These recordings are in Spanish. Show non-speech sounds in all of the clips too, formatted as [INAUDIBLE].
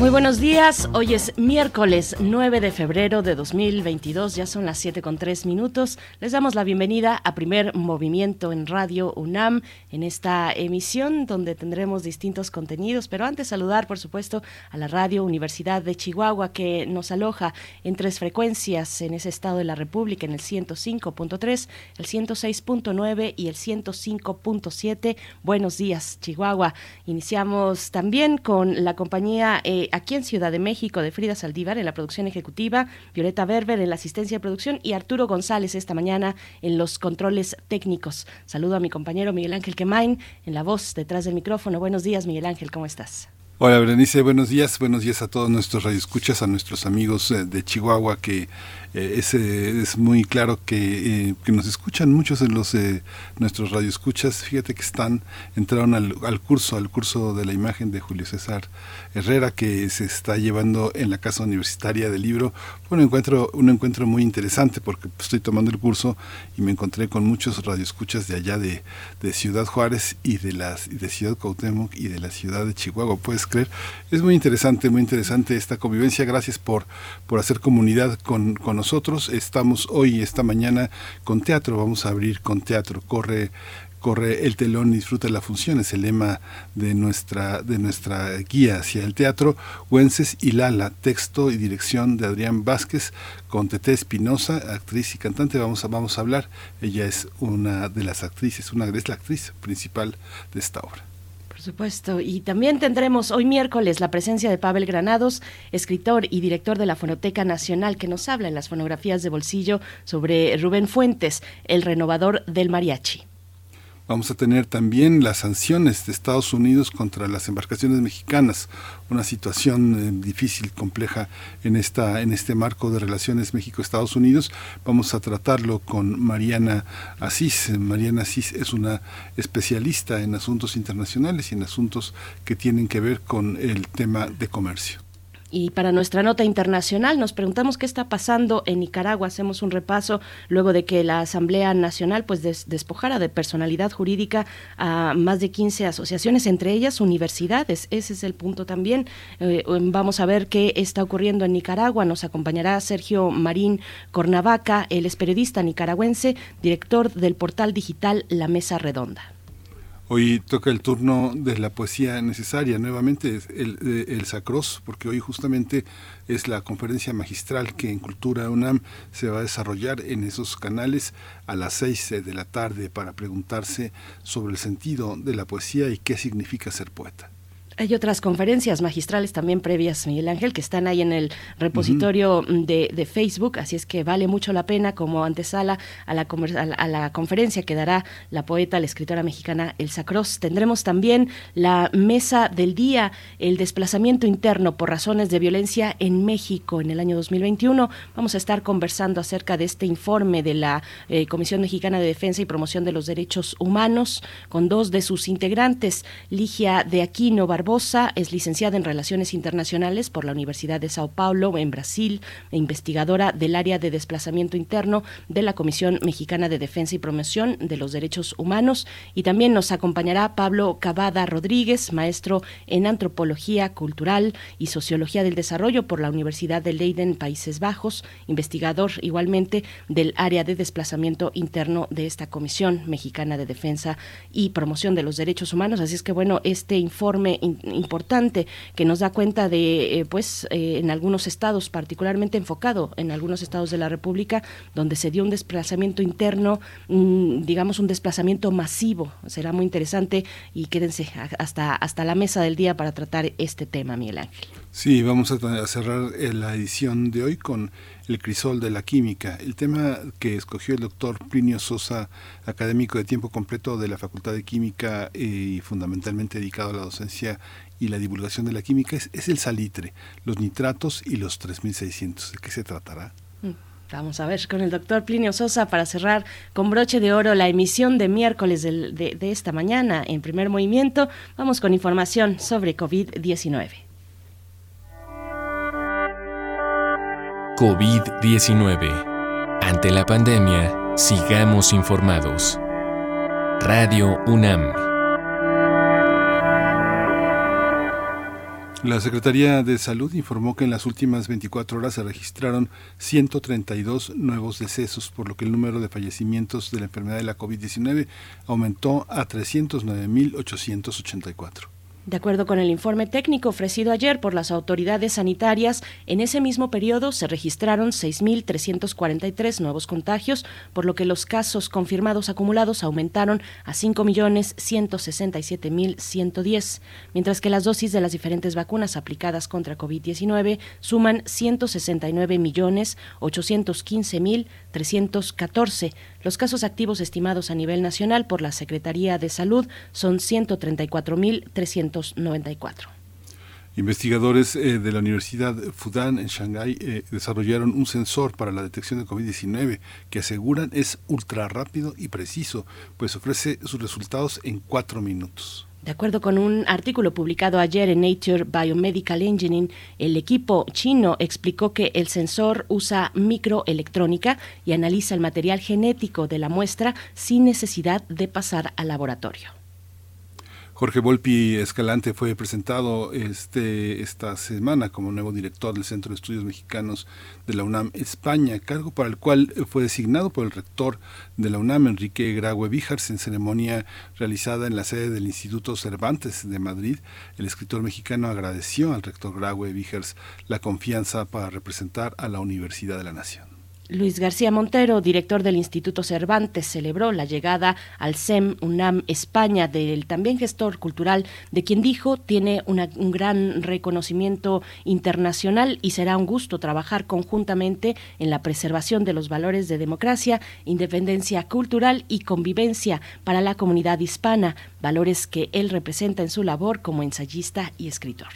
Muy buenos días, hoy es miércoles 9 de febrero de 2022, ya son las 7 con 3 minutos. Les damos la bienvenida a primer movimiento en Radio UNAM en esta emisión donde tendremos distintos contenidos, pero antes saludar por supuesto a la Radio Universidad de Chihuahua que nos aloja en tres frecuencias en ese estado de la República, en el 105.3, el 106.9 y el 105.7. Buenos días Chihuahua. Iniciamos también con la compañía... Eh, aquí en Ciudad de México de Frida Saldívar en la producción ejecutiva, Violeta Berber en la asistencia de producción y Arturo González esta mañana en los controles técnicos. Saludo a mi compañero Miguel Ángel Quemain en la voz detrás del micrófono. Buenos días, Miguel Ángel, ¿cómo estás? Hola Berenice, buenos días, buenos días a todos nuestros radioescuchas, a nuestros amigos eh, de Chihuahua que eh, es, es, muy claro que, eh, que, nos escuchan muchos de los nuestros radioescuchas. Fíjate que están, entraron al, al, curso, al curso de la imagen de Julio César Herrera que se está llevando en la Casa Universitaria del Libro. Fue un encuentro, un encuentro muy interesante porque estoy tomando el curso y me encontré con muchos radioescuchas de allá de, de Ciudad Juárez y de, las, de Ciudad Cuauhtémoc y de la ciudad de Chihuahua. Puedes creer. Es muy interesante, muy interesante esta convivencia. Gracias por, por hacer comunidad con, con nosotros. Estamos hoy, esta mañana, con teatro. Vamos a abrir con teatro. Corre corre el telón y disfruta la función, es el lema de nuestra, de nuestra guía hacia el teatro. Güences y Lala, texto y dirección de Adrián Vázquez, con Tete Espinosa, actriz y cantante, vamos a, vamos a hablar. Ella es una de las actrices, una es la actriz principal de esta obra. Por supuesto. Y también tendremos hoy miércoles la presencia de Pavel Granados, escritor y director de la Fonoteca Nacional, que nos habla en las fonografías de bolsillo sobre Rubén Fuentes, el renovador del mariachi. Vamos a tener también las sanciones de Estados Unidos contra las embarcaciones mexicanas, una situación eh, difícil, compleja en esta en este marco de relaciones México-Estados Unidos. Vamos a tratarlo con Mariana Asís. Mariana Asís es una especialista en asuntos internacionales y en asuntos que tienen que ver con el tema de comercio. Y para nuestra nota internacional nos preguntamos qué está pasando en Nicaragua. Hacemos un repaso luego de que la Asamblea Nacional pues despojara de personalidad jurídica a más de 15 asociaciones, entre ellas universidades. Ese es el punto también. Eh, vamos a ver qué está ocurriendo en Nicaragua. Nos acompañará Sergio Marín Cornavaca, él es periodista nicaragüense, director del portal digital La Mesa Redonda. Hoy toca el turno de la poesía necesaria, nuevamente el, el Sacros, porque hoy justamente es la conferencia magistral que en Cultura UNAM se va a desarrollar en esos canales a las seis de la tarde para preguntarse sobre el sentido de la poesía y qué significa ser poeta. Hay otras conferencias magistrales también previas, Miguel Ángel, que están ahí en el repositorio de, Facebook, así es que vale mucho la pena como antesala a la, a la conferencia que dará la poeta, la escritora mexicana Elsa Cross. Tendremos también la mesa del día, el desplazamiento interno por razones de violencia en México en el año 2021. Vamos a estar conversando acerca de este informe de la eh, Comisión Mexicana de Defensa y Promoción de los Derechos Humanos con dos de sus integrantes, Ligia de Aquino Barbosa, es licenciada en Relaciones Internacionales por la Universidad de Sao Paulo, en Brasil, e investigadora del área de desplazamiento interno de la Comisión Mexicana de Defensa y Promoción de los Derechos Humanos. Y también nos acompañará Pablo Cavada Rodríguez, maestro en Antropología Cultural y Sociología del Desarrollo por la Universidad de Leiden, Países Bajos, investigador igualmente del área de desplazamiento interno de esta Comisión Mexicana de Defensa y Promoción de los Derechos Humanos. Así es que, bueno, este informe importante que nos da cuenta de, eh, pues, eh, en algunos estados, particularmente enfocado en algunos estados de la República, donde se dio un desplazamiento interno, digamos un desplazamiento masivo. Será muy interesante y quédense hasta, hasta la mesa del día para tratar este tema, Miguel Ángel. Sí, vamos a cerrar eh, la edición de hoy con el crisol de la química. El tema que escogió el doctor Plinio Sosa, académico de tiempo completo de la Facultad de Química y fundamentalmente dedicado a la docencia y la divulgación de la química, es, el salitre, los nitratos y los 3600. ¿De qué se tratará? Mm. Vamos a ver con el doctor Plinio Sosa para cerrar con broche de oro la emisión de miércoles de, de esta mañana en primer movimiento. Vamos con información sobre COVID-19. COVID-19. Ante la pandemia, sigamos informados. Radio UNAM. La Secretaría de Salud informó que en las últimas 24 horas se registraron 132 nuevos decesos, por lo que el número de fallecimientos de la enfermedad de la COVID-19 aumentó a 309.884. De acuerdo con el informe técnico ofrecido ayer por las autoridades sanitarias, en ese mismo periodo se registraron 6.343 nuevos contagios, por lo que los casos confirmados acumulados aumentaron a 5.167.110, mientras que las dosis de las diferentes vacunas aplicadas contra COVID-19 suman 169.815.314. Los casos activos estimados a nivel nacional por la Secretaría de Salud son 134.394. Investigadores eh, de la Universidad Fudan en Shanghái eh, desarrollaron un sensor para la detección de COVID-19 que aseguran es ultra rápido y preciso, pues ofrece sus resultados en cuatro minutos. De acuerdo con un artículo publicado ayer en Nature Biomedical Engineering, el equipo chino explicó que el sensor usa microelectrónica y analiza el material genético de la muestra sin necesidad de pasar al laboratorio. Jorge Volpi Escalante fue presentado este, esta semana como nuevo director del Centro de Estudios Mexicanos de la UNAM España, cargo para el cual fue designado por el rector de la UNAM, Enrique Graue Víjars, en ceremonia realizada en la sede del Instituto Cervantes de Madrid. El escritor mexicano agradeció al rector Graue Víjars la confianza para representar a la Universidad de la Nación. Luis García Montero, director del Instituto Cervantes, celebró la llegada al SEM UNAM España del también gestor cultural, de quien dijo tiene un gran reconocimiento internacional y será un gusto trabajar conjuntamente en la preservación de los valores de democracia, independencia cultural y convivencia para la comunidad hispana, valores que él representa en su labor como ensayista y escritor.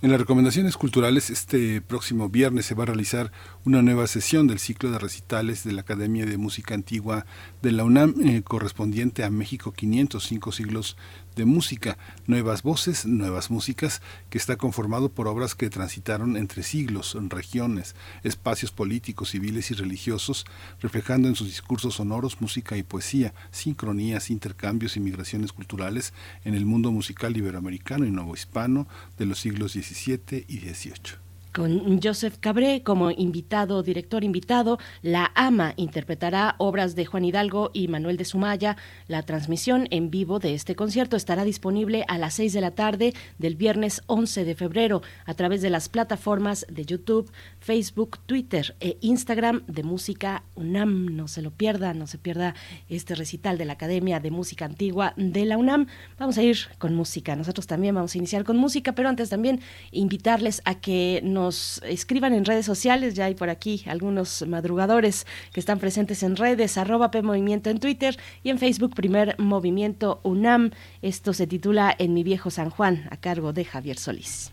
En las recomendaciones culturales, este próximo viernes se va a realizar una nueva sesión del ciclo de recitales de la Academia de Música Antigua de la UNAM, eh, correspondiente a México 505 siglos de música, Nuevas Voces, Nuevas Músicas, que está conformado por obras que transitaron entre siglos, regiones, espacios políticos, civiles y religiosos, reflejando en sus discursos sonoros música y poesía, sincronías, intercambios y migraciones culturales en el mundo musical iberoamericano y novohispano de los siglos XVII y XVIII con Joseph Cabré como invitado, director invitado. La AMA interpretará obras de Juan Hidalgo y Manuel de Sumaya. La transmisión en vivo de este concierto estará disponible a las 6 de la tarde del viernes 11 de febrero a través de las plataformas de YouTube, Facebook, Twitter e Instagram de Música UNAM. No se lo pierda, no se pierda este recital de la Academia de Música Antigua de la UNAM. Vamos a ir con música. Nosotros también vamos a iniciar con música, pero antes también invitarles a que nos escriban en redes sociales, ya hay por aquí algunos madrugadores que están presentes en redes, arroba P Movimiento en Twitter y en Facebook Primer Movimiento UNAM. Esto se titula En mi viejo San Juan, a cargo de Javier Solís.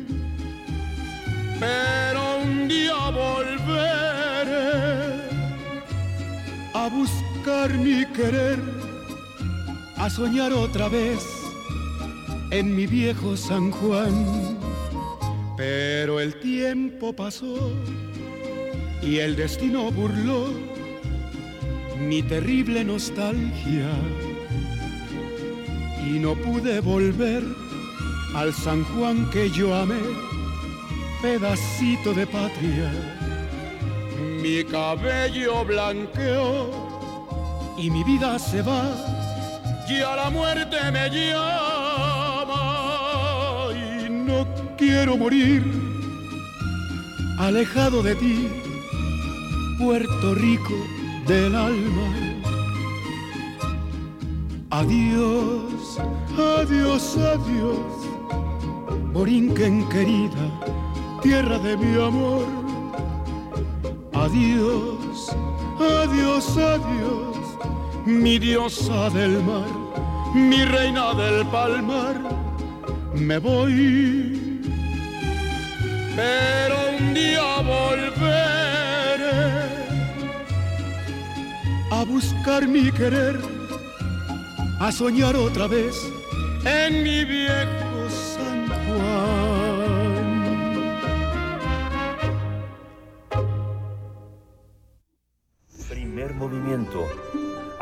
Pero un día volveré a buscar mi querer, a soñar otra vez en mi viejo San Juan. Pero el tiempo pasó y el destino burló mi terrible nostalgia y no pude volver al San Juan que yo amé, pedacito de patria. Mi cabello blanqueó y mi vida se va y a la muerte me llama y no quiero morir alejado de ti, Puerto Rico del alma. Adiós, adiós, adiós, Borinquen querida, tierra de mi amor. Adiós, adiós, adiós, mi diosa del mar, mi reina del palmar. Me voy, pero un día volveré a buscar mi querer, a soñar otra vez en mi viejo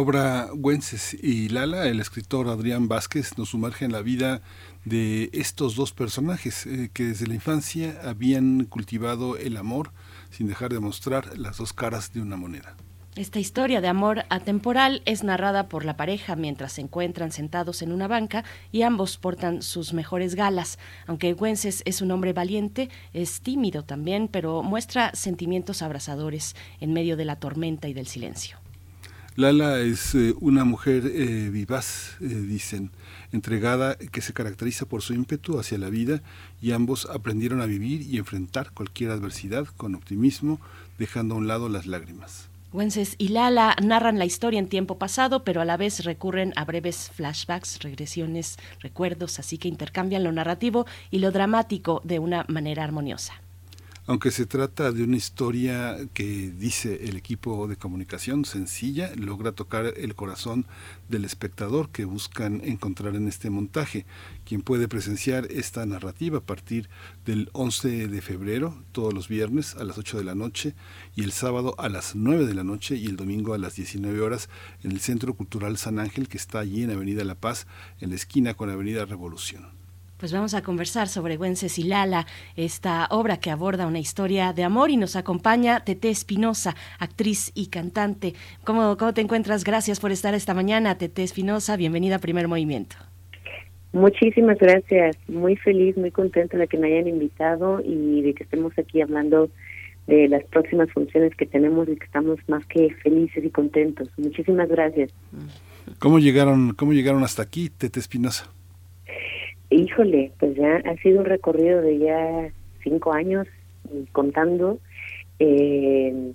En, la obra Güences y Lala, el escritor Adrián Vázquez nos sumerge en la vida de estos dos personajes eh, que desde la infancia habían cultivado el amor sin dejar de mostrar las dos caras de una moneda. Esta historia de amor atemporal es narrada por la pareja mientras se encuentran sentados en una banca y ambos portan sus mejores galas. Aunque Güences es un hombre valiente, es tímido también, pero muestra sentimientos abrazadores en medio de la tormenta y del silencio. Lala es eh, una mujer eh, vivaz, eh, dicen, entregada, que se caracteriza por su ímpetu hacia la vida y ambos aprendieron a vivir y enfrentar cualquier adversidad con optimismo, dejando a un lado las lágrimas. Wences y Lala narran la historia en tiempo pasado, pero a la vez recurren a breves flashbacks, regresiones, recuerdos, así que intercambian lo narrativo y lo dramático de una manera armoniosa. Aunque se trata de una historia que dice el equipo de comunicación sencilla, logra tocar el corazón del espectador que buscan encontrar en este montaje, quien puede presenciar esta narrativa a partir del 11 de febrero, todos los viernes a las 8 de la noche, y el sábado a las 9 de la noche y el domingo a las 19 horas en el Centro Cultural San Ángel, que está allí en Avenida La Paz, en la esquina con Avenida Revolución. Pues vamos a conversar sobre Güences y Lala, esta obra que aborda una historia de amor y nos acompaña Tete Espinosa, actriz y cantante. ¿Cómo, ¿Cómo te encuentras? Gracias por estar esta mañana, Tete Espinosa. Bienvenida a Primer Movimiento. Muchísimas gracias. Muy feliz, muy contenta de que me hayan invitado y de que estemos aquí hablando de las próximas funciones que tenemos y que estamos más que felices y contentos. Muchísimas gracias. ¿Cómo llegaron, cómo llegaron hasta aquí, Tete Espinosa? Híjole, pues ya ha sido un recorrido de ya cinco años contando. Eh,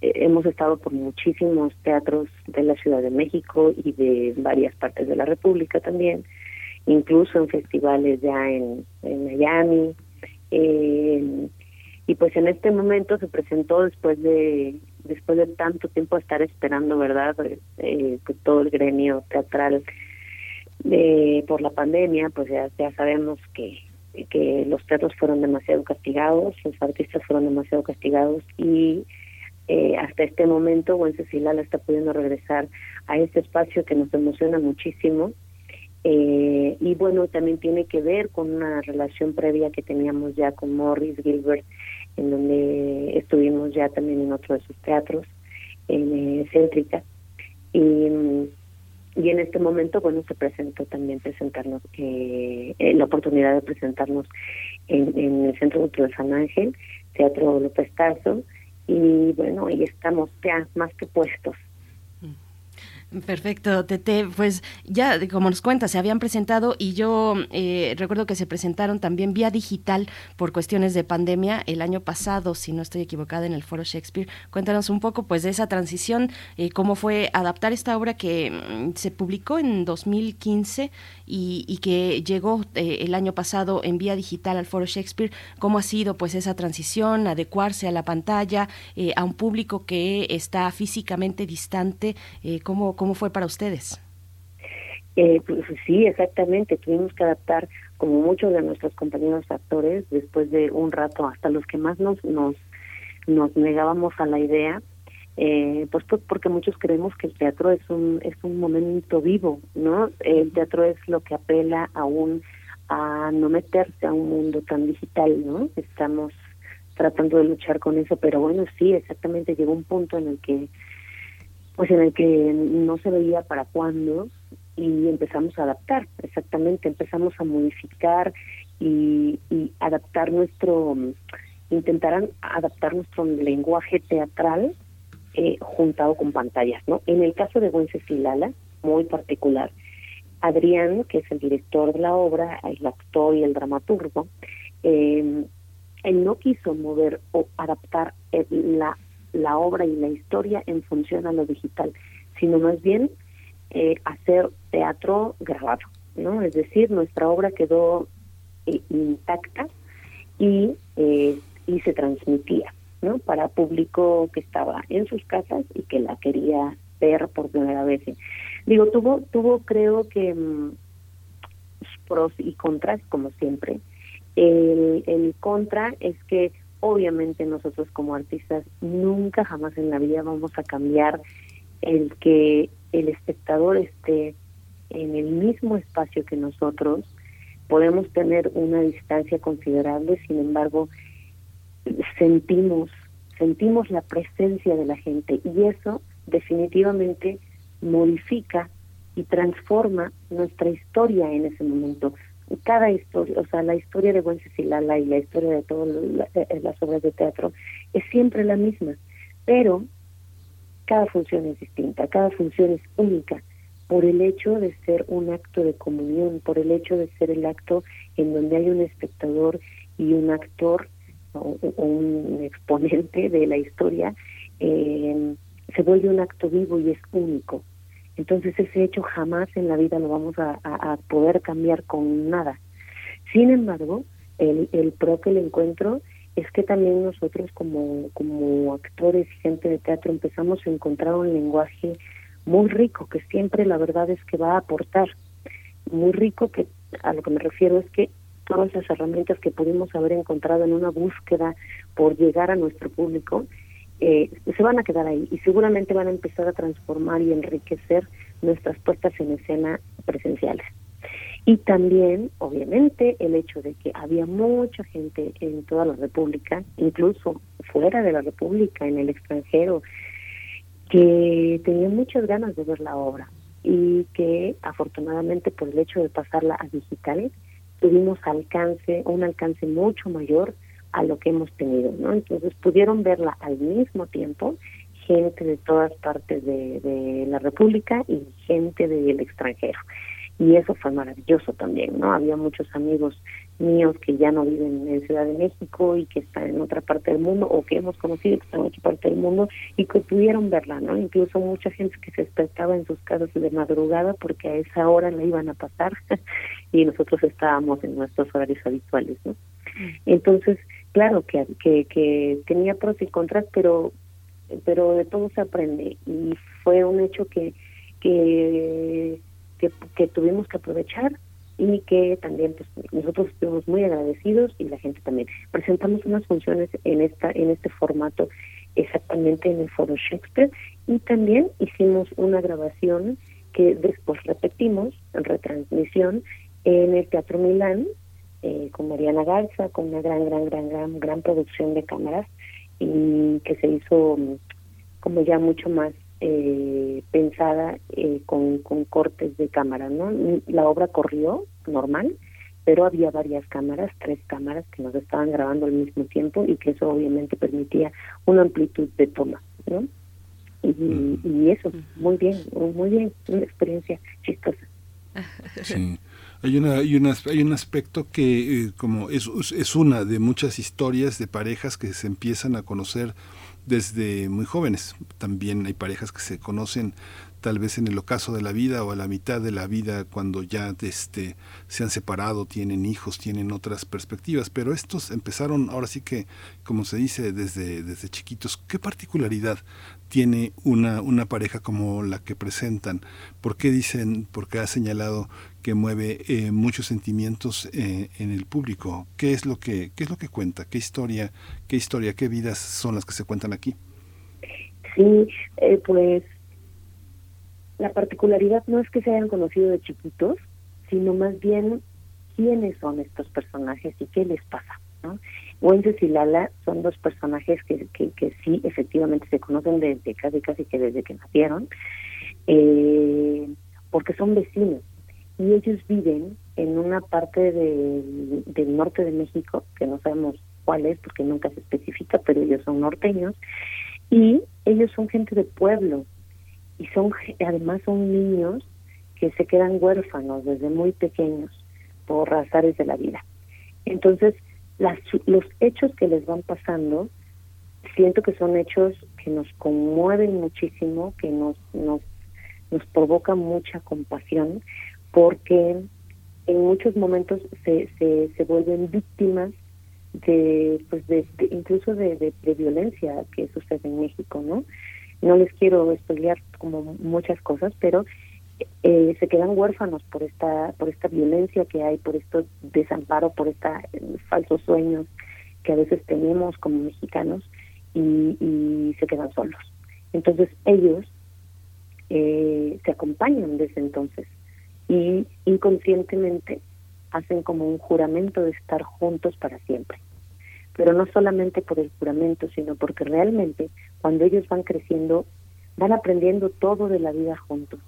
hemos estado por muchísimos teatros de la Ciudad de México y de varias partes de la República también, incluso en festivales ya en, Miami. Eh, y pues en este momento se presentó después de después de tanto tiempo estar esperando, ¿verdad? Eh, pues todo el gremio teatral de, por la pandemia, pues ya, sabemos que, que los teatros fueron demasiado castigados, los artistas fueron demasiado castigados y eh, hasta este momento Wencesilala está pudiendo regresar a este espacio que nos emociona muchísimo. Eh, y bueno, también tiene que ver con una relación previa que teníamos ya con Morris Gilbert, en donde estuvimos ya también en otro de sus teatros, en eh, Céntrica. Y y en este momento, bueno, se presentó también presentarnos, eh, la oportunidad de presentarnos en, en el Centro Cultural San Ángel, Teatro López Tarso, y bueno, ahí estamos ya más que puestos. Perfecto, Tete. Pues ya, como nos cuenta, se habían presentado y yo eh, recuerdo que se presentaron también vía digital por cuestiones de pandemia el año pasado, si no estoy equivocada, en el Foro Shakespeare. Cuéntanos un poco pues de esa transición, eh, cómo fue adaptar esta obra que mm, se publicó en 2015 y, y que llegó eh, el año pasado en vía digital al Foro Shakespeare. ¿Cómo ha sido pues esa transición, adecuarse a la pantalla, a un público que está físicamente distante? ¿cómo, ¿Cómo fue para ustedes? Eh, pues, sí, exactamente. Tuvimos que adaptar, como muchos de nuestros compañeros actores, después de un rato, hasta los que más nos nos, nos negábamos a la idea, eh, pues, pues porque muchos creemos que el teatro es un es un momento vivo, ¿no? El teatro es lo que apela aún a no meterse a un mundo tan digital, ¿no? Estamos tratando de luchar con eso, pero bueno, sí, exactamente llegó un punto en el que pues en el que no se veía para cuándo y empezamos a adaptar, exactamente, empezamos a modificar y, adaptar nuestro, intentar adaptar nuestro lenguaje teatral eh, juntado con pantallas, ¿no? En el caso de Wenceslala, muy particular, Adrián, que es el director de la obra, el actor y el dramaturgo, eh, él no quiso mover o adaptar la la obra y la historia en función a lo digital, sino más bien eh, hacer teatro grabado, ¿no? Es decir, nuestra obra quedó eh, intacta y, eh, y se transmitía, ¿no? Para público que estaba en sus casas y que la quería ver por primera vez. Digo, tuvo, tuvo creo que mm, pros y contras, como siempre. El, el contra es que obviamente nosotros como artistas nunca jamás en la vida vamos a cambiar el que el espectador esté en el mismo espacio que nosotros. Podemos tener una distancia considerable, sin embargo, sentimos sentimos la presencia de la gente y eso definitivamente modifica y transforma nuestra historia en ese momento. Cada historia, o sea, la historia de Wencesilala y la historia de todas eh, las obras de teatro es siempre la misma, pero cada función es distinta, cada función es única por el hecho de ser un acto de comunión, por el hecho de ser el acto en donde hay un espectador y un actor o, un exponente de la historia, eh, se vuelve un acto vivo y es único. Entonces ese hecho jamás en la vida lo vamos a, poder cambiar con nada. Sin embargo, el, el pro que le encuentro es que también nosotros como, como actores y gente de teatro empezamos a encontrar un lenguaje muy rico que siempre la verdad es que va a aportar. Muy rico que a lo que me refiero es que todas las herramientas que pudimos haber encontrado en una búsqueda por llegar a nuestro público eh, se van a quedar ahí y seguramente van a empezar a transformar y enriquecer nuestras puestas en escena presenciales. Y también, obviamente, el hecho de que había mucha gente en toda la República, incluso fuera de la República, en el extranjero, que tenía muchas ganas de ver la obra y que afortunadamente por el hecho de pasarla a digital tuvimos alcance, un alcance mucho mayor a lo que hemos tenido, ¿no? Entonces pudieron verla al mismo tiempo gente de todas partes de, la República y gente del extranjero. Y eso fue maravilloso también, ¿no? Había muchos amigos míos que ya no viven en Ciudad de México y que están en otra parte del mundo o que hemos conocido que están en otra parte del mundo y que pudieron verla, ¿no? Incluso mucha gente que se despertaba en sus casas de madrugada porque a esa hora la iban a pasar [LAUGHS] y nosotros estábamos en nuestros horarios habituales, ¿no? Entonces, claro que, que, que tenía pros y contras, pero pero de todo se aprende y fue un hecho que que, que, tuvimos que aprovechar y que también pues, nosotros estuvimos muy agradecidos y la gente también. Presentamos unas funciones en esta en este formato exactamente en el foro Shakespeare y también hicimos una grabación que después repetimos en retransmisión en el Teatro Milán eh, con Mariana Garza, con una gran, gran, gran, gran, gran producción de cámaras y que se hizo mm, como ya mucho más eh, pensada eh, con, con cortes de cámara, ¿no? La obra corrió normal, pero había varias cámaras, tres cámaras que nos estaban grabando al mismo tiempo y que eso obviamente permitía una amplitud de toma, ¿no? Y, y eso, muy bien, muy bien, una experiencia chistosa. [LAUGHS] Sí. Hay, una, hay, una, hay un aspecto que eh, como es, es una de muchas historias de parejas que se empiezan a conocer desde muy jóvenes. También hay parejas que se conocen tal vez en el ocaso de la vida o a la mitad de la vida cuando ya este, se han separado, tienen hijos, tienen otras perspectivas, pero estos empezaron ahora sí que, como se dice, desde, desde chiquitos. ¿Qué particularidad tiene una, una pareja como la que presentan? ¿Por qué dicen, porque ha señalado que mueve eh, muchos sentimientos eh, en el público? ¿Qué es lo que, qué es lo que cuenta? ¿Qué historia, qué historia, qué vidas son las que se cuentan aquí? Sí, eh, pues la particularidad no es que se hayan conocido de chiquitos, sino más bien quiénes son estos personajes y qué les pasa. ¿no? Wences y Lala son dos personajes que, que, sí efectivamente se conocen desde casi casi que desde que nacieron, eh, porque son vecinos y ellos viven en una parte del norte de México, que no sabemos cuál es porque nunca se especifica, pero ellos son norteños, y ellos son gente de pueblo, y son además son niños que se quedan huérfanos desde muy pequeños por razones de la vida. Entonces, las, los hechos que les van pasando, siento que son hechos que nos conmueven muchísimo, que nos, nos, nos provocan mucha compasión, porque en muchos momentos se, se, se vuelven víctimas de, pues de, incluso de, de, violencia que sucede en México, ¿no? No les quiero spoilear como muchas cosas, pero eh, se quedan huérfanos por esta por esta violencia que hay, por estos desamparo, por estos falsos sueños que a veces tenemos como mexicanos y, y se quedan solos. Entonces ellos eh, se acompañan desde entonces y inconscientemente hacen como un juramento de estar juntos para siempre pero no solamente por el juramento, sino porque realmente cuando ellos van creciendo, van aprendiendo todo de la vida juntos,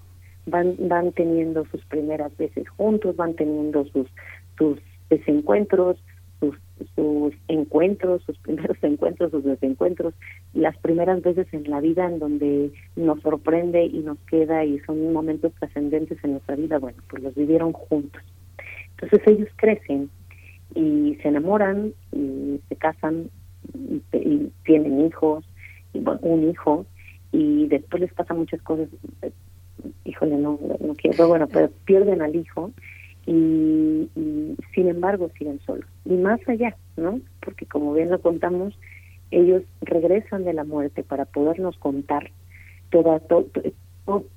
van, van teniendo sus primeras veces juntos, van teniendo sus, sus desencuentros, sus, sus encuentros, sus [LAUGHS] primeros encuentros, sus desencuentros, las primeras veces en la vida en donde nos sorprende y nos queda y son momentos trascendentes en nuestra vida, bueno, pues los vivieron juntos. Entonces ellos crecen y se enamoran y se casan y, tienen hijos, y, un hijo, y después les pasan muchas cosas, híjole, no, no quiero, bueno, pero pierden al hijo y, sin embargo siguen solos. Y más allá, ¿no? Porque como bien lo contamos, ellos regresan de la muerte para podernos contar toda, todo,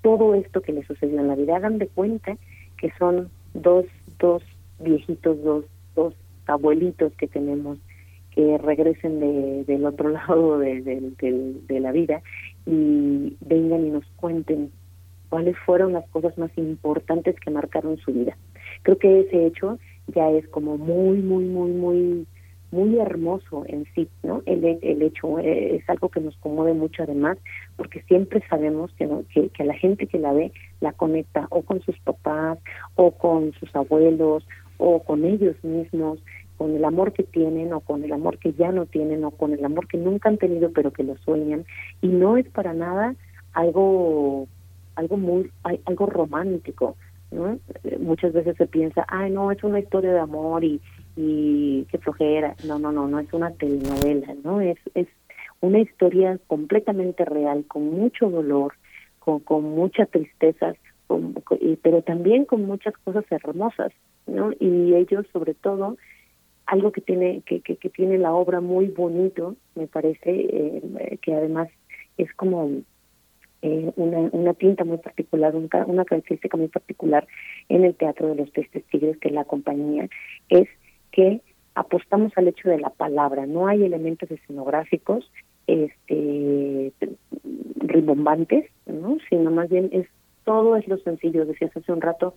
todo esto que les sucedió en la vida. Hagan de cuenta que son dos, dos viejitos, dos dos abuelitos que tenemos que regresen de, del otro [LAUGHS] lado de, la vida y vengan y nos cuenten cuáles fueron las cosas más importantes que marcaron su vida. Creo que ese hecho ya es como muy, muy, muy, muy, muy hermoso en sí, ¿no? El, el hecho eh, es algo que nos conmueve mucho además, porque siempre sabemos que, que, que la gente que la ve la conecta o con sus papás, o con sus abuelos, o con ellos mismos, con el amor que tienen o con el amor que ya no tienen o con el amor que nunca han tenido pero que lo sueñan. Y no es para nada algo algo muy algo romántico ¿no? muchas veces se piensa ay no es una historia de amor y y qué flojera no no no no es una telenovela no es es una historia completamente real con mucho dolor con con mucha tristeza pero también con muchas cosas hermosas ¿no? Y ellos, sobre todo, algo que tiene que, que, tiene la obra muy bonito, me parece, eh, que además es como eh, una, una tinta muy particular, una, una característica muy particular en el Teatro de los Tristes Tigres, que es la compañía, es que apostamos al hecho de la palabra, no hay elementos escenográficos este rimbombantes, ¿no? sino más bien es todo es lo sencillo, decías hace un rato,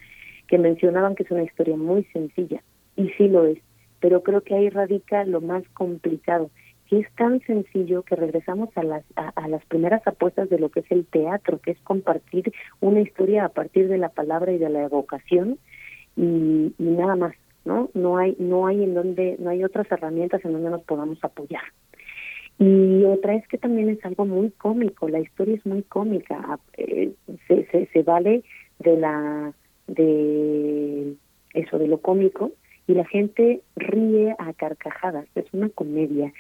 que mencionaban que es una historia muy sencilla, y sí lo es, pero creo que ahí radica lo más complicado, que es tan sencillo que regresamos a las, a, las primeras apuestas de lo que es el teatro, que es compartir una historia a partir de la palabra y de la evocación y, y nada más, ¿no? No hay, no hay en donde, no hay otras herramientas en donde nos podamos apoyar. Y otra es que también es algo muy cómico, la historia es muy cómica, ah, eh, se, se, vale de la de eso de lo cómico y la gente ríe a carcajadas, es una comedia.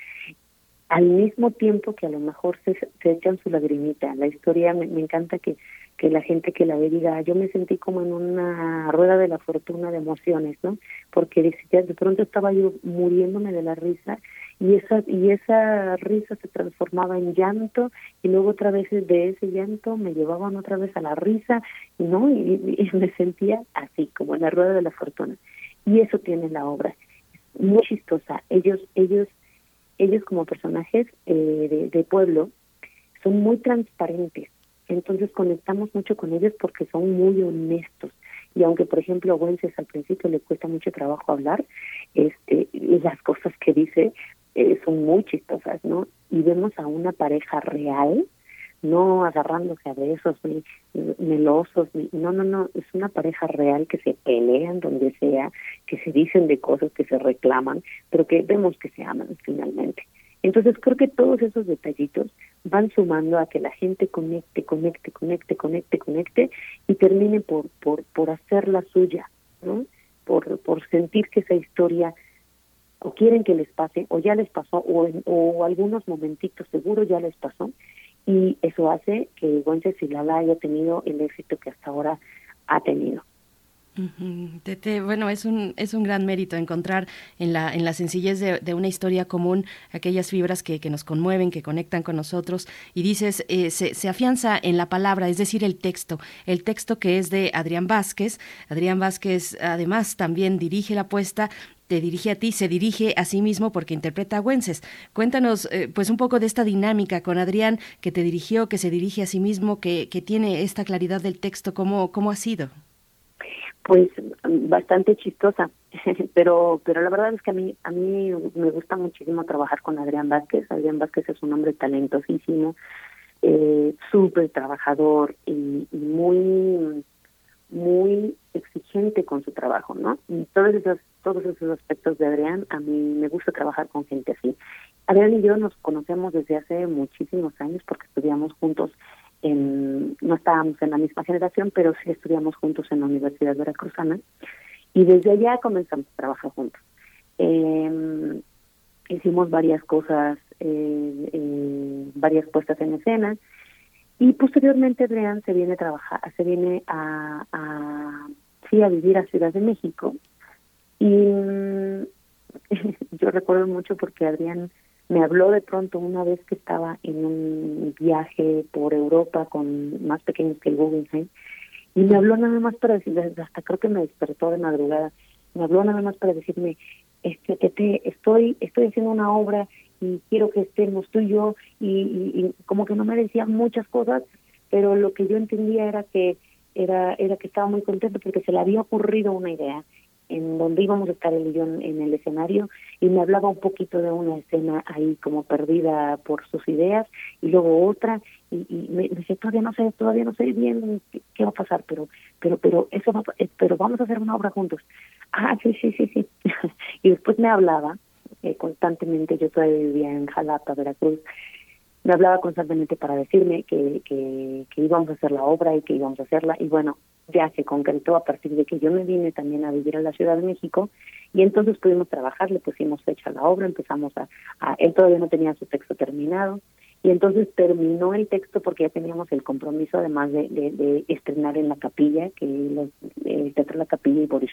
Al mismo tiempo que a lo mejor se, se echan su lagrimita. La historia me, encanta que, que la gente que la ve diga, yo me sentí como en una rueda de la fortuna de emociones, ¿no? Porque de pronto estaba yo muriéndome de la risa y esa y esa risa se transformaba en llanto y luego otra vez de ese llanto me llevaban otra vez a la risa y no y, me sentía así como en la rueda de la fortuna. Y eso tiene la obra. Muy chistosa. Ellos ellos ellos como personajes eh, de, pueblo son muy transparentes. Entonces conectamos mucho con ellos porque son muy honestos. Y aunque por ejemplo a Wences al principio le cuesta mucho trabajo hablar este las cosas que dice eh, son muy chistosas no y vemos a una pareja real no agarrándose a besos ni melosos, ni, no, no, no, es una pareja real que se pelean donde sea, que se dicen de cosas, que se reclaman, pero que vemos que se aman finalmente. Entonces creo que todos esos detallitos van sumando a que la gente conecte, conecte, conecte, conecte, conecte y termine por, por, por hacer la suya, ¿no? Por, por sentir que esa historia o quieren que les pase o ya les pasó o, en, o algunos momentitos seguro ya les pasó y eso hace que y Lala haya tenido el éxito que hasta ahora ha tenido. bueno, es un, es un gran mérito encontrar en la, en la sencillez de, una historia común aquellas fibras que, que, nos conmueven, que conectan con nosotros. Y dices, eh, se, se, afianza en la palabra, es decir, el texto. El texto que es de Adrián Vázquez. Adrián Vázquez además también dirige la apuesta te dirige a ti, se dirige a sí mismo porque interpreta a Güences. Cuéntanos eh, pues un poco de esta dinámica con Adrián que te dirigió, que se dirige a sí mismo, que, que tiene esta claridad del texto, ¿cómo, cómo ha sido? Pues bastante chistosa, [LAUGHS] pero pero la verdad es que a mí a mí me gusta muchísimo trabajar con Adrián Vázquez. Adrián Vázquez es un hombre talentosísimo, eh, súper trabajador y muy muy exigente con su trabajo, ¿no? Y todos esos, todos esos aspectos de Adrián, a mí me gusta trabajar con gente así. Adrián y yo nos conocemos desde hace muchísimos años porque estudiamos juntos en, no estábamos en la misma generación, pero sí estudiamos juntos en la Universidad Veracruzana y desde allá comenzamos a trabajar juntos. Eh, hicimos varias cosas, eh, eh, varias puestas en escena, y posteriormente Adrián se viene a trabajar, se viene a, a sí a vivir a Ciudad de México. Y [LAUGHS] yo recuerdo mucho porque Adrián me habló de pronto una vez que estaba en un viaje por Europa con más pequeños que el Guggenheim y me habló nada más para decir, hasta creo que me despertó de madrugada, me habló nada más para decirme, este, que te estoy, estoy haciendo una obra y quiero que estemos tú y yo y, como que no me decía muchas cosas pero lo que yo entendía era que era era que estaba muy contento porque se le había ocurrido una idea en donde íbamos a estar él y yo en, el escenario y me hablaba un poquito de una escena ahí como perdida por sus ideas y luego otra y, y me, decía todavía no sé todavía no sé bien qué, va a pasar pero pero pero eso va, eh, pero vamos a hacer una obra juntos ah sí sí sí sí [LAUGHS] y después me hablaba eh, constantemente, yo todavía vivía en Jalapa, Veracruz, me hablaba constantemente para decirme que, que, que íbamos a hacer la obra y que íbamos a hacerla, y bueno, ya se concretó a partir de que yo me vine también a vivir en la Ciudad de México y entonces pudimos trabajar, le pusimos fecha a la obra, empezamos a, a, él todavía no tenía su texto terminado y entonces terminó el texto porque ya teníamos el compromiso además de, de, estrenar en la capilla, que los, el Teatro La Capilla y Boris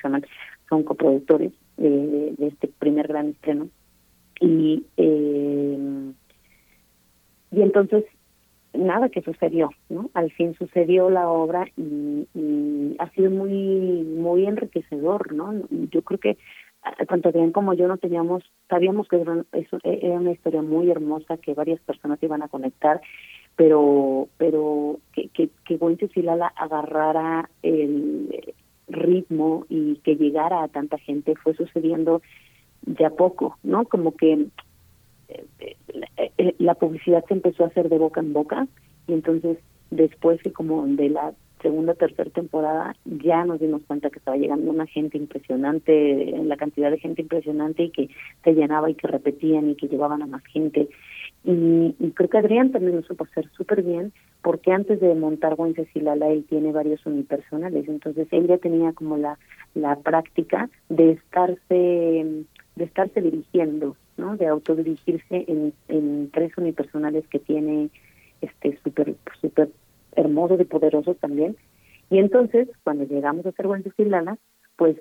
son coproductores de, este primer gran estreno. Y eh, y entonces nada que sucedió no al fin sucedió la obra y, y ha sido muy muy enriquecedor no yo creo que tanto bien como yo no teníamos sabíamos que era, eso, era una historia muy hermosa que varias personas iban a conectar pero pero que que, que Silala agarrara el ritmo y que llegara a tanta gente fue sucediendo de a poco, ¿no? Como que la publicidad se empezó a hacer de boca en boca y entonces después y como de la segunda tercera temporada ya nos dimos cuenta que estaba llegando una gente impresionante, la cantidad de gente impresionante y que se llenaba y que repetían y que llevaban a más gente. Y, creo que Adrián también lo supo hacer súper bien porque antes de montar Wencesilala él tiene varios unipersonales, entonces él ya tenía como la, la práctica de estarse, de estarse dirigiendo, ¿no? de autodirigirse en, en tres unipersonales que tiene este súper súper hermosos y poderosos también. Y entonces, cuando llegamos a Lana, pues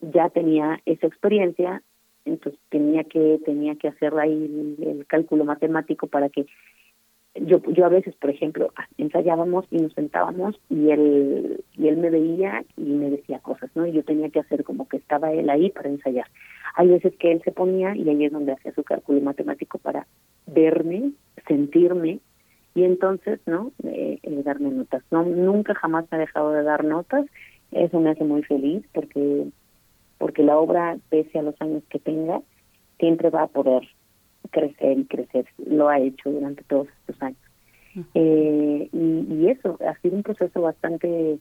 ya tenía esa experiencia, entonces tenía que tenía que hacer ahí el, cálculo matemático para que yo yo a veces, por ejemplo, ensayábamos y nos sentábamos y él y él me veía y me decía cosas, ¿no? Y yo tenía que hacer como que estaba él ahí para ensayar. Hay veces que él se ponía y ahí es donde hacía su cálculo matemático para verme, sentirme y entonces, ¿no? Eh, eh, darme notas. No, nunca jamás me ha dejado de dar notas. Eso me hace muy feliz porque porque la obra, pese a los años que tenga, siempre va a poder crecer y crecer. Lo ha hecho durante todos estos años. Eh, y, eso ha sido un proceso bastante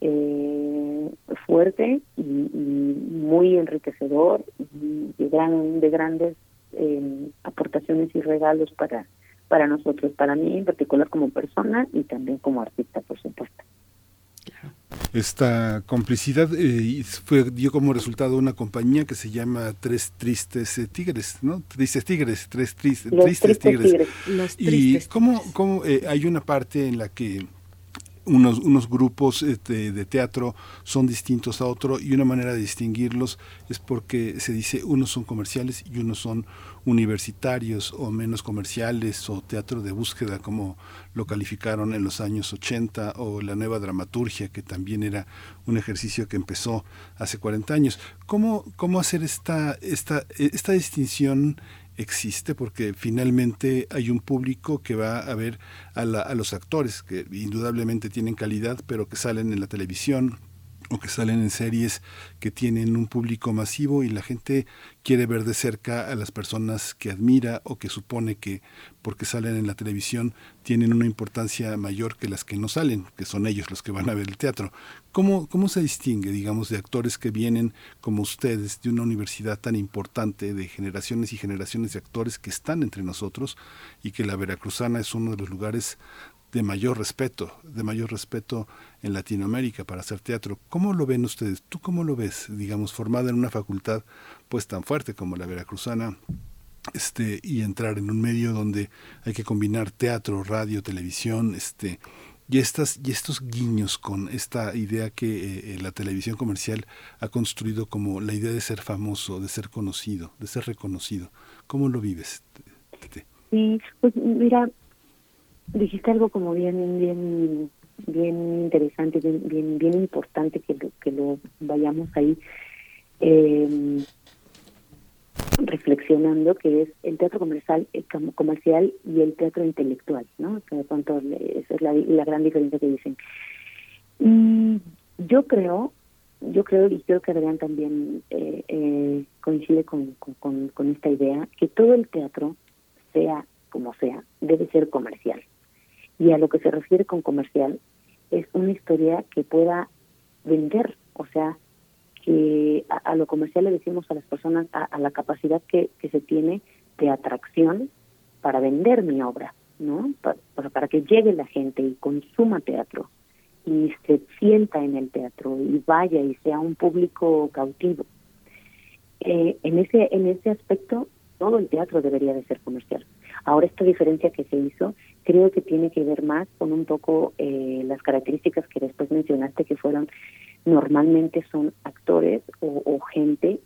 eh, fuerte y, muy enriquecedor y de, gran, de grandes eh, aportaciones y regalos para para nosotros, para mí en particular como persona y también como artista, por supuesto. Esta complicidad eh, fue dio como resultado una compañía que se llama Tres Tristes eh, Tigres, ¿no? Tristes Tigres, Tres Tristes, tristes, Tigres. y cómo, cómo eh, hay una parte en la que unos, unos grupos este, de teatro son distintos a otro y una manera de distinguirlos es porque se dice unos son comerciales y unos son universitarios o menos comerciales o teatro de búsqueda como lo calificaron en los años 80 o la nueva dramaturgia que también era un ejercicio que empezó hace 40 años. ¿Cómo, cómo hacer esta, esta, esta distinción existe porque finalmente hay un público que va a ver a, a, los actores que indudablemente tienen calidad pero que salen en la televisión o que salen en series que tienen un público masivo y la gente quiere ver de cerca a las personas que admira o que supone que porque salen en la televisión tienen una importancia mayor que las que no salen, que son ellos los que van a ver el teatro. ¿Cómo, cómo se distingue, digamos, de actores que vienen como ustedes de una universidad tan importante, de generaciones y generaciones de actores que están entre nosotros y que la Veracruzana es uno de los lugares de mayor respeto, de mayor respeto en Latinoamérica para hacer teatro. ¿Cómo lo ven ustedes? ¿Tú cómo lo ves, digamos, formada en una facultad pues tan fuerte como la Veracruzana? Este, y entrar en un medio donde hay que combinar teatro, radio, televisión, este, y estas y estos guiños con esta idea que eh, la televisión comercial ha construido como la idea de ser famoso, de ser conocido, de ser reconocido. ¿Cómo lo vives? Sí, pues mira, dijiste algo como bien bien bien interesante bien bien, bien importante que lo, que lo vayamos ahí eh, reflexionando que es el teatro comercial el comercial y el teatro intelectual no esa es la, gran diferencia que dicen. Y yo creo yo creo y creo que Adrián también eh, eh, coincide con, con esta idea que todo el teatro sea como sea debe ser comercial y a lo que se refiere con comercial es una historia que pueda vender, o sea, que a, lo comercial le decimos a las personas a, la capacidad que, que, se tiene de atracción para vender mi obra, ¿no? Para, para que llegue la gente y consuma teatro y se sienta en el teatro y vaya y sea un público cautivo. Eh, en ese en ese aspecto todo el teatro debería de ser comercial. Ahora esta diferencia que se hizo creo que tiene que ver más con un poco eh, las características que después mencionaste que fueron normalmente son actores o, gente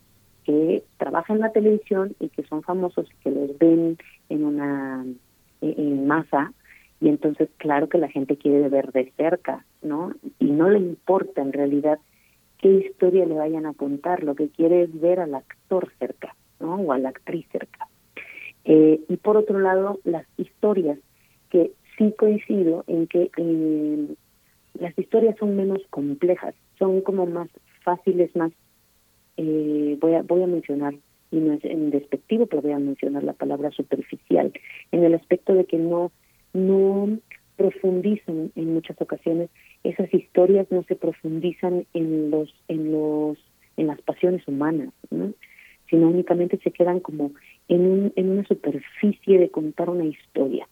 que trabaja en la televisión y que son famosos y que los ven en una en masa y entonces claro que la gente quiere ver de cerca, ¿no? Y no le importa en realidad qué historia le vayan a contar, lo que quiere es ver al actor cerca, ¿no? O a la actriz cerca. Eh, y por otro lado, las historias que sí coincido en que eh, las historias son menos complejas, son como más fáciles, más, eh, voy, a, voy a mencionar y no es en despectivo, podría mencionar la palabra superficial, en el aspecto de que no, no profundizan en muchas ocasiones, esas historias no se profundizan en los, en los, en las pasiones humanas, ¿no? sino únicamente se quedan como en, un, en una superficie de contar una historia.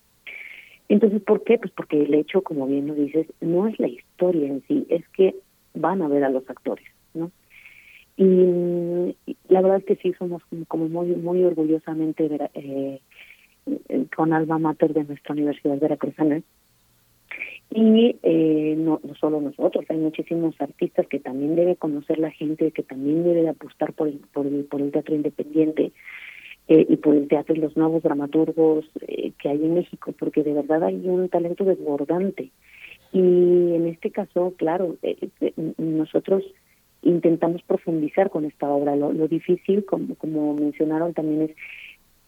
Entonces, ¿por qué? Pues porque el hecho, como bien lo dices, no es la historia en sí, es que van a ver a los actores, ¿no? Y, la verdad es que sí somos como, muy muy orgullosamente eh, con alma mater de nuestra Universidad Veracruzana. Y eh, no, no solo nosotros, hay muchísimos artistas que también debe conocer la gente, que también debe apostar por el, por el, por el teatro independiente eh, y por el teatro los nuevos dramaturgos eh, que hay en México, porque de verdad hay un talento desbordante. Y en este caso, claro, eh, nosotros intentamos profundizar con esta obra. Lo, lo difícil, como, como mencionaron también, es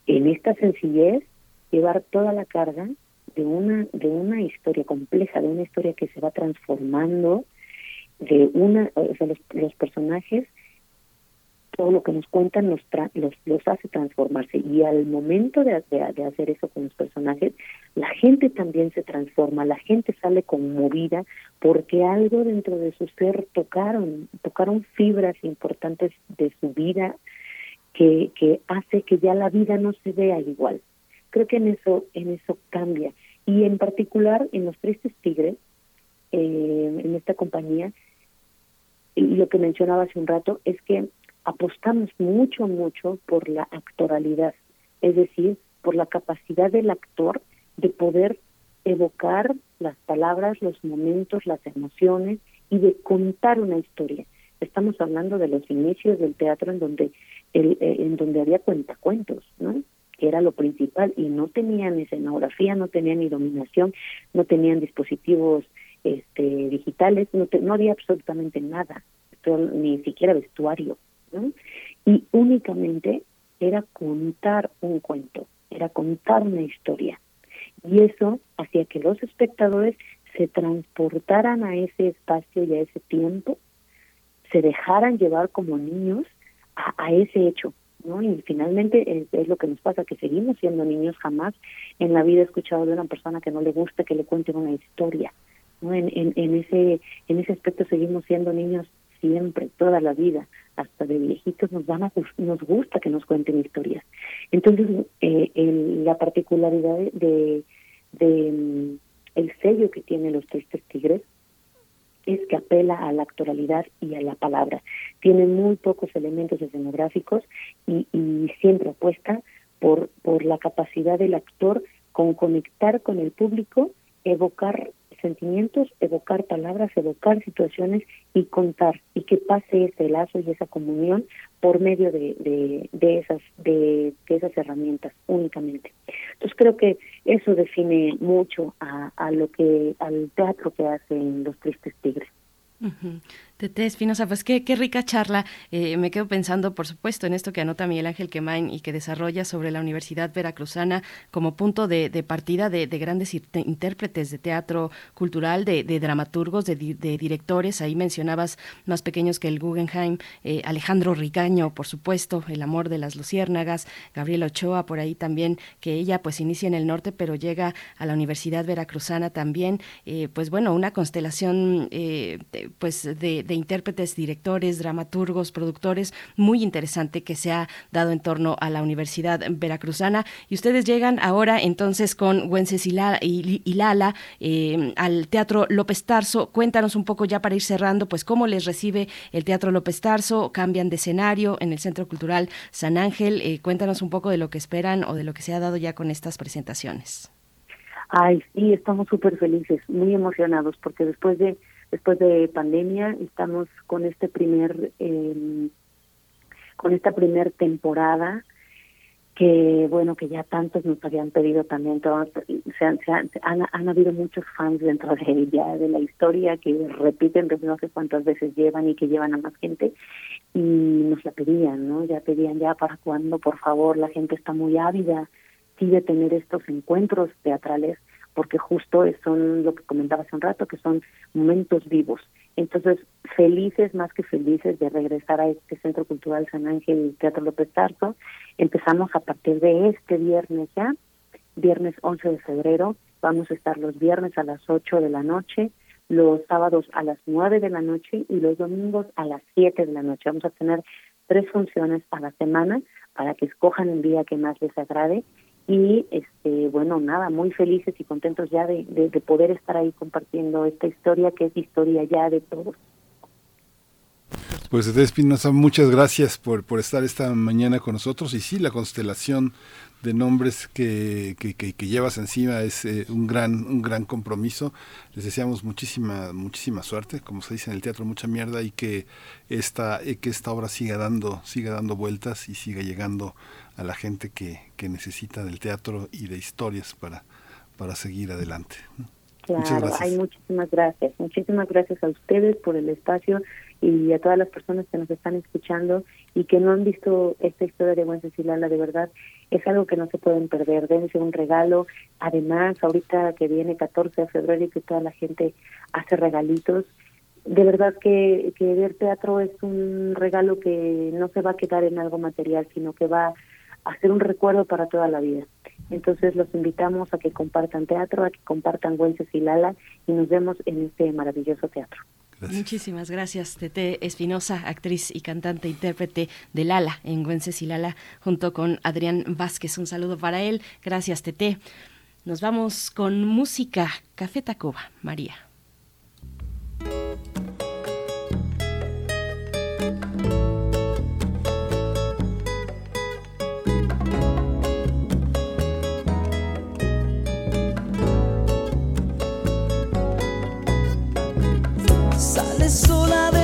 en esta sencillez llevar toda la carga de una de una historia compleja, de una historia que se va transformando, de una, o sea, los, los personajes todo lo que nos cuentan los, los, los hace transformarse y al momento de, de, hacer eso con los personajes, la gente también se transforma, la gente sale conmovida porque algo dentro de su ser tocaron, tocaron fibras importantes de su vida que, que hace que ya la vida no se vea igual. Creo que en eso, en eso cambia. Y en particular en Los Tristes Tigres, eh, en esta compañía, y lo que mencionaba hace un rato es que apostamos mucho, mucho por la actoralidad, es decir, por la capacidad del actor de poder evocar las palabras, los momentos, las emociones y de contar una historia. Estamos hablando de los inicios del teatro en donde el, eh, en donde había cuentacuentos, ¿no? que era lo principal y no tenían escenografía, no tenían iluminación, no tenían dispositivos este, digitales, no, no había absolutamente nada, ni siquiera vestuario. Y únicamente era contar un cuento, era contar una historia. Y eso hacía que los espectadores se transportaran a ese espacio y a ese tiempo, se dejaran llevar como niños a, ese hecho, ¿no? Y finalmente es, lo que nos pasa, que seguimos siendo niños, jamás en la vida he escuchado de una persona que no le gusta que le cuenten una historia, ¿no? En, en, en, ese, en ese aspecto seguimos siendo niños siempre, toda la vida, hasta de viejitos, nos, van a, nos gusta que nos cuenten historias. Entonces, eh, la particularidad de, de, mm, el sello que tiene los Tristes Tigres es que apela a la actualidad y a la palabra. Tiene muy pocos elementos escenográficos y, y siempre apuesta por, por la capacidad del actor con conectar con el público, evocar sentimientos, evocar palabras, evocar situaciones y contar y que pase ese lazo y esa comunión por medio de, de, esas de, esas herramientas únicamente. Entonces creo que eso define mucho a, a lo que al teatro que hacen los Tristes Tigres. Tete Espinosa, pues qué, qué rica charla. Eh, me quedo pensando, por supuesto, en esto que anota Miguel Ángel Quemain y que desarrolla sobre la Universidad Veracruzana como punto de, partida de, grandes intérpretes de teatro cultural, de, dramaturgos, de, directores. Ahí mencionabas más pequeños que el Guggenheim, eh, Alejandro Rigaño, por supuesto, El amor de las luciérnagas, Gabriela Ochoa, por ahí también, que ella pues inicia en el norte, pero llega a la Universidad Veracruzana también. Eh, pues bueno, una constelación pues de de intérpretes, directores, dramaturgos, productores, muy interesante que se ha dado en torno a la Universidad Veracruzana. Y ustedes llegan ahora entonces con Wenceslao y, Lala eh, al Teatro López Tarso. Cuéntanos un poco ya para ir cerrando, pues cómo les recibe el Teatro López Tarso, cambian de escenario en el Centro Cultural San Ángel. Eh, cuéntanos un poco de lo que esperan o de lo que se ha dado ya con estas presentaciones. Ay, sí, estamos súper felices, muy emocionados, porque después de después de pandemia estamos con este primer eh, con esta primer temporada que bueno que ya tantos nos habían pedido también todos, se han, han, habido muchos fans dentro de [LAUGHS] ella de la historia que repiten no sé cuántas veces llevan y que llevan a más gente y nos la pedían no ya pedían ya para cuándo por favor la gente está muy ávida sigue tener estos encuentros teatrales porque justo son lo que comentaba hace un rato, que son momentos vivos Entonces, felices, más que felices de regresar a este Centro Cultural San Ángel Teatro López Tarso. Empezamos a partir de este viernes ya, viernes 11 de febrero. Vamos a estar los viernes a las 8 de la noche, los sábados a las 9 de la noche y los domingos a las 7 de la noche. Vamos a tener tres funciones a la semana para que escojan el día que más les agrade y este bueno nada muy felices y contentos ya de, de, de poder estar ahí compartiendo esta historia que es historia ya de todos pues Espinosa, muchas gracias por, por estar esta mañana con nosotros. Y sí, la constelación de nombres que, que, que, llevas encima es eh, un gran un gran compromiso. Les deseamos muchísima muchísima suerte, como se dice en el teatro, mucha mierda y que esta que esta obra siga dando siga dando vueltas y siga llegando a la gente que, que necesita del teatro y de historias para para seguir adelante. Claro, hay muchísimas gracias. Muchísimas gracias a ustedes por el espacio y a todas las personas que nos están escuchando y que no han visto esta historia de Wencesilala, de verdad, es algo que no se pueden perder, dense un regalo. Además, ahorita que viene 14 de febrero y que toda la gente hace regalitos, de verdad que, que ver teatro es un regalo que no se va a quedar en algo material, sino que va a ser un recuerdo para toda la vida. Entonces los invitamos a que compartan teatro, a que compartan Wencesilala y nos vemos en este maravilloso teatro. Muchísimas gracias, Tete Espinosa, actriz y cantante, intérprete de Lala en Lala, junto con Adrián Vázquez. Un saludo para él. Gracias, Tete. Nos vamos con música. Café Tacuba, María. De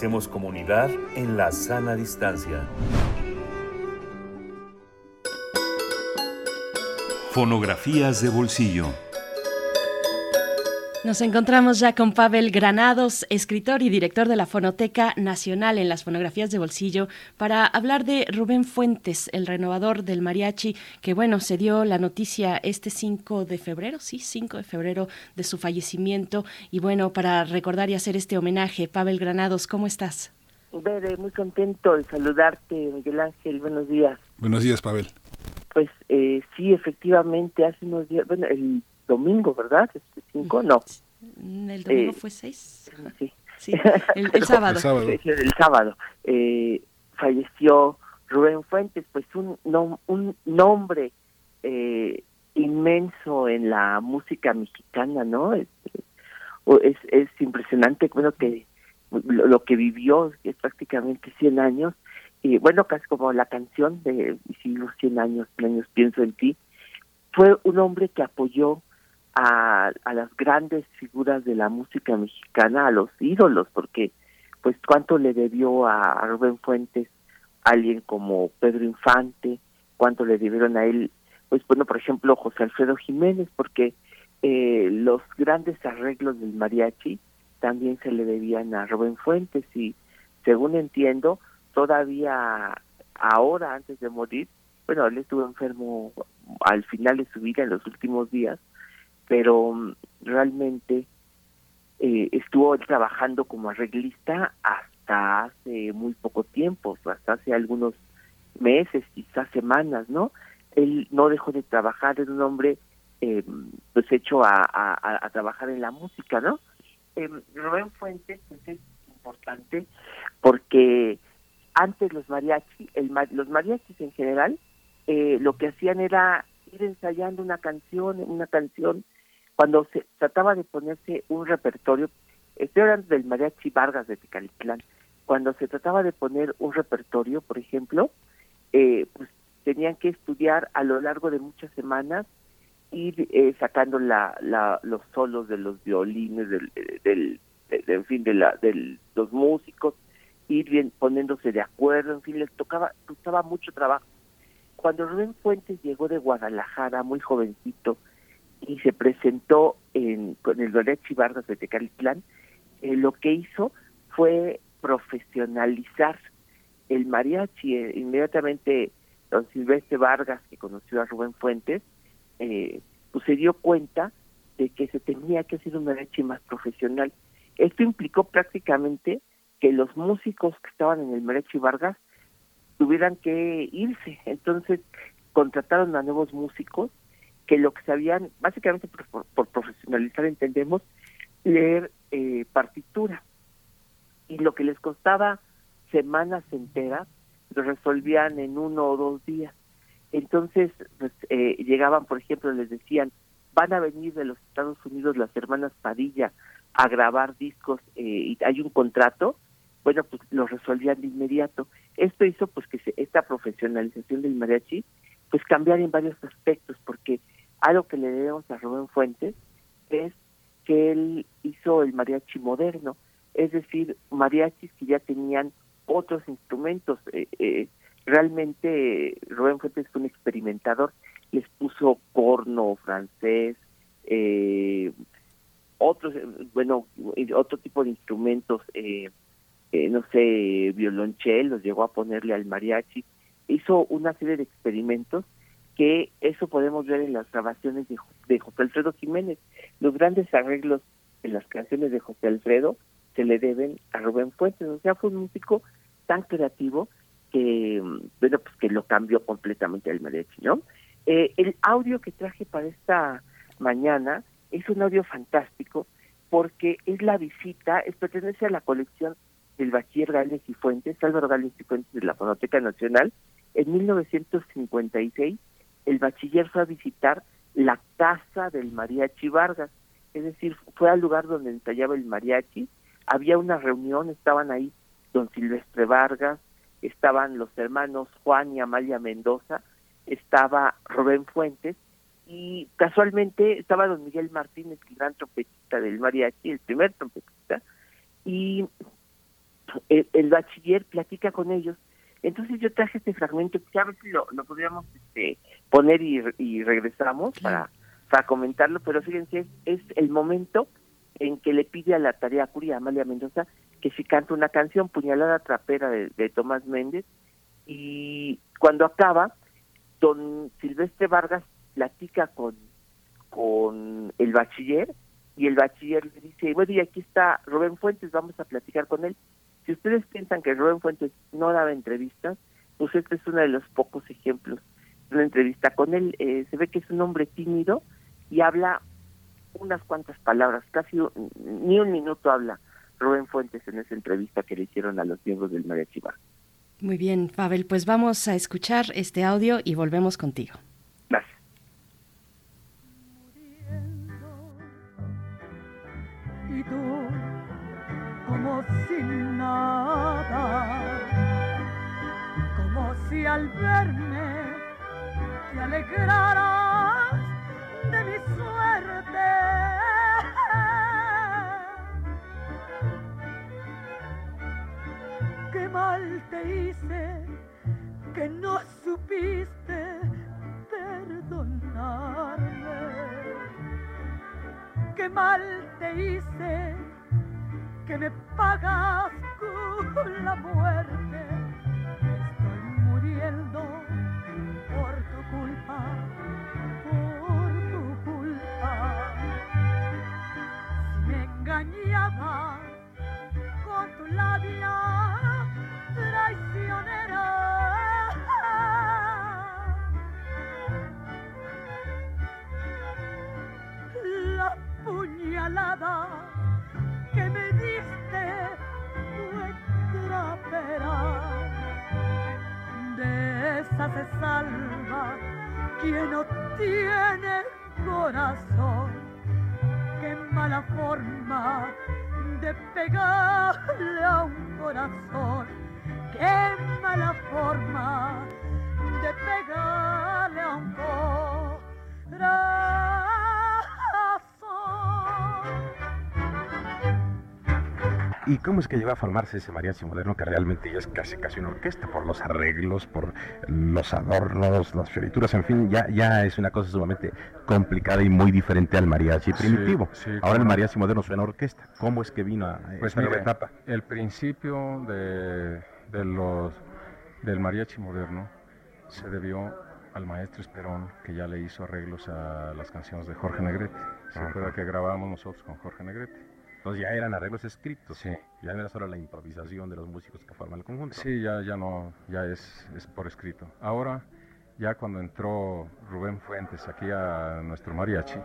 Hacemos comunidad en la sana distancia. Fonografías de bolsillo. Nos encontramos ya con Pavel Granados, escritor y director de la Fonoteca Nacional en las fonografías de bolsillo, para hablar de Rubén Fuentes, el renovador del mariachi, que bueno, se dio la noticia este 5 de febrero, sí, 5 de febrero de su fallecimiento. Y bueno, para recordar y hacer este homenaje, Pavel Granados, ¿cómo estás? Bere, muy contento de saludarte, Miguel Ángel, buenos días. Buenos días, Pavel. Pues eh, sí, efectivamente, hace unos días, bueno, el domingo, ¿verdad? Este cinco, no. Mm, El domingo Eh, fue 6. Sí. Sí, [LAUGHS] el, el sábado. El sábado. Sí, El sábado. Eh, falleció Rubén Fuentes, pues un, nom- un nombre eh, inmenso en la música mexicana, ¿no? Este, es, es impresionante, bueno, que lo, lo que vivió, que es prácticamente 100 años, y bueno, casi como la canción de si los 100 años, 100 años pienso en ti, fue un hombre que apoyó a, a las grandes figuras de la música mexicana, a los ídolos, porque pues cuánto le debió a, Rubén Fuentes alguien como Pedro Infante, cuánto le debieron a él, pues bueno, por ejemplo, José Alfredo Jiménez, porque eh, los grandes arreglos del mariachi también se le debían a Rubén Fuentes y según entiendo, todavía ahora, antes de morir, bueno, él estuvo enfermo al final de su vida, en los últimos días, pero mm, realmente eh, estuvo trabajando como arreglista hasta hace muy poco tiempo, hasta hace algunos meses, quizás semanas, ¿no? Él no dejó de trabajar, era un hombre eh, pues hecho a, trabajar en la música, ¿no? Eh, Rubén Fuentes pues, es importante porque antes los mariachi, el, los mariachis en general, eh, lo que hacían era ir ensayando una canción, una canción, cuando se trataba de ponerse un repertorio, estoy hablando del mariachi Vargas de Tecalitlán, cuando se trataba de poner un repertorio, por ejemplo, eh, pues tenían que estudiar a lo largo de muchas semanas, ir eh, sacando la, la, los solos de los violines, del, del, de- de- en fin, de, la, de los músicos, ir bien poniéndose de acuerdo, en fin, les tocaba, costaba mucho trabajo. Cuando Rubén Fuentes llegó de Guadalajara, muy jovencito, y se presentó en, con el Mariachi Vargas de Tecalitlán, eh, lo que hizo fue profesionalizar el mariachi. Eh, inmediatamente don Silvestre Vargas, que conoció a Rubén Fuentes, eh, pues se dio cuenta de que se tenía que hacer un mariachi más profesional. Esto implicó prácticamente que los músicos que estaban en el mariachi Vargas tuvieran que irse. Entonces contrataron a nuevos músicos que lo que sabían, básicamente por, profesionalizar entendemos, leer eh, partitura. Y lo que les costaba semanas enteras, lo resolvían en uno o dos días. Entonces pues, eh, llegaban, por ejemplo, les decían, van a venir de los Estados Unidos las hermanas Padilla a grabar discos eh, y hay un contrato, bueno, pues lo resolvían de inmediato. Esto hizo pues que se- esta profesionalización del mariachi pues cambiar en varios aspectos, porque algo que le debemos a Rubén Fuentes es que él hizo el mariachi moderno, es decir, mariachis que ya tenían otros instrumentos. Eh, eh, realmente Rubén Fuentes fue un experimentador, les puso corno francés, eh, otros, eh, bueno, otro tipo de instrumentos, eh, eh, no sé, violonchelos, llegó a ponerle al mariachi, hizo una serie de experimentos que eso podemos ver en las grabaciones de, Jo- de José Alfredo Jiménez. Los grandes arreglos en las canciones de José Alfredo se le deben a Rubén Fuentes, o sea, fue un músico tan creativo que, mm, bueno, pues que lo cambió completamente el mariachi, ¿no? Eh, el audio que traje para esta mañana es un audio fantástico porque es la visita, es, pertenece a la colección del bachiller Gales y Fuentes, Álvaro Gales y Fuentes de la Fonoteca Nacional. En 1956 el bachiller fue a visitar la casa del mariachi Vargas, es decir, fue al lugar donde ensayaba el mariachi, había una reunión, estaban ahí don Silvestre Vargas, estaban los hermanos Juan y Amalia Mendoza, estaba Rubén Fuentes y casualmente estaba don Miguel Martínez, el gran trompetista del mariachi, el primer trompetista, y el, bachiller platica con ellos. Entonces yo traje este fragmento, que a ver si lo, lo podríamos este, poner y, regresamos para, para comentarlo, pero fíjense, es, el momento en que le pide a la tarea curia Amalia Mendoza que si canta una canción, Puñalada Trapera de, de Tomás Méndez, y cuando acaba, don Silvestre Vargas platica con, con el bachiller y el bachiller le dice, bueno, y aquí está Rubén Fuentes, vamos a platicar con él. Si ustedes piensan que Rubén Fuentes no daba entrevistas, pues este es uno de los pocos ejemplos de una entrevista con él. Eh, se ve que es un hombre tímido y habla unas cuantas palabras, casi ni un minuto habla Rubén Fuentes en esa entrevista que le hicieron a los miembros del Mariachi Bar. Muy bien, Fabel, pues vamos a escuchar este audio y volvemos contigo. Sin nada, como si al verme te alegraras de mi suerte qué mal te hice que no supiste perdonarme. Qué mal te hice que me pagas con la muerte. Estoy muriendo por tu culpa, por tu culpa. Si me engañabas con tu labia traicionera. La puñalada De esa se salva quien no tiene corazón. Qué mala forma de pegarle a un corazón qué mala forma de pegarle a un corazón. ¿Y cómo es que llegó a formarse ese mariachi moderno que realmente ya es casi casi una orquesta por los arreglos, por los adornos, las fiorituras, en fin, ya, ya es una cosa sumamente complicada y muy diferente al mariachi primitivo. Ahora el mariachi moderno suena orquesta. ¿Cómo es que vino a pues esta nueva etapa? El principio de de los, del mariachi moderno se debió al maestro Esperón, que ya le hizo arreglos a las canciones de Jorge Negrete. Se acuerda que grabábamos nosotros con Jorge Negrete. Entonces ya eran arreglos escritos. Sí. Ya no era solo la improvisación de los músicos que forman el conjunto. Sí, ya, ya no, ya es, es por escrito. Ahora, ya cuando entró Rubén Fuentes aquí a nuestro mariachi,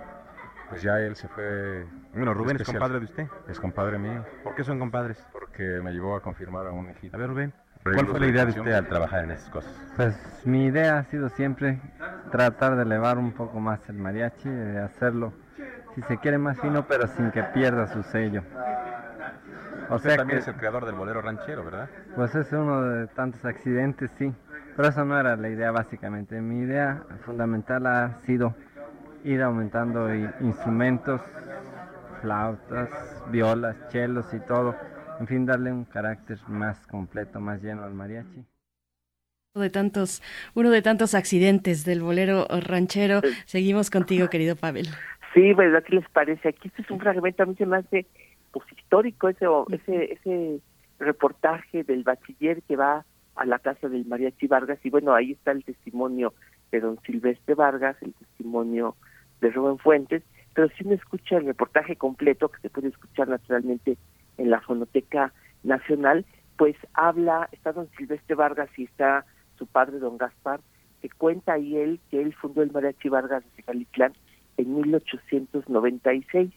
pues ya él se fue. Bueno, Rubén es compadre de usted. Es compadre mío. ¿Por qué son compadres? Porque me llevó a confirmar a un hijito. A ver, Rubén. ¿Cuál fue la idea de usted al trabajar en esas cosas? Pues mi idea ha sido siempre tratar de elevar un poco más el mariachi, de hacerlo, si se quiere, más fino, pero sin que pierda su sello. O usted sea también es el creador del bolero ranchero, ¿verdad? Pues es uno de tantos accidentes, sí. Pero esa no era la idea básicamente. Mi idea fundamental ha sido ir aumentando instrumentos, flautas, violas, chelos y todo en fin, darle un carácter más completo, más lleno al mariachi. De tantos, uno de tantos accidentes del bolero ranchero. Seguimos contigo, querido Pavel. Sí, ¿verdad? ¿Qué les parece? Aquí este es un fragmento, a mí se me hace pues, histórico ese, ese, ese reportaje del bachiller que va a la casa del mariachi Vargas y bueno, ahí está el testimonio de don Silvestre Vargas, el testimonio de Rubén Fuentes, pero si uno escucha el reportaje completo, que se puede escuchar naturalmente en la Fonoteca Nacional, pues habla, está don Silvestre Vargas y está su padre don Gaspar, que cuenta ahí él que él fundó el Mariachi Vargas de Calitlán en 1896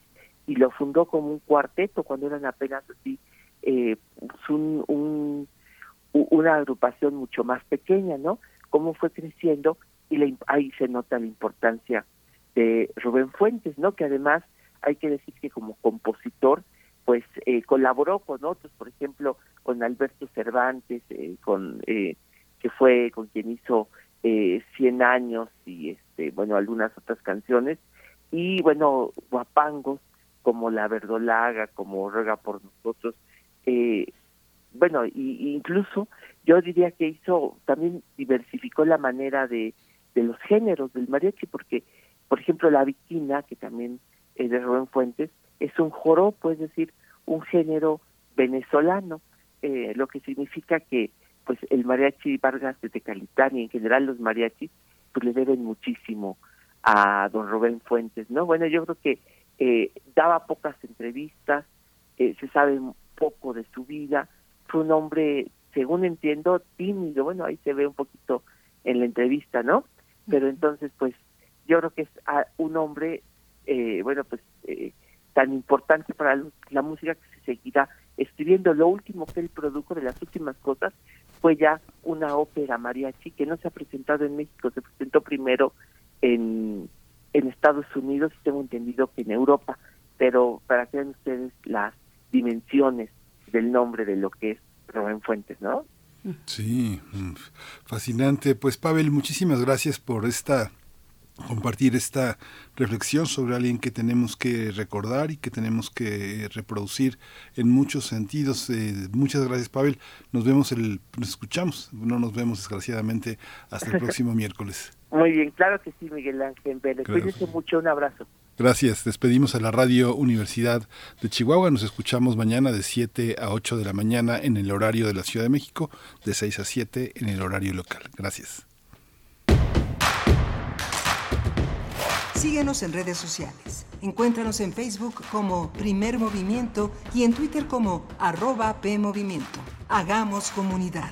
y lo fundó como un cuarteto cuando eran apenas así eh, un, un, una agrupación mucho más pequeña, ¿no? Cómo fue creciendo y ahí se nota la importancia de Rubén Fuentes, ¿no? Que además hay que decir que como compositor pues eh, colaboró con otros, por ejemplo, con Alberto Cervantes, eh, con eh, que fue con quien hizo eh, 100 años y este bueno algunas otras canciones. Y bueno guapangos como La Verdolaga, como Ruega por nosotros, eh, bueno, y, incluso yo diría que hizo, también diversificó la manera de, de los géneros del mariachi, porque, por ejemplo, la viquina, que también es de Rubén Fuentes, es un joropo, es decir, un género venezolano, eh, lo que significa que pues el mariachi Vargas de Tecalitán y en general los mariachis pues le deben muchísimo a don Rubén Fuentes, ¿no? Bueno, yo creo que eh, daba pocas entrevistas, eh, se sabe poco de su vida, fue un hombre, según entiendo, tímido, bueno, ahí se ve un poquito en la entrevista, ¿no? Pero entonces, pues, yo creo que es ah, un hombre, eh, bueno, pues, eh, tan importante para la música que se seguirá escribiendo. Lo último que él produjo de las últimas cosas fue ya una ópera mariachi que no se ha presentado en México, se presentó primero en, en Estados Unidos y tengo entendido que en Europa, pero para que vean ustedes las dimensiones del nombre de lo que es Rubén Fuentes, ¿no? Sí, mm, fascinante. Pues Pavel, muchísimas gracias por esta compartir esta reflexión sobre alguien que tenemos que recordar y que tenemos que reproducir en muchos sentidos. Eh, muchas gracias, Pavel. Nos vemos, el, nos escuchamos. No nos vemos, desgraciadamente, hasta el [LAUGHS] próximo miércoles. Muy bien, claro que sí, Miguel Ángel Cuídense mucho, un abrazo. Gracias. Despedimos a la Radio Universidad de Chihuahua. Nos escuchamos mañana de 7 a 8 de la mañana en el horario de la Ciudad de México, de 6 a 7 en el horario local. Gracias. Síguenos en redes sociales. Encuéntranos en Facebook como Primer Movimiento y en Twitter como arroba PMovimiento. Hagamos comunidad.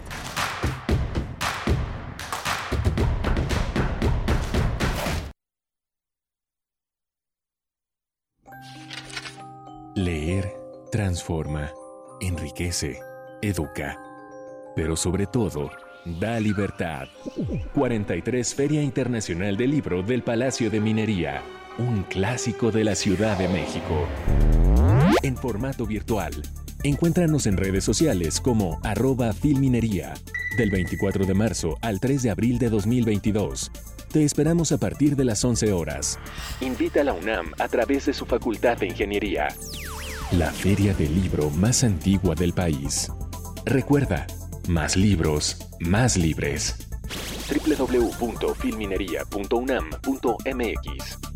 Leer transforma, enriquece, educa, pero sobre todo, da libertad. 43 Feria Internacional del Libro del Palacio de Minería, un clásico de la Ciudad de México. En formato virtual, encuéntranos en redes sociales como arroba filminería, del 24 de marzo al 3 de abril de 2022. Te esperamos a partir de las 11 horas. Invita a la UNAM a través de su Facultad de Ingeniería. La feria del libro más antigua del país. Recuerda, más libros, más libres. www.filminería.unam.mx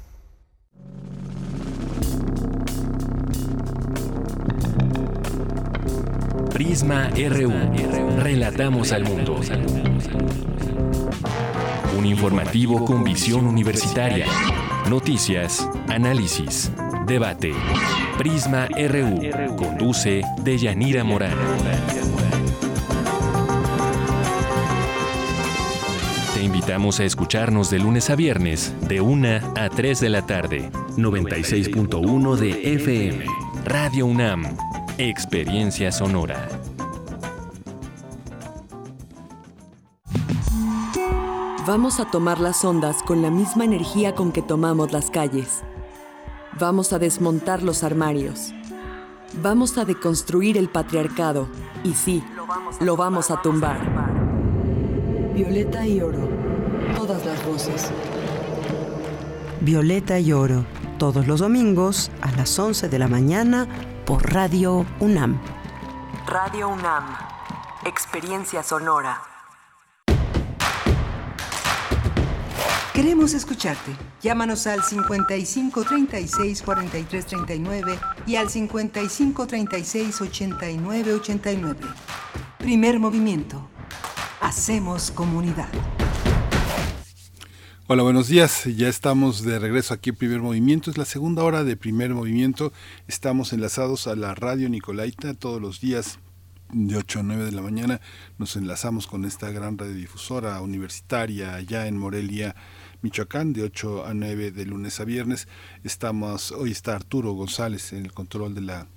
Prisma RU. Relatamos al mundo. Un informativo con visión universitaria. Noticias, análisis, debate. Prisma RU. Conduce Deyanira Morán. Invitamos a escucharnos de lunes a viernes, de 1 a 3 de la tarde. 96.1 de FM. Radio UNAM. Experiencia Sonora. Vamos a tomar las ondas con la misma energía con que tomamos las calles. Vamos a desmontar los armarios. Vamos a deconstruir el patriarcado. Y sí, lo vamos a tumbar. Violeta y oro. Las voces. Violeta y oro. Todos los domingos a las 11 de la mañana por Radio UNAM. Radio UNAM, Experiencia Sonora. Queremos escucharte. Llámanos al 55 36 43 39 y al 55 36 89 89. Primer movimiento. Hacemos comunidad. Hola, buenos días. Ya estamos de regreso aquí en Primer Movimiento. Es la segunda hora de Primer Movimiento. Estamos enlazados a la radio Nicolaita todos los días de 8 a 9 de la mañana. Nos enlazamos con esta gran radiodifusora universitaria allá en Morelia Michoacán, de 8 a 9 de lunes a viernes. Estamos, hoy está Arturo González en el control de la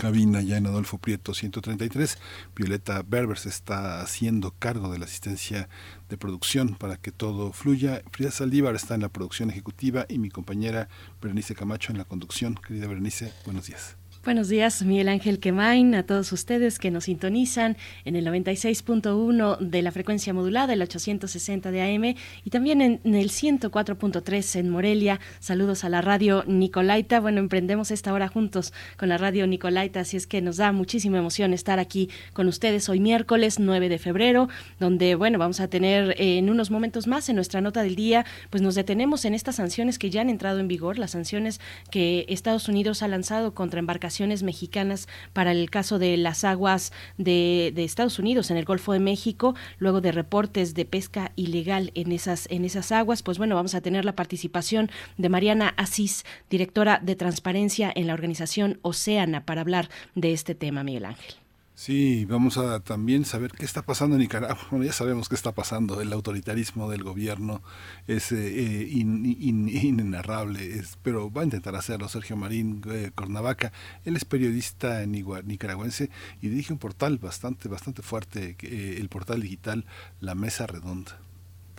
cabina ya en Adolfo Prieto 133. Violeta Berber se está haciendo cargo de la asistencia de producción para que todo fluya. Frida Saldívar está en la producción ejecutiva y mi compañera Berenice Camacho en la conducción. Querida Berenice, buenos días. Buenos días, Miguel Ángel Quemain, a todos ustedes que nos sintonizan en el 96.1 de la frecuencia modulada, el 860 de AM y también en, el 104.3 en Morelia. Saludos a la radio Nicolaita. Bueno, emprendemos esta hora juntos con la radio Nicolaita, así es que nos da muchísima emoción estar aquí con ustedes hoy miércoles 9 de febrero, donde, bueno, vamos a tener eh, en unos momentos más en nuestra nota del día, pues nos detenemos en estas sanciones que ya han entrado en vigor, las sanciones que Estados Unidos ha lanzado contra embarcaciones mexicanas para el caso de las aguas de, de, Estados Unidos en el Golfo de México, luego de reportes de pesca ilegal en esas, en esas aguas. Pues bueno, vamos a tener la participación de Mariana Asís, directora de Transparencia en la organización Océana, para hablar de este tema, Miguel Ángel. Sí, vamos a también saber qué está pasando en Nicaragua. Bueno, ya sabemos qué está pasando. El autoritarismo del gobierno es eh, inenarrable, es, pero va a intentar hacerlo Sergio Marín eh, Cornavaca. Él es periodista nicaragüense y dirige un portal bastante, bastante fuerte, eh, el portal digital La Mesa Redonda.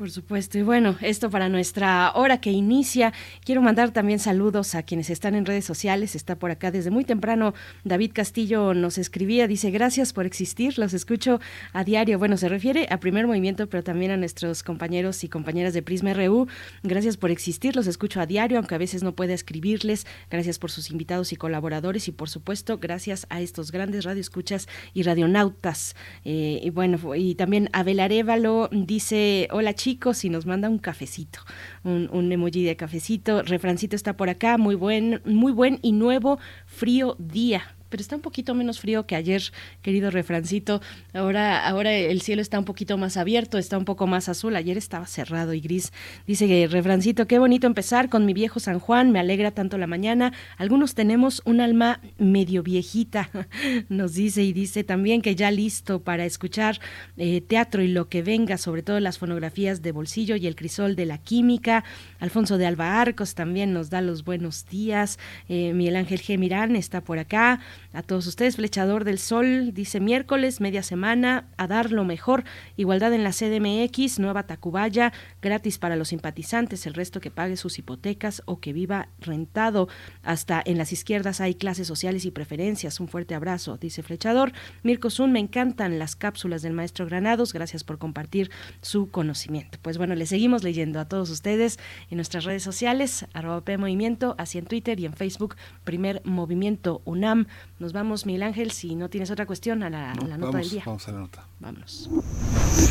Por supuesto. Y bueno, esto para nuestra hora que inicia. Quiero mandar también saludos a quienes están en redes sociales. Está por acá desde muy temprano. David Castillo nos escribía, dice, gracias por existir. Los escucho a diario. Bueno, se refiere a primer movimiento, pero también a nuestros compañeros y compañeras de Prisma RU. Gracias por existir. Los escucho a diario, aunque a veces no pueda escribirles. Gracias por sus invitados y colaboradores. Y por supuesto, gracias a estos grandes radioescuchas y radionautas. Eh, y bueno, y también Abel Arevalo dice, hola chicos chicos y nos manda un cafecito, un, un emoji de cafecito. Refrancito está por acá, muy buen, muy buen y nuevo frío día pero está un poquito menos frío que ayer, querido refrancito. Ahora, ahora el cielo está un poquito más abierto, está un poco más azul. Ayer estaba cerrado y gris. Dice que refrancito, qué bonito empezar con mi viejo San Juan, me alegra tanto la mañana. Algunos tenemos un alma medio viejita, [LAUGHS] nos dice y dice también que ya listo para escuchar eh, teatro y lo que venga, sobre todo las fonografías de bolsillo y el crisol de la química. Alfonso de Alba Arcos también nos da los buenos días. Eh, Miguel Ángel G. Mirán está por acá. A todos ustedes, Flechador del Sol dice miércoles, media semana, a dar lo mejor. Igualdad en la CDMX, Nueva Tacubaya, gratis para los simpatizantes, el resto que pague sus hipotecas o que viva rentado. Hasta en las izquierdas hay clases sociales y preferencias. Un fuerte abrazo, dice Flechador. Mirko Zun, me encantan las cápsulas del maestro Granados. Gracias por compartir su conocimiento. Pues bueno, le seguimos leyendo a todos ustedes en nuestras redes sociales, arroba P Movimiento, así en Twitter y en Facebook, Primer Movimiento UNAM. Nos vamos, Miguel Ángel, si no tienes otra cuestión, a la, nota del día. Vamos a la nota. Vámonos.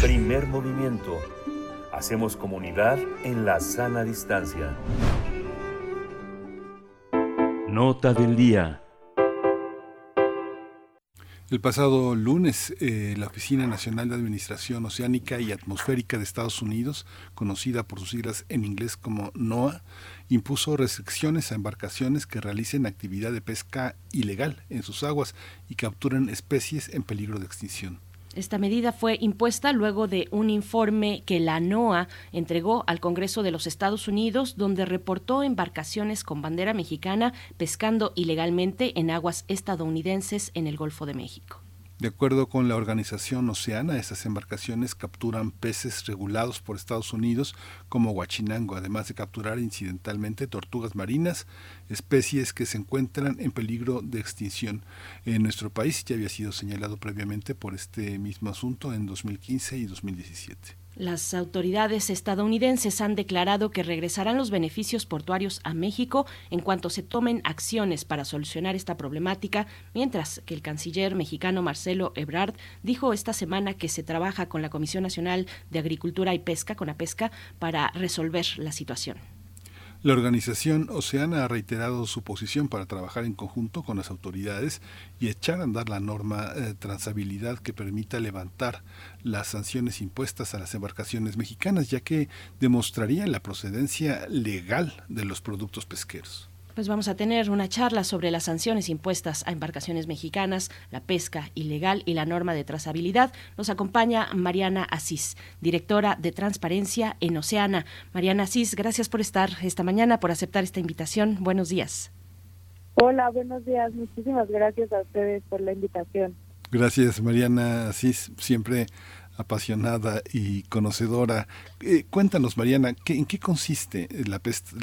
Primer movimiento. Hacemos comunidad en la sana distancia. Nota del día. El pasado lunes, eh, la Oficina Nacional de Administración Oceánica y Atmosférica de Estados Unidos, conocida por sus siglas en inglés como NOAA, impuso restricciones a embarcaciones que realicen actividad de pesca ilegal en sus aguas y capturen especies en peligro de extinción. Esta medida fue impuesta luego de un informe que la NOAA entregó al Congreso de los Estados Unidos, donde reportó embarcaciones con bandera mexicana pescando ilegalmente en aguas estadounidenses en el Golfo de México. De acuerdo con la organización Oceana, estas embarcaciones capturan peces regulados por Estados Unidos como guachinango, además de capturar incidentalmente tortugas marinas, especies que se encuentran en peligro de extinción. En nuestro país ya había sido señalado previamente por este mismo asunto en 2015 y 2017. Las autoridades estadounidenses han declarado que regresarán los beneficios portuarios a México en cuanto se tomen acciones para solucionar esta problemática, mientras que el canciller mexicano Marcelo Ebrard dijo esta semana que se trabaja con la Comisión Nacional de Agricultura y Pesca, con la pesca, para resolver la situación. La organización Oceana ha reiterado su posición para trabajar en conjunto con las autoridades y echar a andar la norma de trazabilidad que permita levantar las sanciones impuestas a las embarcaciones mexicanas, ya que demostraría la procedencia legal de los productos pesqueros. Pues vamos a tener una charla sobre las sanciones impuestas a embarcaciones mexicanas, la pesca ilegal y la norma de trazabilidad. Nos acompaña Mariana Asís, directora de Transparencia en Oceana. Mariana Asís, gracias por estar esta mañana, por aceptar esta invitación. Buenos días. Hola, buenos días. Muchísimas gracias a ustedes por la invitación. Gracias, Mariana Asís. Siempre apasionada y conocedora. Eh, cuéntanos, Mariana, ¿qué, ¿en qué consiste la,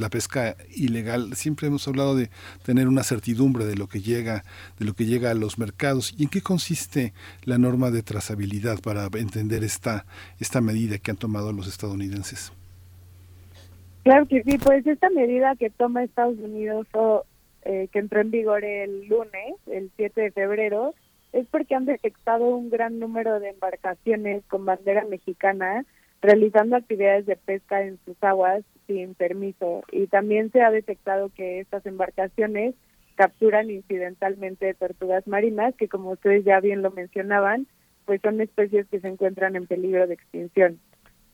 pesca ilegal? Siempre hemos hablado de tener una certidumbre de lo que llega, de lo que llega a los mercados. ¿Y en qué consiste la norma de trazabilidad para entender esta, esta medida que han tomado los estadounidenses? Claro que sí, pues esta medida que toma Estados Unidos o eh, que entró en vigor el lunes, el 7 de febrero, es porque han detectado un gran número de embarcaciones con bandera mexicana realizando actividades de pesca en sus aguas sin permiso y también se ha detectado que estas embarcaciones capturan incidentalmente tortugas marinas que como ustedes ya bien lo mencionaban pues son especies que se encuentran en peligro de extinción.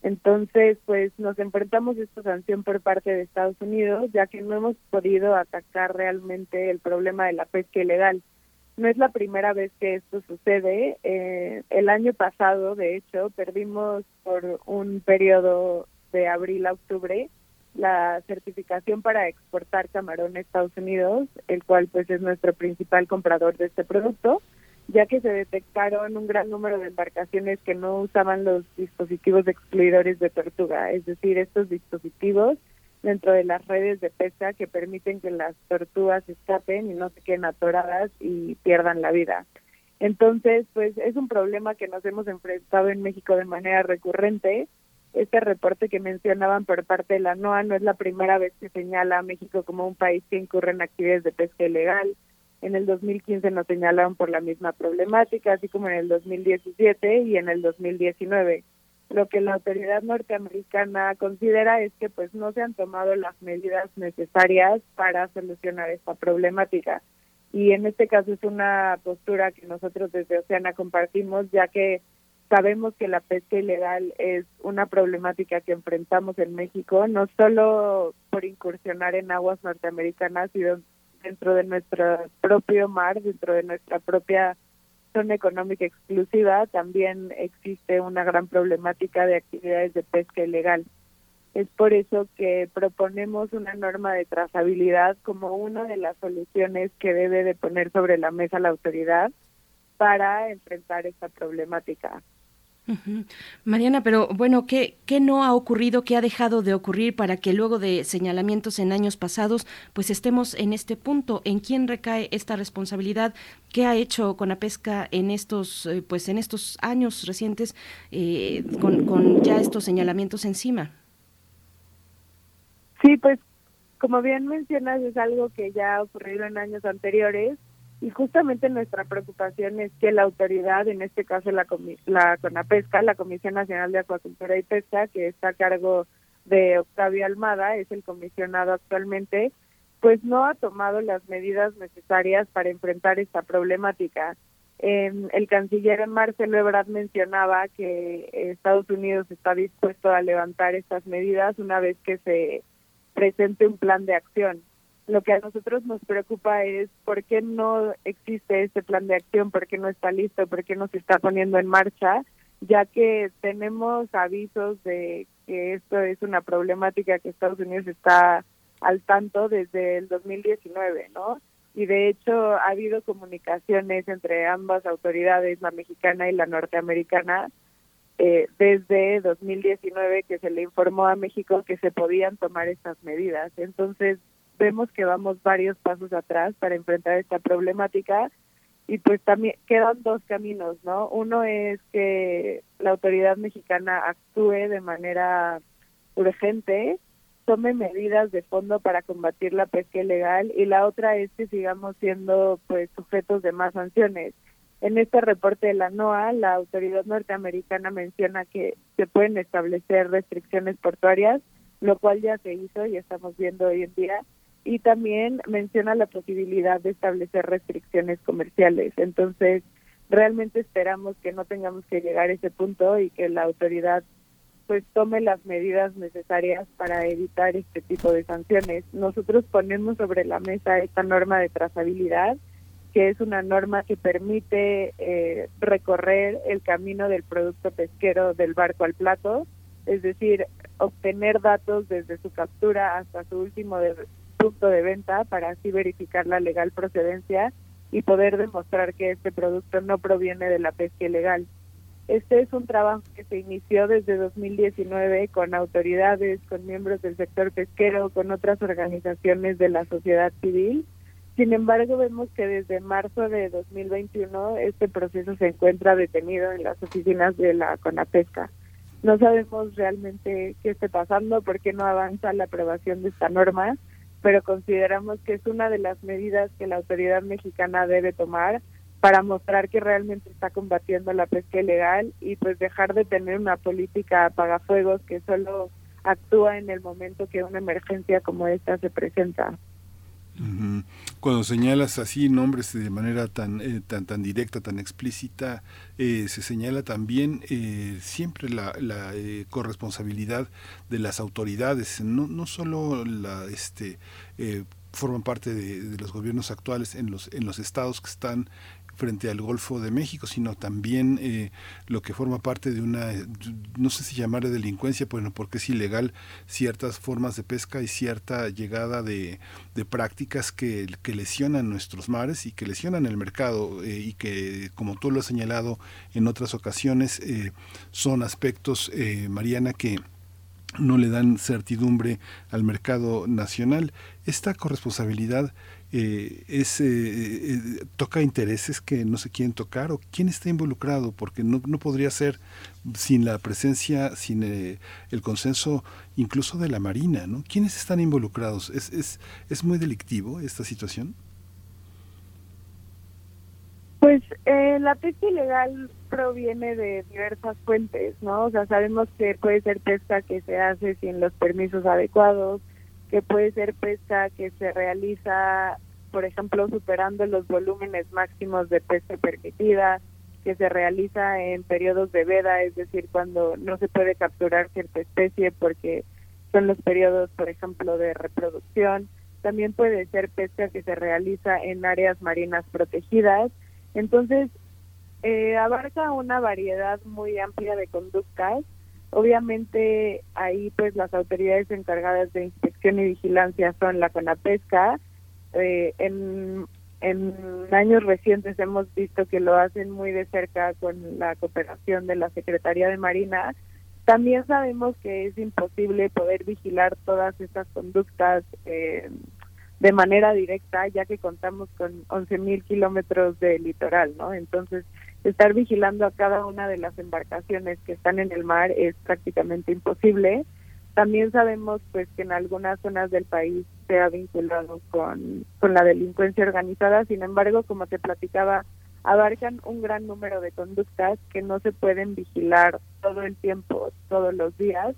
Entonces, pues nos enfrentamos a esta sanción por parte de Estados Unidos, ya que no hemos podido atacar realmente el problema de la pesca ilegal. No es la primera vez que esto sucede. Eh, el año pasado, de hecho, perdimos por un periodo de abril a octubre la certificación para exportar camarón a Estados Unidos, el cual pues es nuestro principal comprador de este producto, ya que se detectaron un gran número de embarcaciones que no usaban los dispositivos excluidores de tortuga, es decir, estos dispositivos dentro de las redes de pesca que permiten que las tortugas escapen y no se queden atoradas y pierdan la vida. Entonces, pues es un problema que nos hemos enfrentado en México de manera recurrente. Este reporte que mencionaban por parte de la NOAA no es la primera vez que señala a México como un país que incurre en actividades de pesca ilegal. En el 2015 nos señalaron por la misma problemática, así como en el 2017 y en el 2019 lo que la autoridad norteamericana considera es que pues no se han tomado las medidas necesarias para solucionar esta problemática. Y en este caso es una postura que nosotros desde Oceana compartimos ya que sabemos que la pesca ilegal es una problemática que enfrentamos en México no solo por incursionar en aguas norteamericanas sino dentro de nuestro propio mar dentro de nuestra propia zona económica exclusiva también existe una gran problemática de actividades de pesca ilegal. Es por eso que proponemos una norma de trazabilidad como una de las soluciones que debe de poner sobre la mesa la autoridad para enfrentar esta problemática. Mariana, pero bueno, ¿qué, ¿qué no ha ocurrido, qué ha dejado de ocurrir para que luego de señalamientos en años pasados, pues estemos en este punto? ¿En quién recae esta responsabilidad? ¿Qué ha hecho con la pesca en estos, eh, pues en estos años recientes eh, con, con ya estos señalamientos encima? Sí, pues como bien mencionas, es algo que ya ha ocurrido en años anteriores y justamente nuestra preocupación es que la autoridad, en este caso la, la CONAPESCA, la Comisión Nacional de Acuacultura y Pesca, que está a cargo de Octavio Almada, es el comisionado actualmente, pues no ha tomado las medidas necesarias para enfrentar esta problemática. el canciller Marcelo Ebrard mencionaba que Estados Unidos está dispuesto a levantar estas medidas una vez que se presente un plan de acción. Lo que a nosotros nos preocupa es por qué no existe ese plan de acción, por qué no está listo, por qué no se está poniendo en marcha, ya que tenemos avisos de que esto es una problemática que Estados Unidos está al tanto desde el 2019, ¿no? Y de hecho ha habido comunicaciones entre ambas autoridades, la mexicana y la norteamericana, eh, desde 2019 que se le informó a México que se podían tomar estas medidas. Entonces, vemos que vamos varios pasos atrás para enfrentar esta problemática y pues también quedan dos caminos, ¿no? Uno es que la autoridad mexicana actúe de manera urgente, tome medidas de fondo para combatir la pesca ilegal y la otra es que sigamos siendo pues sujetos de más sanciones. En este reporte de la NOAA, la autoridad norteamericana menciona que se pueden establecer restricciones portuarias, lo cual ya se hizo y estamos viendo hoy en día, y también menciona la posibilidad de establecer restricciones comerciales. Entonces, realmente esperamos que no tengamos que llegar a ese punto y que la autoridad pues tome las medidas necesarias para evitar este tipo de sanciones. Nosotros ponemos sobre la mesa esta norma de trazabilidad, que es una norma que permite eh, recorrer el camino del producto pesquero del barco al plato, es decir, obtener datos desde su captura hasta su último punto de venta para así verificar la legal procedencia y poder demostrar que este producto no proviene de la pesca ilegal. Este es un trabajo que se inició desde 2019 con autoridades, con miembros del sector pesquero, con otras organizaciones de la sociedad civil. Sin embargo, vemos que desde marzo de 2021 este proceso se encuentra detenido en las oficinas de la CONAPESCA. No sabemos realmente qué está pasando, por qué no avanza la aprobación de esta norma, pero consideramos que es una de las medidas que la autoridad mexicana debe tomar para mostrar que realmente está combatiendo la pesca ilegal y pues dejar de tener una política apagafuegos que solo actúa en el momento que una emergencia como esta se presenta. Cuando señalas así nombres de manera tan eh, tan tan directa, tan explícita, eh, se señala también eh, siempre la, la corresponsabilidad de las autoridades, no, no solo la este forman parte de, de, los gobiernos actuales en los en los estados que están frente al Golfo de México, sino también eh, lo que forma parte de una, no sé si llamarle delincuencia, bueno, porque es ilegal ciertas formas de pesca y cierta llegada de, de prácticas que, que, lesionan nuestros mares y que lesionan el mercado eh, y que, como tú lo has señalado en otras ocasiones, eh, son aspectos, Mariana, que no le dan certidumbre al mercado nacional. Esta corresponsabilidad eh, es, eh, eh, toca intereses que no se quieren tocar o quién está involucrado, porque no, no podría ser sin la presencia, sin el consenso incluso de la Marina, ¿no? ¿Quiénes están involucrados? ¿Es, es, es muy delictivo esta situación? Pues la pesca ilegal proviene de diversas fuentes, ¿no? O sea, sabemos que puede ser pesca que se hace sin los permisos adecuados, que puede ser pesca que se realiza, por ejemplo, superando los volúmenes máximos de pesca permitida, que se realiza en periodos de veda, es decir, cuando no se puede capturar cierta especie porque son los periodos, por ejemplo, de reproducción. También puede ser pesca que se realiza en áreas marinas protegidas. Entonces, eh, abarca una variedad muy amplia de conductas Obviamente ahí pues las autoridades encargadas de inspección y vigilancia son la CONAPESCA. Eh, en, años recientes hemos visto que lo hacen muy de cerca con la cooperación de la Secretaría de Marina. También sabemos que es imposible poder vigilar todas estas conductas eh, de manera directa, ya que contamos con 11.000 kilómetros de litoral, ¿no? Entonces, estar vigilando a cada una de las embarcaciones que están en el mar es prácticamente imposible. También sabemos pues que en algunas zonas del país se ha vinculado con, con la delincuencia organizada, sin embargo, como te platicaba, abarcan un gran número de conductas que no se pueden vigilar todo el tiempo, todos los días.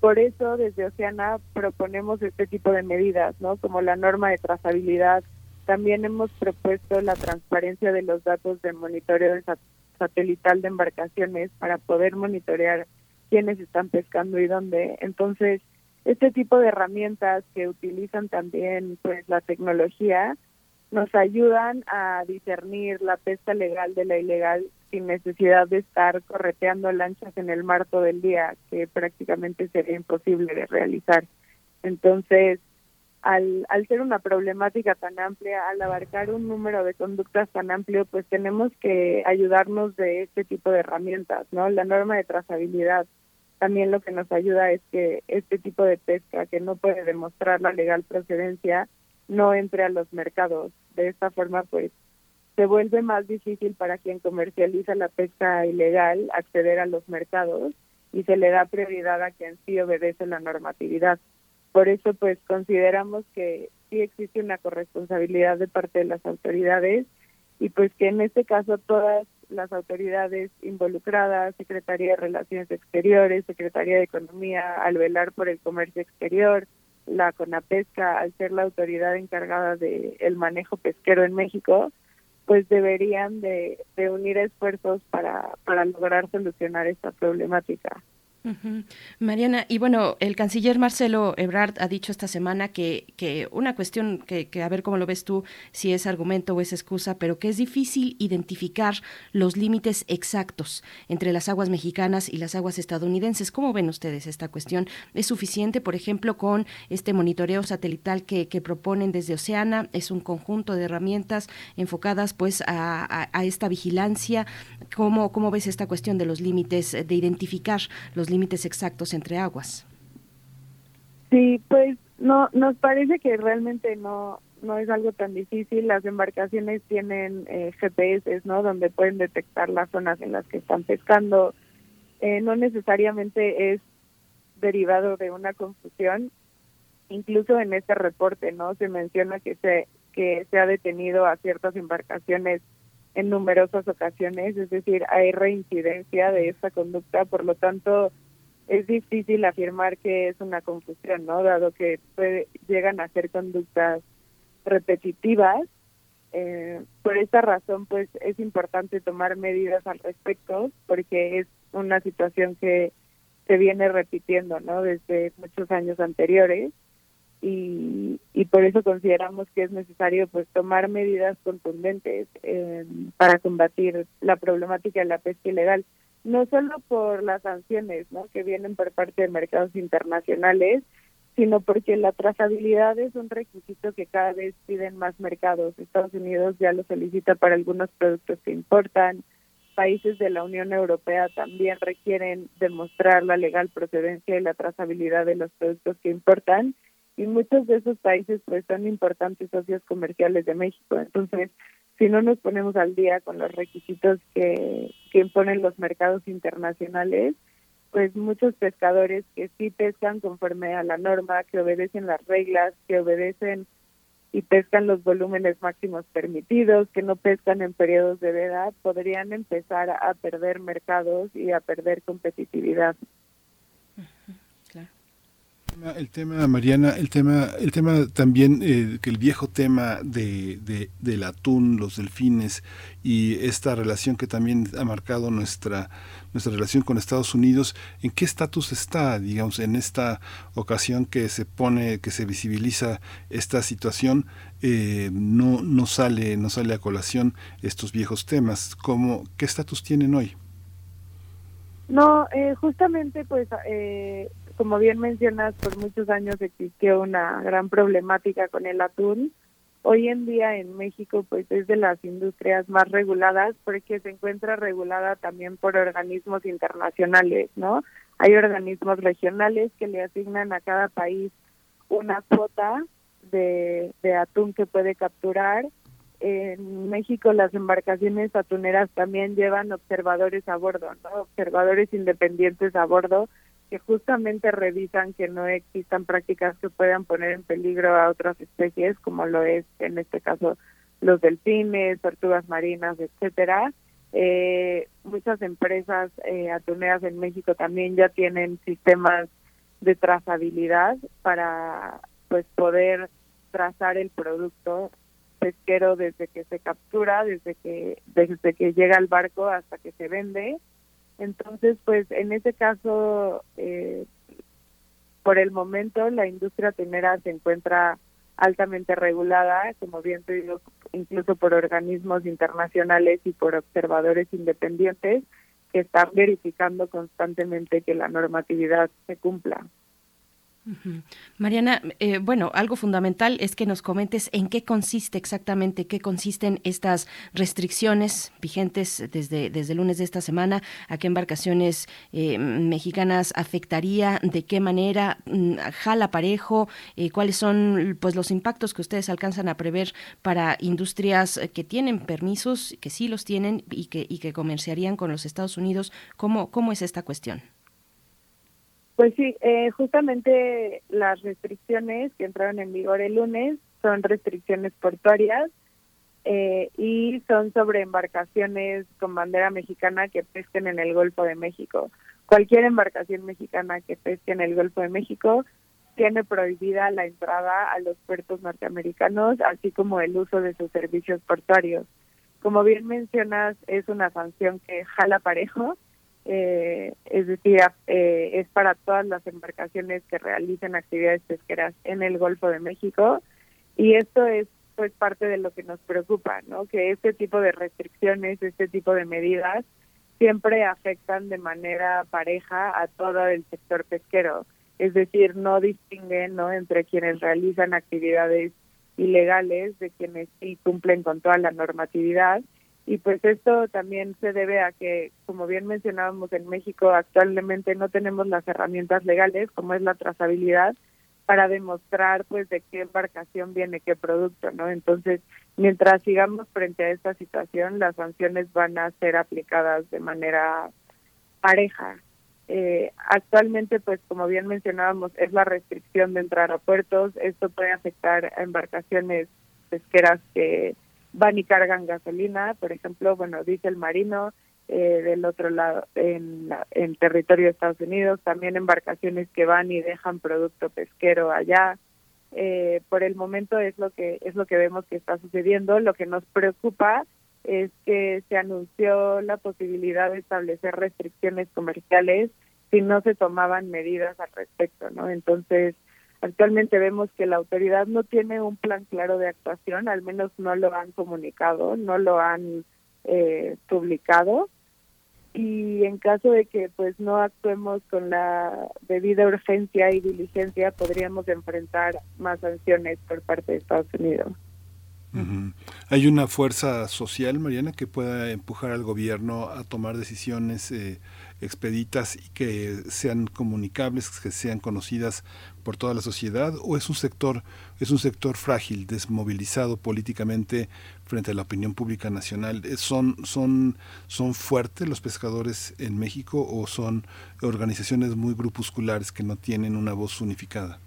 Por eso desde Oceana proponemos este tipo de medidas, ¿no? Como la norma de trazabilidad también hemos propuesto la transparencia de los datos de monitoreo satelital de embarcaciones para poder monitorear quiénes están pescando y dónde. Entonces, este tipo de herramientas que utilizan también pues la tecnología nos ayudan a discernir la pesca legal de la ilegal sin necesidad de estar correteando lanchas en el mar todo el día, que prácticamente sería imposible de realizar. Entonces, al, al ser una problemática tan amplia, al abarcar un número de conductas tan amplio, pues tenemos que ayudarnos de este tipo de herramientas, ¿no? La norma de trazabilidad también lo que nos ayuda es que este tipo de pesca que no puede demostrar la legal procedencia no entre a los mercados. De esta forma, pues se vuelve más difícil para quien comercializa la pesca ilegal acceder a los mercados y se le da prioridad a quien sí obedece la normatividad. Por eso, pues consideramos que sí existe una corresponsabilidad de parte de las autoridades y pues que en este caso todas las autoridades involucradas, Secretaría de Relaciones Exteriores, Secretaría de Economía, al velar por el comercio exterior, la CONAPESCA, al ser la autoridad encargada del el manejo pesquero en México, pues deberían de, de unir esfuerzos para, para lograr solucionar esta problemática. Mariana, y bueno, el canciller Marcelo Ebrard ha dicho esta semana que, que una cuestión que, a ver cómo lo ves tú, si es argumento o es excusa, pero que es difícil identificar los límites exactos entre las aguas mexicanas y las aguas estadounidenses. ¿Cómo ven ustedes esta cuestión? ¿Es suficiente, por ejemplo, con este monitoreo satelital que, que proponen desde Oceana? ¿Es un conjunto de herramientas enfocadas pues a, a, esta vigilancia? ¿Cómo, ¿Cómo ves esta cuestión de los límites, de identificar los límites? Límites exactos entre aguas. Sí, pues no nos parece que realmente no no es algo tan difícil. Las embarcaciones tienen eh, GPS, ¿no? Donde pueden detectar las zonas en las que están pescando. Eh, no necesariamente es derivado de una confusión. Incluso en este reporte, ¿no? Se menciona que se que se ha detenido a ciertas embarcaciones en numerosas ocasiones, es decir, hay reincidencia de esta conducta, por lo tanto, es difícil afirmar que es una confusión, ¿no? Dado que llegan a ser conductas repetitivas. Eh, por esta razón, pues es importante tomar medidas al respecto, porque es una situación que se viene repitiendo, ¿no? Desde muchos años anteriores. Y, y por eso consideramos que es necesario pues tomar medidas contundentes eh, para combatir la problemática de la pesca ilegal no solo por las sanciones ¿no? que vienen por parte de mercados internacionales, sino porque la trazabilidad es un requisito que cada vez piden más mercados. Estados Unidos ya lo solicita para algunos productos que importan. Países de la Unión Europea también requieren demostrar la legal procedencia y la trazabilidad de los productos que importan. Y muchos de esos países pues son importantes socios comerciales de México. Entonces, si no nos ponemos al día con los requisitos que, que imponen los mercados internacionales, pues muchos pescadores que sí pescan conforme a la norma, que obedecen las reglas, que obedecen y pescan los volúmenes máximos permitidos, que no pescan en periodos de veda, podrían empezar a perder mercados y a perder competitividad el tema, Mariana, el tema, el tema también, eh, que el viejo tema de, de, del atún, los delfines y esta relación que también ha marcado nuestra, nuestra relación con Estados Unidos, ¿en qué estatus está, digamos, en esta ocasión que se pone, que se visibiliza esta situación, eh, no, no sale, no sale a colación estos viejos temas? ¿Cómo, ¿Qué estatus tienen hoy? No, eh, justamente pues eh, como bien mencionas, por muchos años existió una gran problemática con el atún. Hoy en día en México pues es de las industrias más reguladas porque se encuentra regulada también por organismos internacionales, ¿no? Hay organismos regionales que le asignan a cada país una cuota de, atún que puede capturar. En México las embarcaciones atuneras también llevan observadores a bordo, ¿no? Observadores independientes a bordo que justamente revisan que no existan prácticas que puedan poner en peligro a otras especies, como lo es en este caso los delfines, tortugas marinas, etcétera. Eh, muchas empresas eh, en México también ya tienen sistemas de trazabilidad para pues poder trazar el producto pesquero desde que se captura, desde que desde que llega al barco hasta que se vende entonces, pues en ese caso, eh, por el momento la industria tenera se encuentra altamente regulada, como bien te digo, incluso por organismos internacionales y por observadores independientes que están verificando constantemente que la normatividad se cumpla. Mariana, eh, bueno, algo fundamental es que nos comentes en qué consiste exactamente, qué consisten estas restricciones vigentes desde, desde el lunes de esta semana, a qué embarcaciones eh, mexicanas afectaría, de qué manera, mm, jala parejo, eh, cuáles son pues los impactos que ustedes alcanzan a prever para industrias que tienen permisos, que sí los tienen y que, y que comerciarían con los Estados Unidos. ¿Cómo, cómo es esta cuestión? Pues sí, eh, justamente las restricciones que entraron en vigor el lunes son restricciones portuarias eh, y son sobre embarcaciones con bandera mexicana que pesquen en el Golfo de México. Cualquier embarcación mexicana que pesque en el Golfo de México tiene prohibida la entrada a los puertos norteamericanos, así como el uso de sus servicios portuarios. Como bien mencionas, es una sanción que jala parejo eh, es decir, eh, es para todas las embarcaciones que realicen actividades pesqueras en el Golfo de México y esto es pues parte de lo que nos preocupa, ¿no? Que este tipo de restricciones, este tipo de medidas siempre afectan de manera pareja a todo el sector pesquero, es decir, no distinguen, ¿no? entre quienes realizan actividades ilegales de quienes sí cumplen con toda la normatividad y pues esto también se debe a que, como bien mencionábamos en México, actualmente no tenemos las herramientas legales, como es la trazabilidad, para demostrar pues de qué embarcación viene qué producto, ¿no? Entonces, mientras sigamos frente a esta situación, las sanciones van a ser aplicadas de manera pareja. Eh, actualmente, pues como bien mencionábamos, es la restricción de entrar a puertos. Esto puede afectar a embarcaciones pesqueras que van y cargan gasolina, por ejemplo, bueno, diésel marino, eh, del otro lado, en, en territorio de Estados Unidos, también embarcaciones que van y dejan producto pesquero allá. Eh, por el momento es lo que es lo que vemos que está sucediendo. Lo que nos preocupa es que se anunció la posibilidad de establecer restricciones comerciales si no se tomaban medidas al respecto, ¿no? Entonces, Actualmente vemos que la autoridad no tiene un plan claro de actuación, al menos no lo han comunicado, no lo han eh, publicado y en caso de que pues no actuemos con la debida urgencia y diligencia podríamos enfrentar más sanciones por parte de Estados Unidos. ¿Hay una fuerza social, Mariana, que pueda empujar al gobierno a tomar decisiones eh, expeditas y que sean comunicables, que sean conocidas por toda la sociedad o es un sector es un sector frágil, desmovilizado políticamente frente a la opinión pública nacional? ¿Son son son fuertes los pescadores en México o son organizaciones muy grupusculares que no tienen una voz unificada?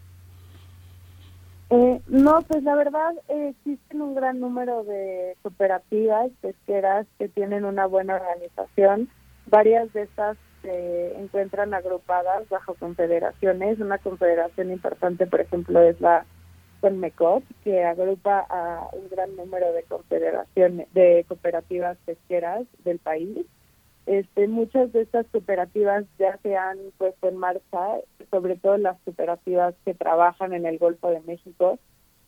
Eh, no, pues la verdad eh, existen un gran número de cooperativas pesqueras que tienen una buena organización Varias de estas se encuentran agrupadas bajo confederaciones. Una confederación importante, por ejemplo, es la CONMECOP, que agrupa a un gran número de confederaciones, de cooperativas pesqueras del país. Este, muchas de estas cooperativas ya se han puesto en marcha, sobre todo las cooperativas que trabajan en el Golfo de México,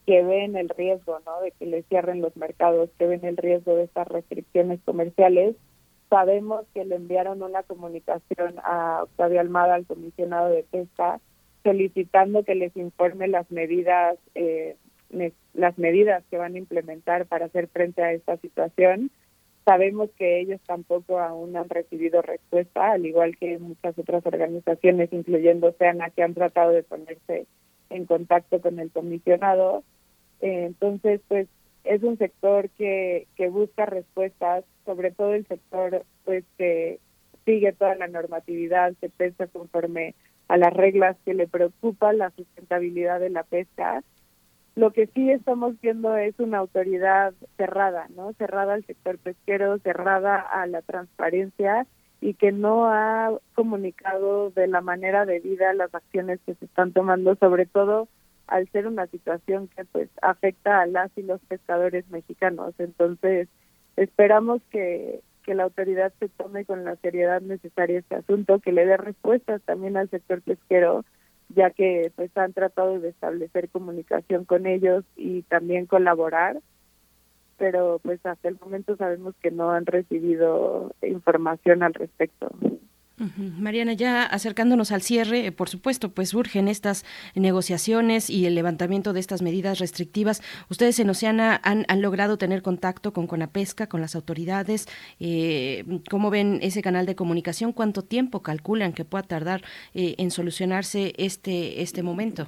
que ven el riesgo ¿no? de que les cierren los mercados, que ven el riesgo de estas restricciones comerciales Sabemos que le enviaron una comunicación a Octavio Almada, al comisionado de pesca, solicitando que les informe las medidas eh, las medidas que van a implementar para hacer frente a esta situación. Sabemos que ellos tampoco aún han recibido respuesta, al igual que muchas otras organizaciones, incluyendo SEANA, que han tratado de ponerse en contacto con el comisionado. Eh, entonces, pues es un sector que, que busca respuestas, sobre todo el sector pues que sigue toda la normatividad, se pesa conforme a las reglas que le preocupa la sustentabilidad de la pesca. Lo que sí estamos viendo es una autoridad cerrada, ¿no? Cerrada al sector pesquero, cerrada a la transparencia y que no ha comunicado de la manera debida las acciones que se están tomando, sobre todo al ser una situación que pues afecta a las y los pescadores mexicanos. Entonces, esperamos que, que la autoridad se tome con la seriedad necesaria este asunto, que le dé respuestas también al sector pesquero, ya que pues han tratado de establecer comunicación con ellos y también colaborar, pero pues hasta el momento sabemos que no han recibido información al respecto. Mariana, ya acercándonos al cierre, eh, por supuesto, pues surgen estas negociaciones y el levantamiento de estas medidas restrictivas. Ustedes en Oceana han, logrado tener contacto con Conapesca, con las autoridades. Eh, ¿Cómo ven ese canal de comunicación? ¿Cuánto tiempo calculan que pueda tardar eh, en solucionarse este, este momento?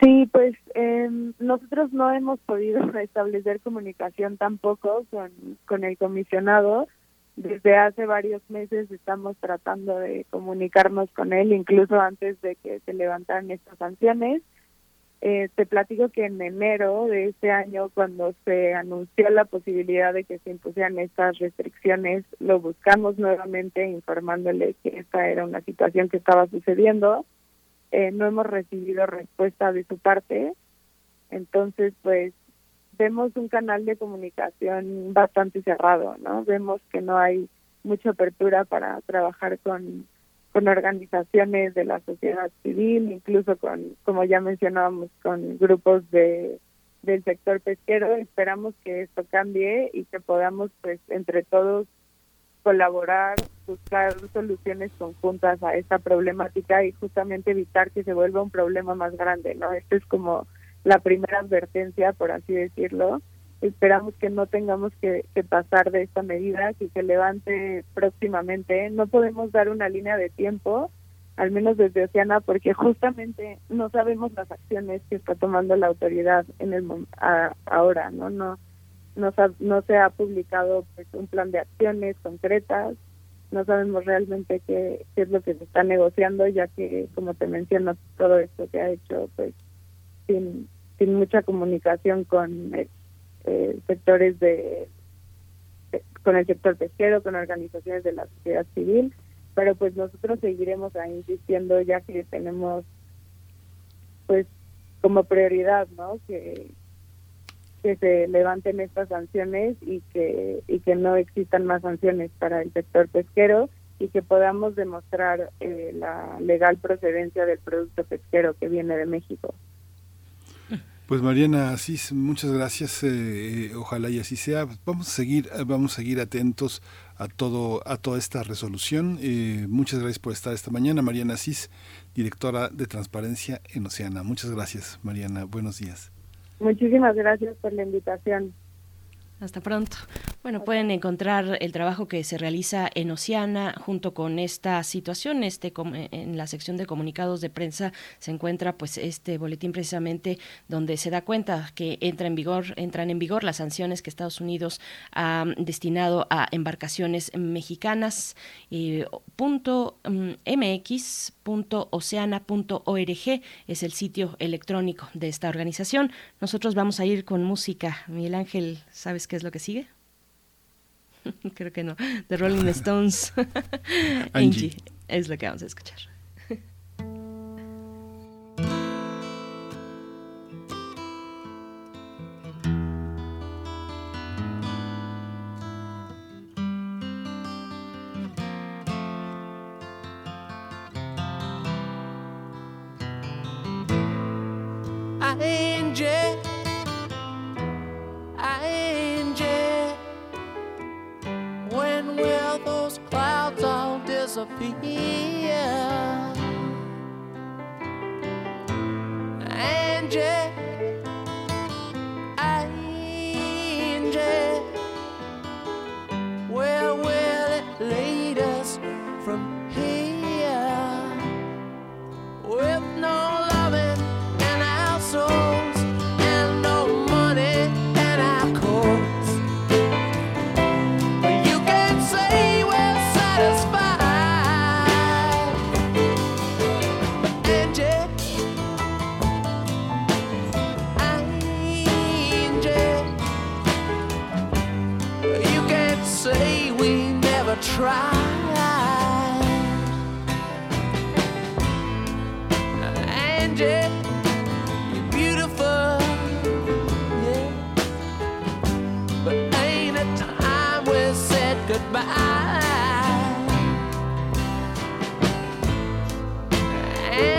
Sí, pues em, nosotros no hemos podido [LAUGHS] establecer comunicación tampoco con, con el comisionado desde hace varios meses estamos tratando de comunicarnos con él, incluso antes de que se levantaran estas sanciones. Eh, te platico que en enero de este año, cuando se anunció la posibilidad de que se impusieran estas restricciones, lo buscamos nuevamente informándole que esta era una situación que estaba sucediendo. Eh, no hemos recibido respuesta de su parte. Entonces, pues vemos un canal de comunicación bastante cerrado, ¿no? Vemos que no hay mucha apertura para trabajar con, con organizaciones de la sociedad civil, incluso con, como ya mencionábamos, con grupos de del sector pesquero. Esperamos que esto cambie y que podamos, pues, entre todos colaborar, buscar soluciones conjuntas a esta problemática y justamente evitar que se vuelva un problema más grande, ¿no? Esto es como la primera advertencia, por así decirlo. Esperamos que no tengamos que, pasar de esta medida, que se levante próximamente. No podemos dar una línea de tiempo, al menos desde Oceana, porque [LAUGHS] justamente no sabemos las acciones que está tomando la autoridad en el ahora, ¿no? No no, no se ha publicado pues, un plan de acciones concretas, no sabemos realmente qué, qué es lo que se está negociando, ya que, como te menciono, todo esto se ha hecho pues sin, sin mucha comunicación con eh, eh, sectores de, con el sector pesquero, con organizaciones de la sociedad civil, pero pues nosotros seguiremos ahí insistiendo ya que tenemos pues como prioridad, ¿no? Que, que se levanten estas sanciones y que y que no existan más sanciones para el sector pesquero y que podamos demostrar eh, la legal procedencia del producto pesquero que viene de México. Pues Mariana Asís, muchas gracias. Eh, eh, ojalá y así sea. Vamos a seguir, vamos a seguir atentos a todo, a toda esta resolución. Eh, muchas gracias por estar esta mañana, Mariana Asís, directora de Transparencia en Oceana. Muchas gracias, Mariana. Buenos días. Muchísimas gracias por la invitación. Hasta pronto. Bueno, pueden encontrar el trabajo que se realiza en Oceana junto con esta situación. Este en la sección de comunicados de prensa se encuentra pues este boletín precisamente donde se da cuenta que entra en vigor entran en vigor las sanciones que Estados Unidos ha destinado a embarcaciones mexicanas. Eh, punto mx oceana.org es el sitio electrónico de esta organización. Nosotros vamos a ir con música. Miguel Ángel, ¿sabes qué es lo que sigue? [LAUGHS] Creo que no. The Rolling [LAUGHS] Stones. [LAUGHS] Angie. Es lo que vamos a escuchar.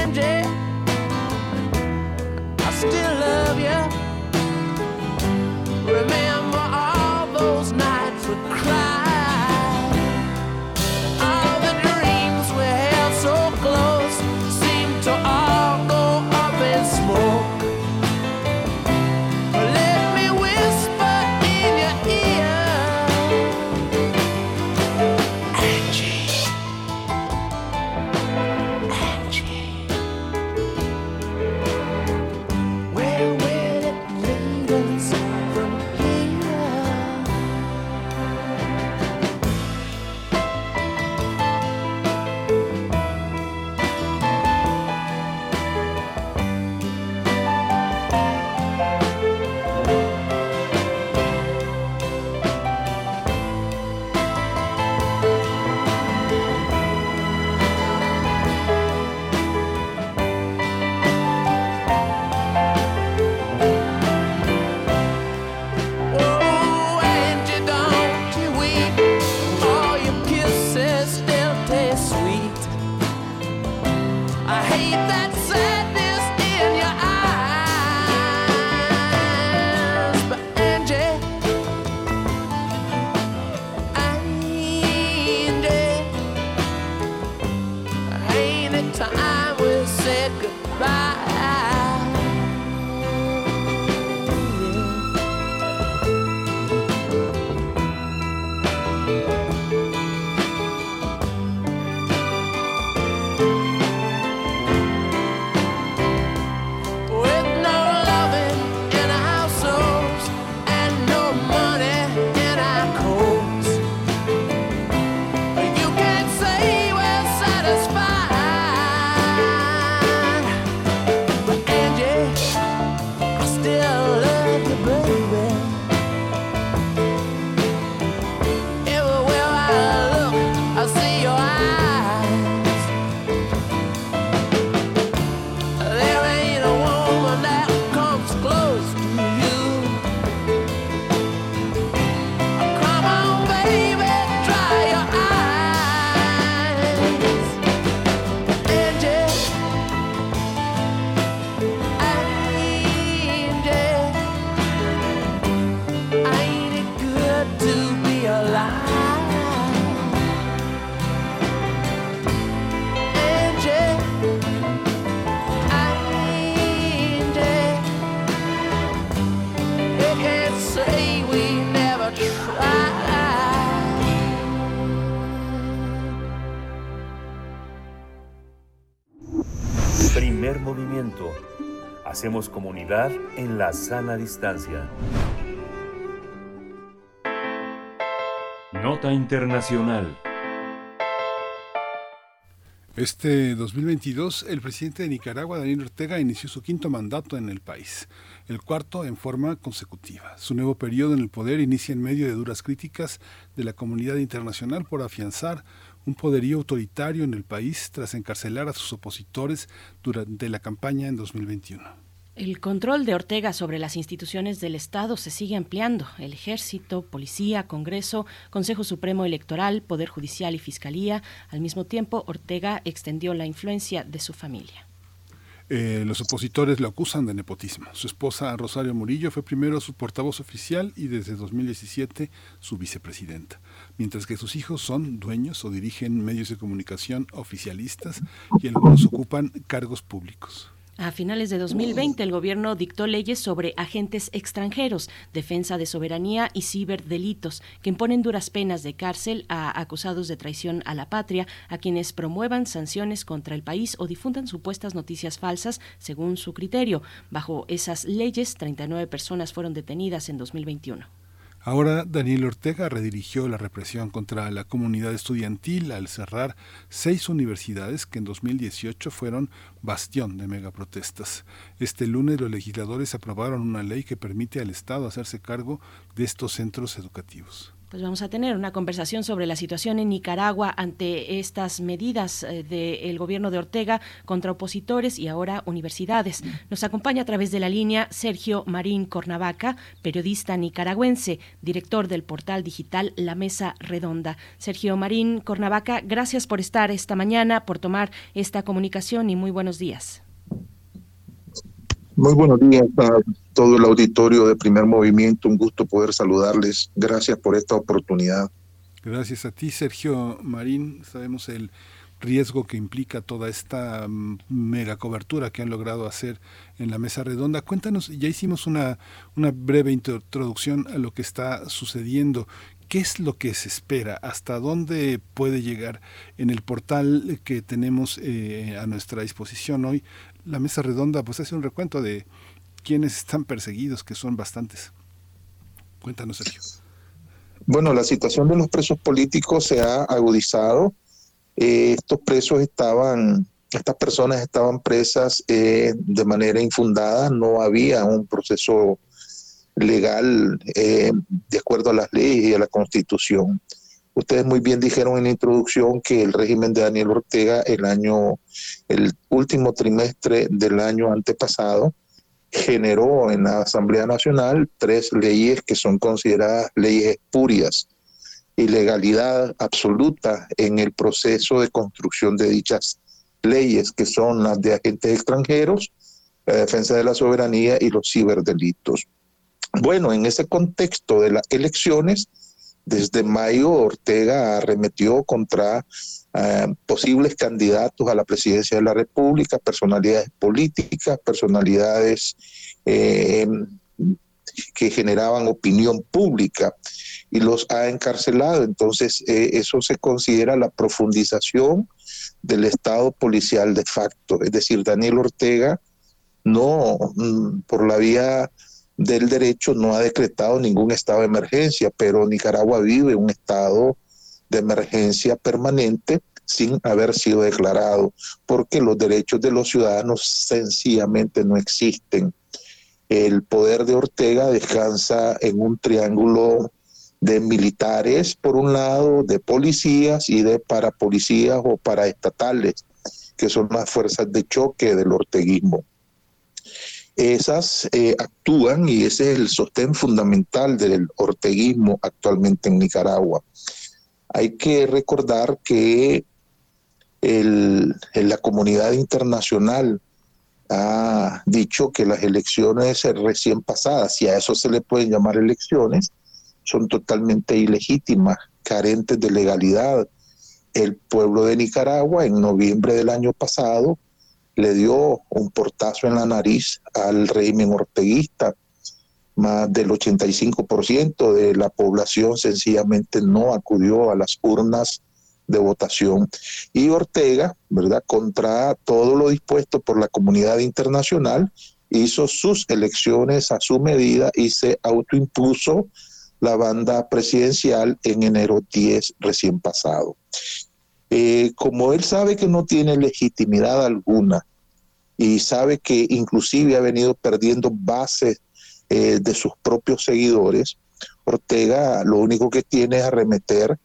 Angie, Hacemos comunidad en la sana distancia. Nota Internacional. Este 2022, el presidente de Nicaragua, Daniel Ortega, inició su quinto mandato en el país, el cuarto en forma consecutiva. Su nuevo periodo en el poder inicia en medio de duras críticas de la comunidad internacional por afianzar un poderío autoritario en el país tras encarcelar a sus opositores durante la campaña en 2021. El control de Ortega sobre las instituciones del Estado se sigue ampliando. El ejército, policía, Congreso, Consejo Supremo Electoral, Poder Judicial y Fiscalía. Al mismo tiempo, Ortega extendió la influencia de su familia. Eh, los opositores lo acusan de nepotismo. Su esposa Rosario Murillo fue primero su portavoz oficial y desde 2017 su vicepresidenta, mientras que sus hijos son dueños o dirigen medios de comunicación oficialistas y algunos ocupan cargos públicos. A finales de 2020, el gobierno dictó leyes sobre agentes extranjeros, defensa de soberanía y ciberdelitos, que imponen duras penas de cárcel a acusados de traición a la patria, a quienes promuevan sanciones contra el país o difundan supuestas noticias falsas según su criterio. Bajo esas leyes, 39 personas fueron detenidas en 2021. Ahora Daniel Ortega redirigió la represión contra la comunidad estudiantil al cerrar seis universidades que en 2018 fueron bastión de megaprotestas. Este lunes los legisladores aprobaron una ley que permite al Estado hacerse cargo de estos centros educativos. Pues vamos a tener una conversación sobre la situación en Nicaragua ante estas medidas eh, del gobierno de Ortega contra opositores y ahora universidades. Nos acompaña a través de la línea Sergio Marín Cornavaca, periodista nicaragüense, director del portal digital La Mesa Redonda. Sergio Marín Cornavaca, gracias por estar esta mañana, por tomar esta comunicación y muy buenos días. Muy buenos días a todo el auditorio de Primer Movimiento. Un gusto poder saludarles. Gracias por esta oportunidad. Gracias a ti, Sergio Marín. Sabemos el riesgo que implica toda esta mm, mega cobertura que han logrado hacer en la mesa redonda. Cuéntanos, ya hicimos una, una breve introducción a lo que está sucediendo. ¿Qué es lo que se espera? ¿Hasta dónde puede llegar en el portal que tenemos eh, a nuestra disposición hoy? la mesa redonda pues hace un recuento de quienes están perseguidos, que son bastantes. Cuéntanos, Sergio. Bueno, la situación de los presos políticos se ha agudizado. Eh, estos presos estaban, estas personas estaban presas eh, de manera infundada, no había un proceso legal eh, de acuerdo a las leyes y a la constitución. Ustedes muy bien dijeron en la introducción que el régimen de Daniel Ortega el año, el último trimestre del año antepasado, generó en la Asamblea Nacional tres leyes que son consideradas leyes espurias, ilegalidad absoluta en el proceso de construcción de dichas leyes, que son las de agentes extranjeros, la defensa de la soberanía y los ciberdelitos. Bueno, en ese contexto de las elecciones, Desde mayo, Ortega arremetió contra eh, posibles candidatos a la presidencia de la República, personalidades políticas, personalidades eh, que generaban opinión pública y los ha encarcelado. Entonces, eh, eso se considera la profundización del Estado policial de facto. Es decir, Daniel Ortega no, mm, por la vía del derecho, no ha decretado ningún estado de emergencia, pero Nicaragua vive un estado de emergencia permanente sin haber sido declarado, porque los derechos de los ciudadanos sencillamente no existen. El poder de Ortega descansa en un triángulo de militares, por un lado, de policías y de parapolicías o paraestatales, que son las fuerzas de choque del orteguismo. Esas eh, actúan y ese es el sostén fundamental del orteguismo actualmente en Nicaragua. Hay que recordar que la comunidad internacional ha dicho que las elecciones recién pasadas, si a eso se le pueden llamar elecciones, son totalmente ilegítimas, carentes de legalidad. El pueblo de Nicaragua en noviembre del año pasado le dio un portazo en la nariz al régimen orteguista. Más del 85% de la población sencillamente no acudió a las urnas de votación. Y Ortega, ¿verdad? Contra todo lo dispuesto por la comunidad internacional, hizo sus elecciones a su medida y se autoimpuso la banda presidencial en enero 10 recién pasado. Eh, como él sabe que no tiene legitimidad alguna y sabe que inclusive ha venido perdiendo bases eh, de sus propios seguidores, Ortega lo único que tiene es arremeter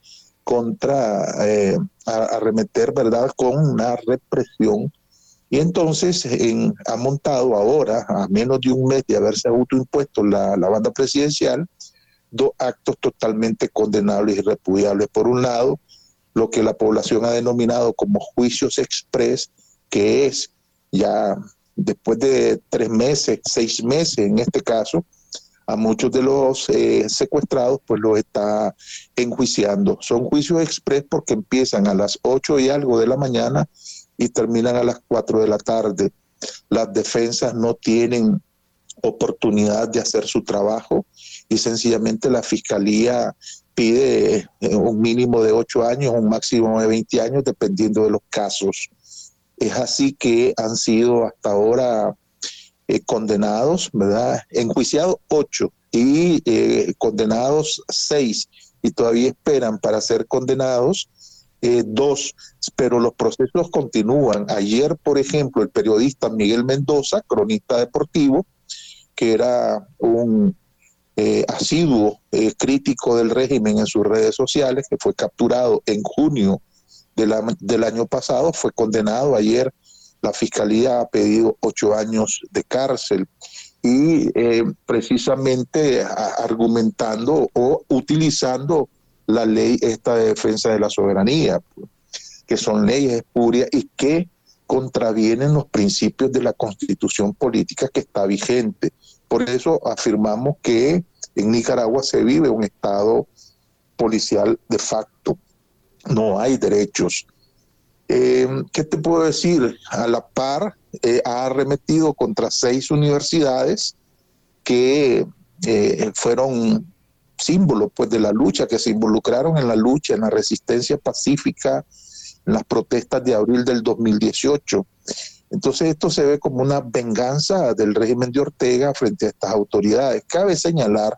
contra, eh, arremeter, ¿verdad?, con una represión. Y entonces ha montado ahora, a menos de un mes de haberse autoimpuesto la, la banda presidencial, dos actos totalmente condenables y repudiables. Por un lado, lo que la población ha denominado como juicios express, que es ya después de tres meses, seis meses en este caso, a muchos de los eh, secuestrados, pues los está enjuiciando. Son juicios express porque empiezan a las 8 y algo de la mañana y terminan a las 4 de la tarde. Las defensas no tienen oportunidad de hacer su trajo y sencillamente la fiscalía pide eh, un mínimo de 8 años, un máximo de 20 años, dependiendo de los casos. Es así que han sido hasta ahora eh, condenados, ¿verdad? Enjuiciados ocho y eh, condenados seis y todavía esperan para ser condenados dos, pero los procesos continúan. Ayer, por ejemplo, el periodista Miguel Mendoza, cronista deportivo, que era un asiduo crítico del régimen en sus redes sociales, que fue capturado en junio del año pasado, fue condenado ayer la fiscalía ha pedido ocho años de cárcel y eh, precisamente argumentando o utilizando la ley esta de defensa de la soberanía, que son leyes espurias y que contravienen los principios de la constitución política que está vigente. Por eso afirmamos que en Nicaragua se vive un estado policial de facto. No hay derechos eh, ¿Qué te puedo decir? A la par, eh, ha arremetido contra seis universidades que eh, fueron símbolos pues, de la lucha, que se involucraron en la lucha, en la resistencia pacífica, en las protestas de abril del 2018. Entonces esto se ve como una venganza del régimen de Ortega frente a estas autoridades. Cabe señalar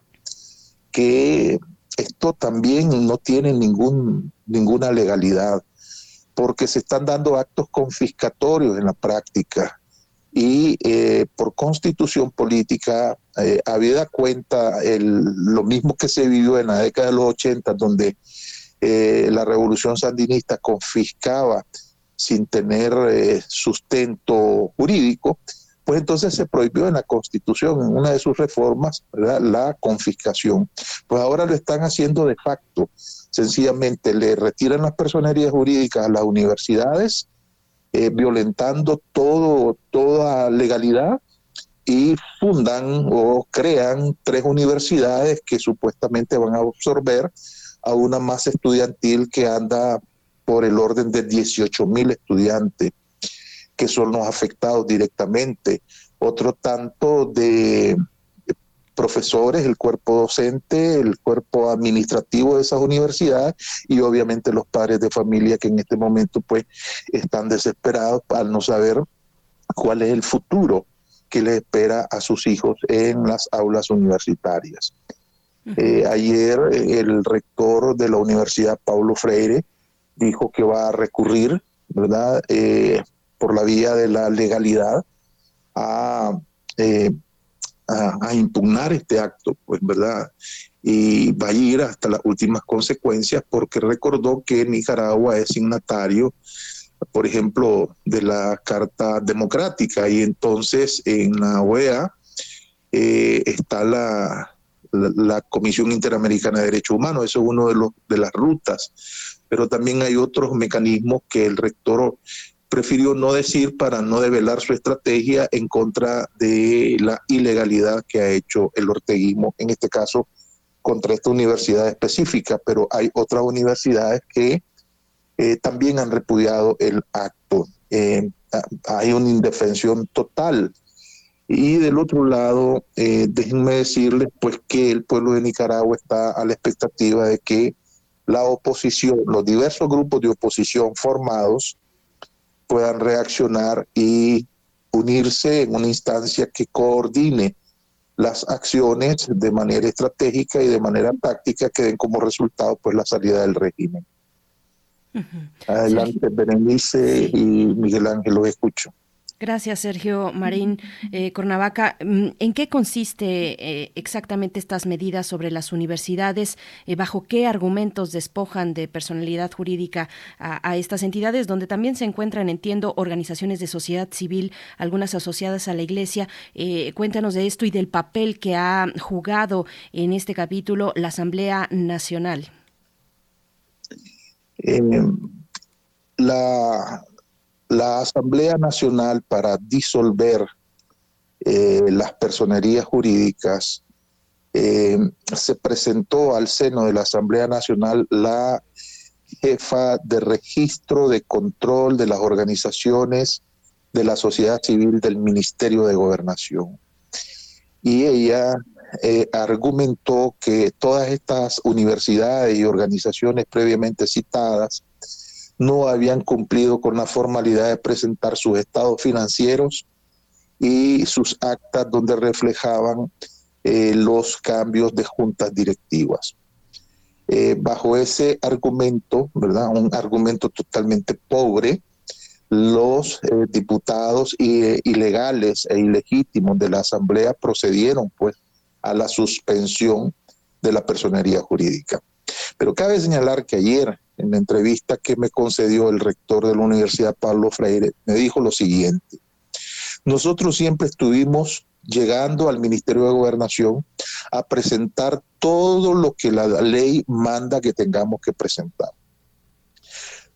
que esto también no tiene ninguna legalidad porque se están dando actos confiscatorios en la práctica y eh, por constitución política, eh, habida cuenta lo mismo que se vivió en la década de los 80, donde eh, la revolución sandinista confiscaba sin tener eh, sustento jurídico, pues entonces se prohibió en la Constitución, en una de sus reformas, la confiscación. Pues ahora lo están haciendo de facto. Sencillamente le retiran las personerías jurídicas a las universidades, eh, violentando todo, toda legalidad y fundan o crean tres universidades que supuestamente van a absorber a una masa estudiantil que anda por el orden de 18 mil estudiantes, que son los afectados directamente. Otro tanto de profesores, el cuerpo docente, el cuerpo administrativo de esas universidades y obviamente los padres de familia que en este momento pues están desesperados al no saber cuál es el futuro que les espera a sus hijos en las aulas universitarias. Eh, ayer el rector de la Universidad Paulo Freire dijo que va a recurrir, ¿verdad? Eh, por la vía de la legalidad a, eh, a, impugnar este acto, pues, ¿verdad? Y va a ir hasta las últimas consecuencias porque recordó que Nicaragua es signatario, por ejemplo, de la Carta Democrática. Y entonces en la OEA eh, está la, la, Comisión Interamericana de Derechos Humanos, eso es uno de, los, de las rutas, pero también hay otros mecanismos que el rector prefirió no decir para no develar su estrategia en contra de la ilegalidad que ha hecho el orteguismo, en este caso contra esta universidad específica, pero hay otras universidades que eh, también han repudiado el acto. Eh, hay una indefensión total. Y del otro lado, eh, déjenme decirles pues que el pueblo de Nicaragua está a la expectativa de que la oposición, los diversos grupos de oposición formados, puedan reaccionar y unirse en una instancia que coordine las acciones de manera estratégica y de manera táctica que den como resultado pues la salida del régimen. Adelante, Berenice y Miguel Ángel, lo escucho. Gracias, Sergio Marín eh, Cornavaca. Mm, ¿En qué consiste eh, exactamente estas medidas sobre las universidades? Eh, ¿Bajo qué argumentos despojan de personalidad jurídica a, estas entidades, donde también se encuentran, entiendo, organizaciones de sociedad civil, algunas asociadas a la Iglesia? cuéntanos de esto y del papel que ha jugado en este capítulo la Asamblea Nacional. la la Asamblea Nacional para disolver eh, las personerías jurídicas, eh, se presentó al seno de la Asamblea Nacional la jefa de registro de control de las organizaciones de la sociedad civil del Ministerio de Gobernación. Y ella eh, argumentó que todas estas universidades y organizaciones previamente citadas no habían cumplido con la formalidad de presentar sus estados financieros y sus actas donde reflejaban eh, los cambios de juntas directivas. Eh, bajo ese argumento, ¿verdad? Un argumento totalmente pobre, los eh, diputados ilegales e ilegítimos de la Asamblea procedieron pues a la suspensión de la personería jurídica. Pero cabe señalar que ayer en la entrevista que me concedió el rector de la Universidad Pablo Freire, me dijo lo siguiente. Nosotros siempre estuvimos llegando al Ministerio de Gobernación a presentar todo lo que la ley manda que tengamos que presentar.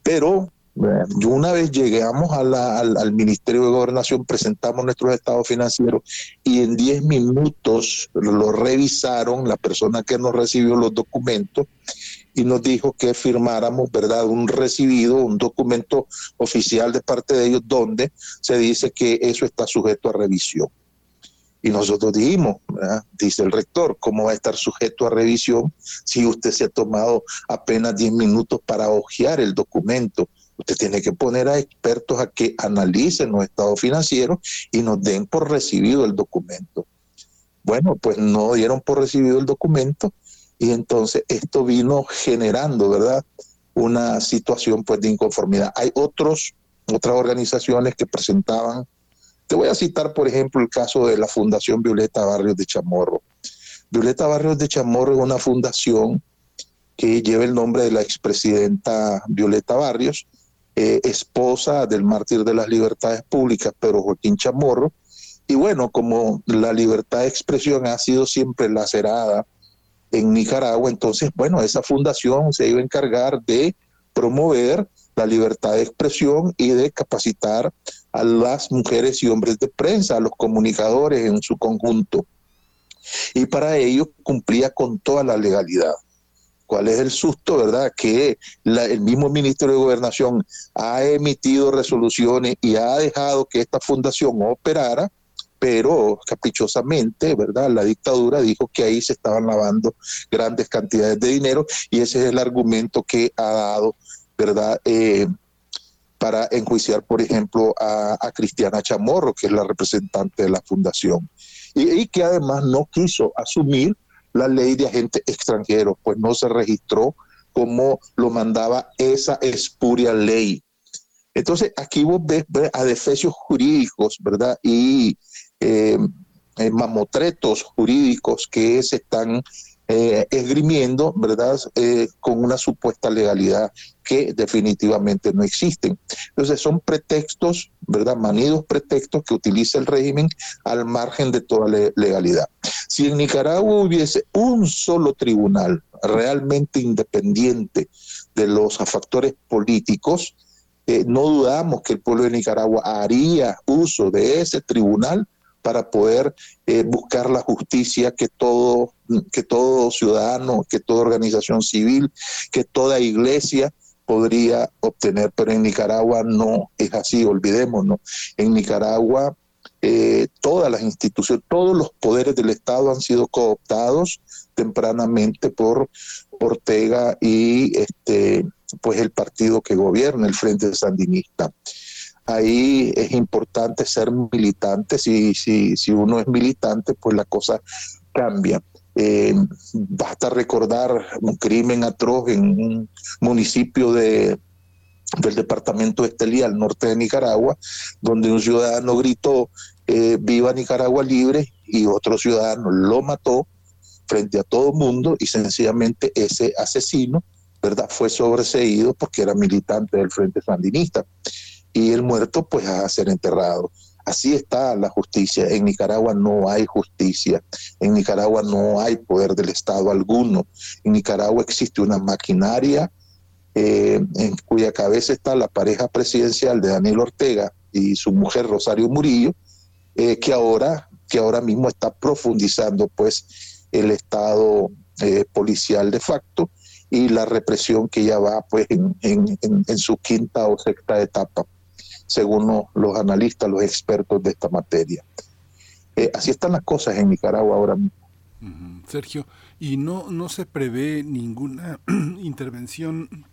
Pero una vez llegamos al, Ministerio de Gobernación, presentamos nuestros estados financieros y en 10 minutos lo revisaron la persona que nos recibió los documentos y nos dijo que firmáramos, ¿verdad?, un recibido, un documento oficial de parte de ellos donde se dice que eso está sujeto a revisión. Y nosotros dijimos, dice el rector, ¿cómo va a estar sujeto a revisión si usted se ha tomado apenas 10 minutos para hojear el documento? Usted tiene que poner a expertos a que analicen los estados financieros y nos den por recibido el documento. Bueno, pues no dieron por recibido el documento y entonces esto vino generando, ¿verdad? Una situación pues de inconformidad. Hay otros, otras organizaciones que presentaban, te voy a citar por ejemplo el caso de la Fundación Violeta Barrios de Chamorro. Violeta Barrios de Chamorro es una fundación que lleva el nombre de la expresidenta Violeta Barrios, eh, esposa del mártir de las libertades públicas, pero Joaquín Chamorro. Y bueno, como la libertad de expresión ha sido siempre lacerada en Nicaragua. Entonces, bueno, esa fundación se iba a encargar de promover la libertad de expresión y de capacitar a las mujeres y hombres de prensa, a los comunicadores en su conjunto. Y para ello cumplía con toda la legalidad. ¿Cuál es el susto, verdad? Que el mismo Ministerio de Gobernación ha emitido resoluciones y ha dejado que esta fundación operara, pero caprichosamente, ¿verdad? La dictadura dijo que ahí se estaban lavando grandes cantidades de dinero y ese es el argumento que ha dado, ¿verdad? Eh, para enjuiciar, por ejemplo, a, Cristiana Chamorro, que es la representante de la fundación, y que además no quiso asumir la ley de agentes extranjeros, pues no se registró como lo mandaba esa espuria ley. Entonces, aquí vos ves, a defecios jurídicos, ¿verdad? Y eh, eh, mamotretos jurídicos que se están eh, esgrimiendo, ¿verdad? Con una supuesta legalidad que definitivamente no existen. Entonces son pretextos, ¿verdad? Manidos pretextos que utiliza el régimen al margen de toda legalidad. Si en Nicaragua hubiese un solo tribunal realmente independiente de los factores políticos, no dudamos que el pueblo de Nicaragua haría uso de ese tribunal para poder eh, buscar la justicia que todo, que todo ciudadano, que toda organización civil, que toda iglesia podría obtener, pero en Nicaragua no es así, olvidémonos. En Nicaragua eh, todas las instituciones, todos los poderes del Estado han sido cooptados tempranamente por Ortega y este pues el partido que gobierna, el Frente Sandinista ahí es importante ser militante. Si, si, si uno es militante, pues la cosa cambia. Eh, basta recordar un crimen atroz en un municipio de, del departamento de Estelí, al norte de Nicaragua, donde un ciudadano gritó eh, viva Nicaragua libre y otro ciudadano lo mató frente a todo mundo y sencillamente ese asesino, ¿verdad? Fue sobreseído porque era militante del Frente Sandinista y el muerto pues a ser enterrado. Así está la justicia. En Nicaragua no hay justicia. En Nicaragua no hay poder del Estado alguno. En Nicaragua existe una maquinaria eh, en cuya cabeza está la pareja presidencial de Daniel Ortega y su mujer Rosario Murillo, eh, que ahora que ahora mismo está profundizando pues el Estado eh, policial de facto y la represión que ya va pues en su quinta o sexta etapa según los analistas, los expertos de esta materia. Eh, así están las cosas en Nicaragua ahora mismo. Sergio, ¿y no, no se prevé ninguna [CLEARS THROAT] intervención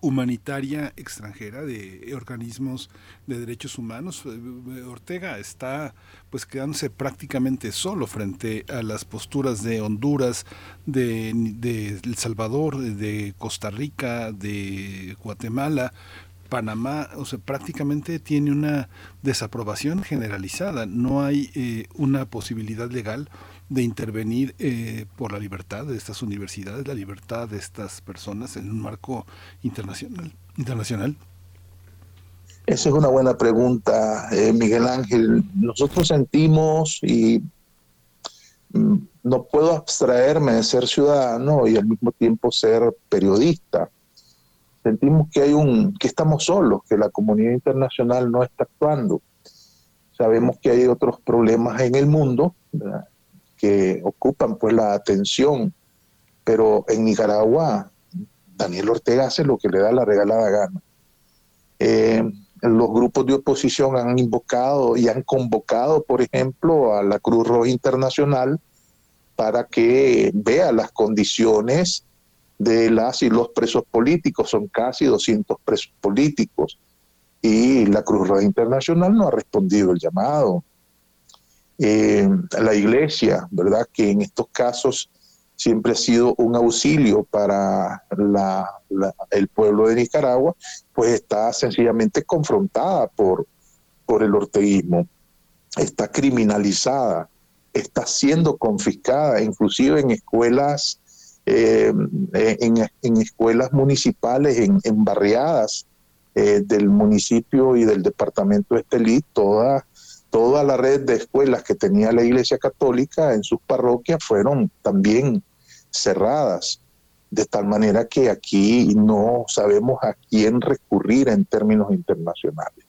humanitaria extranjera de organismos de derechos humanos. Eh, Ortega está pues quedándose prácticamente solo frente a las posturas de Honduras, de, de El Salvador, de Costa Rica, de Guatemala, Panamá, o sea, prácticamente tiene una desaprobación generalizada. No hay eh, una posibilidad legal de intervenir eh, por la libertad de estas universidades, la libertad de estas personas en un marco internacional. internacional. Esa es una buena pregunta, eh, Miguel Ángel. Nosotros sentimos y mm, no puedo abstraerme de ser ciudadano y al mismo tiempo ser periodista sentimos que hay un que estamos solos, que la comunidad internacional no está actuando. Sabemos que hay otros problemas en el mundo que ocupan pues la atención, pero en Nicaragua Daniel Ortega hace lo que le da la regalada gana. Eh, los grupos de oposición han invocado y han convocado, por ejemplo, a la Cruz Roja Internacional para que vea las condiciones de las y los presos políticos, son casi 200 presos políticos, y la Cruz Roja Internacional no ha respondido el llamado. Eh, la iglesia, ¿verdad? Que en estos casos siempre ha sido un auxilio para el pueblo de Nicaragua, pues está sencillamente confrontada por, por el orteguismo, está criminalizada, está siendo confiscada, inclusive en escuelas eh, en, escuelas municipales, en, barriadas eh, del municipio y del departamento de Estelí, toda, toda la red de escuelas que tenía la Iglesia Católica en sus parroquias fueron también cerradas, de tal manera que aquí no sabemos a quién recurrir en términos internacionales.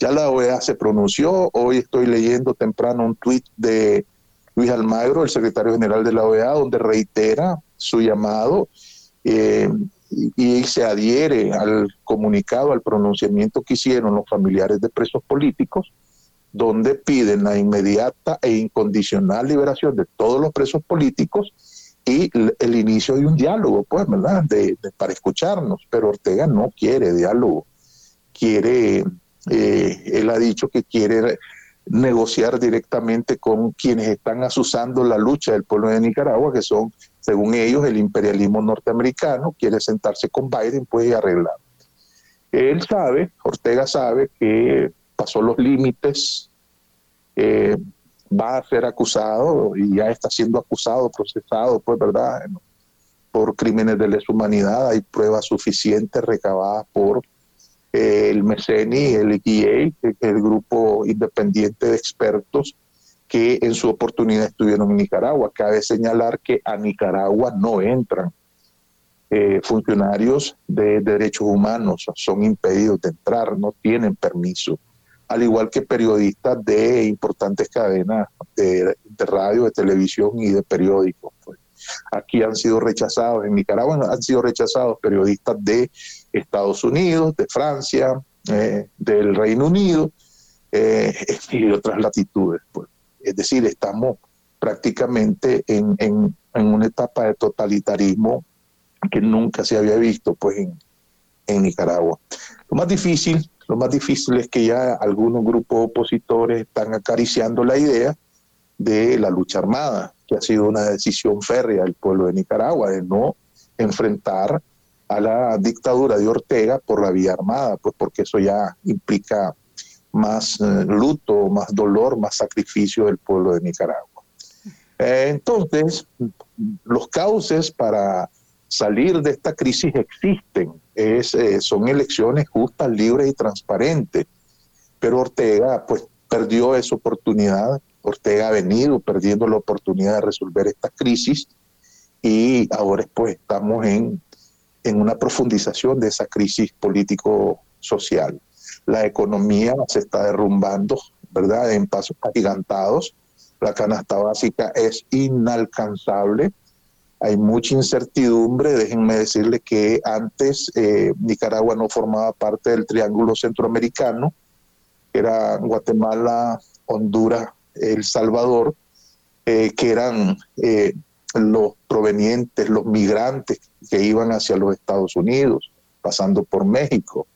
Ya la OEA se pronunció, hoy estoy leyendo temprano un tuit de Luis Almagro, el secretario general de la OEA, donde reitera su llamado eh, y, se adhiere al comunicado, al pronunciamiento que hicieron los familiares de presos políticos, donde piden la inmediata e incondicional liberación de todos los presos políticos y el inicio de un diálogo, pues, ¿verdad? De- para escucharnos, pero Ortega no quiere diálogo, quiere, eh, él ha dicho que quiere negociar directamente con quienes están asusando la lucha del pueblo de Nicaragua, que son, según ellos, el imperialismo norteamericano, quiere sentarse con Biden, pues, y arreglar. Él sabe, Ortega sabe que pasó los límites, eh, va a ser acusado y ya está siendo acusado, procesado, pues, ¿verdad? Por crímenes de lesa humanidad. Hay pruebas suficientes recabadas por eh, el MECENI, el EGA, el grupo independiente de expertos que en su oportunidad estuvieron en Nicaragua. Cabe señalar que a Nicaragua no entran eh, funcionarios de derechos humanos, son impedidos de entrar, no tienen permiso, al igual que periodistas de importantes cadenas de, radio, de televisión y de periódicos. pues. Aquí han sido rechazados, en Nicaragua han sido rechazados periodistas de Estados Unidos, de Francia, eh, del Reino Unido eh, [LAUGHS] y de otras latitudes. pues. Es decir, estamos prácticamente en, en- en una etapa de totalitarismo que nunca se había visto pues en, en Nicaragua. Lo más difícil, lo más difícil es que ya algunos grupos opositores están acariciando la idea de la lucha armada, que ha sido una decisión férrea del pueblo de Nicaragua de no enfrentar a la dictadura de Ortega por la vía armada, pues porque eso ya implica más eh, luto, más dolor, más sacrificio del pueblo de Nicaragua. Eh, entonces, los cauces para salir de esta crisis existen. Es, eh, son elecciones justas, libres y transparentes. Pero Ortega, pues, perdió esa oportunidad. Ortega ha venido perdiendo la oportunidad de resolver esta crisis y ahora, pues, estamos en, en una profundización de esa crisis político-social. La economía se está derrumbando, ¿verdad?, en pasos agigantados. La canasta básica es inalcanzable hay mucha incertidumbre. Déjenme decirle que antes eh, Nicaragua no formaba parte del Triángulo Centroamericano, era Guatemala, Honduras, El Salvador, eh, que eran eh, los provenientes, los migrantes que iban hacia los Estados Unidos, pasando por México.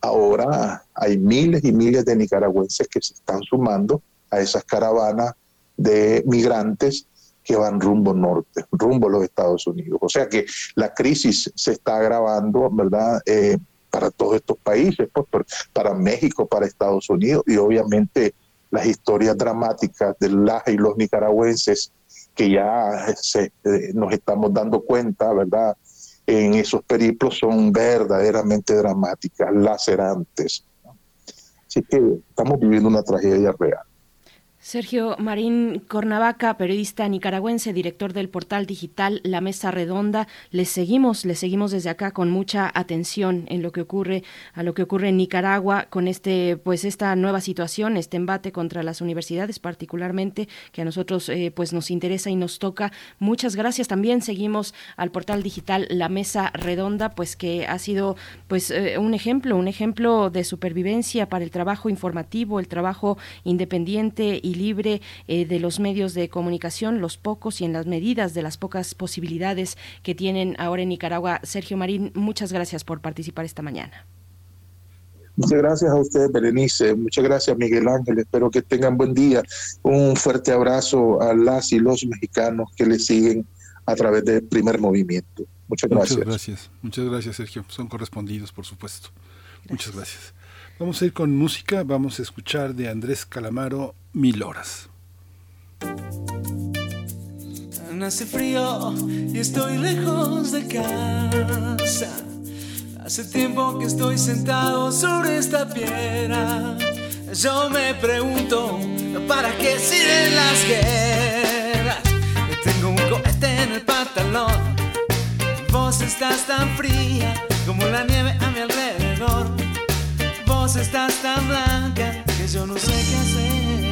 Ahora hay miles y miles de nicaragüenses que se están sumando a esas caravanas de migrantes que van rumbo norte, rumbo a los Estados Unidos. O sea que la crisis se está agravando, ¿verdad? Eh, para todos estos países, pues, para México, para Estados Unidos y obviamente las historias dramáticas de las y los nicaragüenses que ya se, eh, nos estamos dando cuenta, ¿verdad? En esos periplos son verdaderamente dramáticas, lacerantes. Así que estamos viviendo una tragedia real. Sergio Marín Cornavaca, periodista nicaragüense, director del portal digital La Mesa Redonda. Les seguimos, les seguimos desde acá con mucha atención en lo que ocurre, a lo que ocurre en Nicaragua con este, pues esta nueva situación, este embate contra las universidades, particularmente, que a nosotros eh, pues nos interesa y nos toca. Muchas gracias. También seguimos al portal digital La Mesa Redonda, pues que ha sido pues eh, un ejemplo, un ejemplo de supervivencia para el trabajo informativo, el trabajo independiente y libre eh, de los medios de comunicación, los pocos y en las medidas de las pocas posibilidades que tienen ahora en Nicaragua. Sergio Marín, muchas gracias por participar esta mañana. Muchas gracias a ustedes, Berenice. Muchas gracias, Miguel Ángel. Espero que tengan buen día. Un fuerte abrazo a las y los mexicanos que le siguen a través del primer movimiento. Muchas gracias. Muchas gracias, muchas gracias Sergio. Son correspondidos, por supuesto. Muchas gracias. Vamos a ir con música, vamos a escuchar de Andrés Calamaro Mil Horas. Hace frío y estoy lejos de casa. Hace tiempo que estoy sentado sobre esta piedra. Yo me pregunto, ¿para qué sirven las guerras? Tengo un cohete en el pantalón. Vos estás tan fría como la nieve a mi alrededor estás tan blanca que yo no sé qué hacer.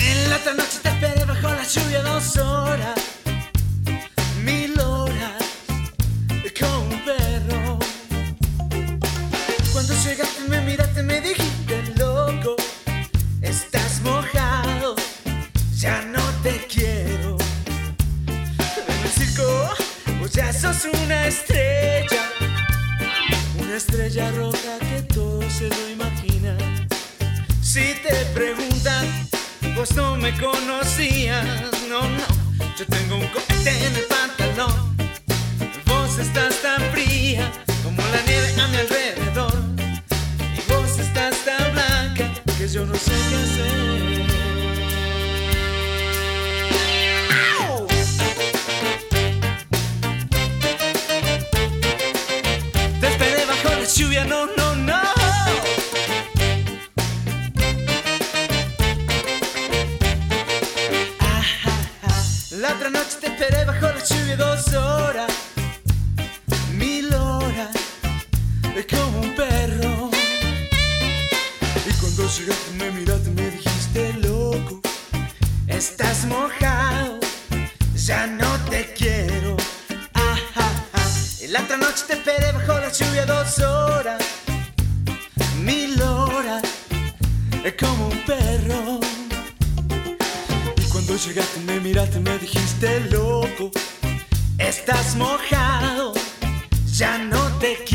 En la otra noche te esperé bajo la lluvia dos horas, mil horas, como un perro. Cuando llegaste me miraste, me dijiste loco, estás mojado, ya no te quiero. En el circo, ya sos una estrella una estrella roja que todo se lo imagina. Si te preguntan, vos no me conocías, no, no. Yo tengo un cohete en el pantalón, vos estás tan fría como la nieve a mi alrededor. Lluvia, no, no, no. La otra noche te esperé bajo la lluvia dos horas, mil horas, es como un perro. Y cuando llegaste me miraste me dijiste loco, estás mojado, ya no dos horas, mil horas, es como un perro. Y cuando llegaste me miraste me dijiste loco, estás mojado, ya no te quiero.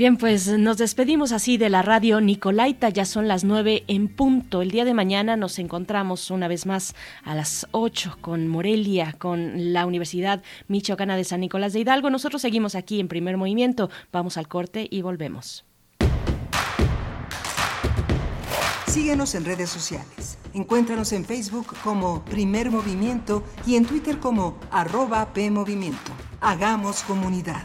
Bien, pues nos despedimos así de la radio Nicolaita, ya son las nueve en punto. El día de mañana nos encontramos una vez más a las ocho con Morelia, con la Universidad Michoacana de San Nicolás de Hidalgo. Nosotros seguimos aquí en primer movimiento, vamos al corte y volvemos. Síguenos en redes sociales. Encuéntranos en Facebook como Primer Movimiento y en Twitter como arroba PMovimiento. Hagamos comunidad.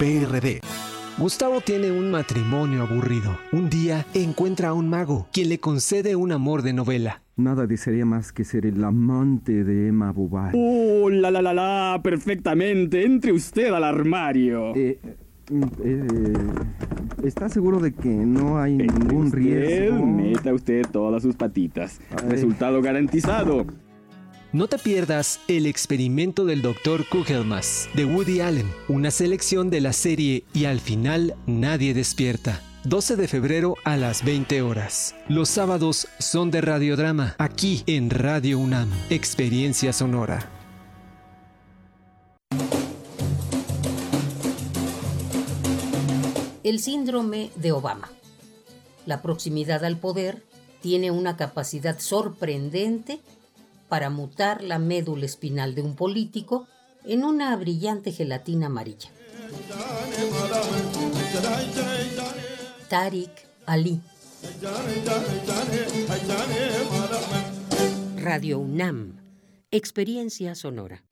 PRD. Gustavo tiene un matrimonio aburrido. Un día encuentra a un mago, quien le concede un amor de novela. Nada desearía más que ser el amante de Emma Bovary. ¡Oh, la la la la! Perfectamente. Entre usted al armario. Eh, eh, ¿Está seguro de que no hay ningún Usted, riesgo? Meta usted todas sus patitas. Resultado garantizado. No te pierdas El experimento del Dr. Kugelmas de Woody Allen, una selección de la serie Y al final nadie despierta. 12 de febrero a las 20 horas. Los sábados son de radiodrama, aquí en Radio UNAM, Experiencia Sonora. El síndrome de Obama. La proximidad al poder tiene una capacidad sorprendente para mutar la médula espinal de un político en una brillante gelatina amarilla. Tariq Ali. Radio UNAM. Experiencia sonora.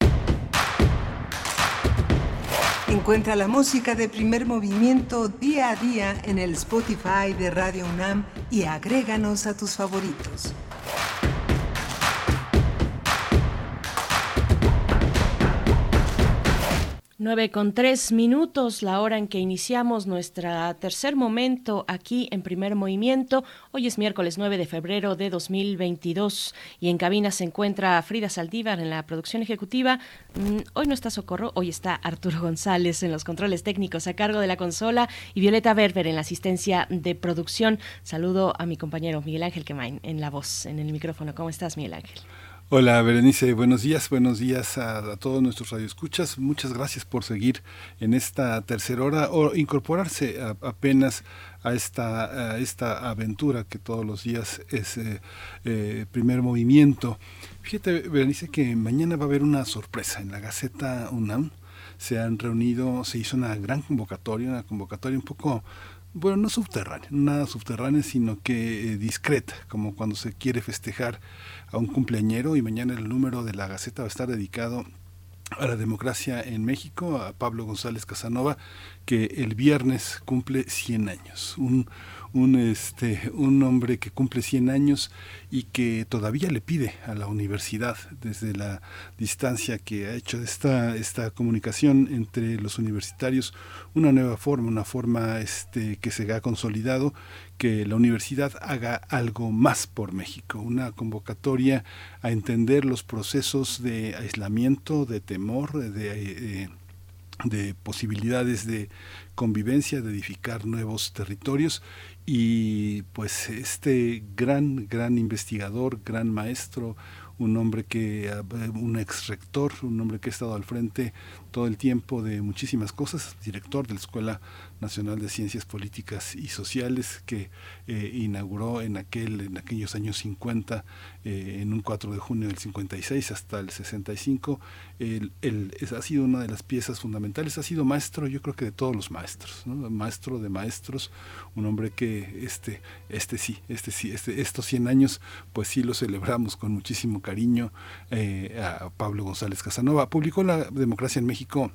Encuentra la música de primer movimiento día a día en el Spotify de Radio UNAM y agréganos a tus favoritos. 9 con tres minutos, la hora en que iniciamos nuestro tercer momento aquí en primer movimiento. Hoy es miércoles 9 de febrero de 2022 y en cabina se encuentra Frida Saldívar en la producción ejecutiva. Mm, Hoy no está Socorro, hoy está Arturo González en los controles técnicos a cargo de la consola y Violeta Berber en la asistencia de producción. Saludo a mi compañero Miguel Ángel Quemain en la voz, en el micrófono. ¿Cómo estás, Miguel Ángel? Hola Berenice, buenos días, buenos días a, todos nuestros radioescuchas. Muchas gracias por seguir en esta tercera hora o incorporarse apenas a esta, a esta aventura que todos los días es eh, eh, primer movimiento. Fíjate, Berenice, que mañana va a haber una sorpresa en la Gaceta UNAM. Se han reunido, se hizo una gran convocatoria, una convocatoria un poco bueno, no subterránea, nada subterránea, sino que eh, discreta, como cuando se quiere festejar a un cumpleañero y mañana el número de la Gaceta va a estar dedicado a la democracia en México, a Pablo González Casanova, que el viernes cumple 100 años. Un, un, este, un hombre que cumple 100 años y que todavía le pide a la universidad, desde la distancia que ha hecho esta, esta comunicación entre los universitarios, una nueva forma, una forma este, que se ha consolidado, que la universidad haga algo más por México, una convocatoria a entender los procesos de aislamiento, de temor, de, eh, de posibilidades de convivencia, de edificar nuevos territorios. Y pues este gran, gran investigador, gran maestro, un hombre que, un ex rector, un hombre que ha estado al frente todo el tiempo de muchísimas cosas, director de la Escuela Nacional de Ciencias Políticas y Sociales, que eh, inauguró en, aquel, en aquellos años 50, eh, en un 4 de junio del 56 hasta el 65. Él, ha sido una de las piezas fundamentales, ha sido maestro, yo creo que de todos los maestros, maestro de maestros, un hombre que este, este sí, este sí, este, estos 100 años, pues sí lo celebramos con muchísimo cariño eh, a Pablo González Casanova. Publicó La Democracia en México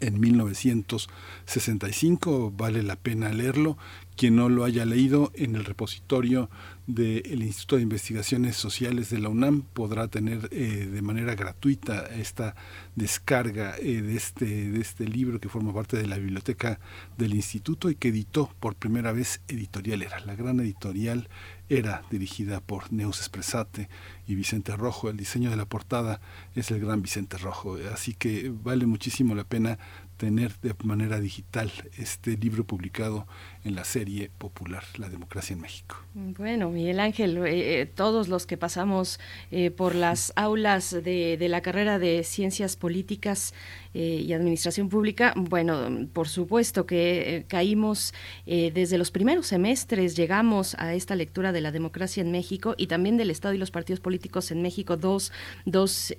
en 1965, vale la pena leerlo. Quien no lo haya leído en el repositorio del Instituto de Investigaciones Sociales de la UNAM podrá tener eh, de manera gratuita esta descarga eh, de, este, de este libro que forma parte de la biblioteca del instituto y que editó por primera vez Editorial Era, la gran editorial era dirigida por Neus Espresate y Vicente Rojo. El diseño de la portada es el gran Vicente Rojo, así que vale muchísimo la pena tener de manera digital este libro publicado en la serie popular La democracia en México. Bueno, Miguel Ángel, eh, eh, todos los que pasamos eh, por las [LAUGHS] aulas de, de, la carrera de ciencias políticas y administración pública, bueno, por supuesto que caímos desde los primeros semestres, llegamos a esta lectura de la democracia en México y también del Estado y los partidos políticos en México, dos, dos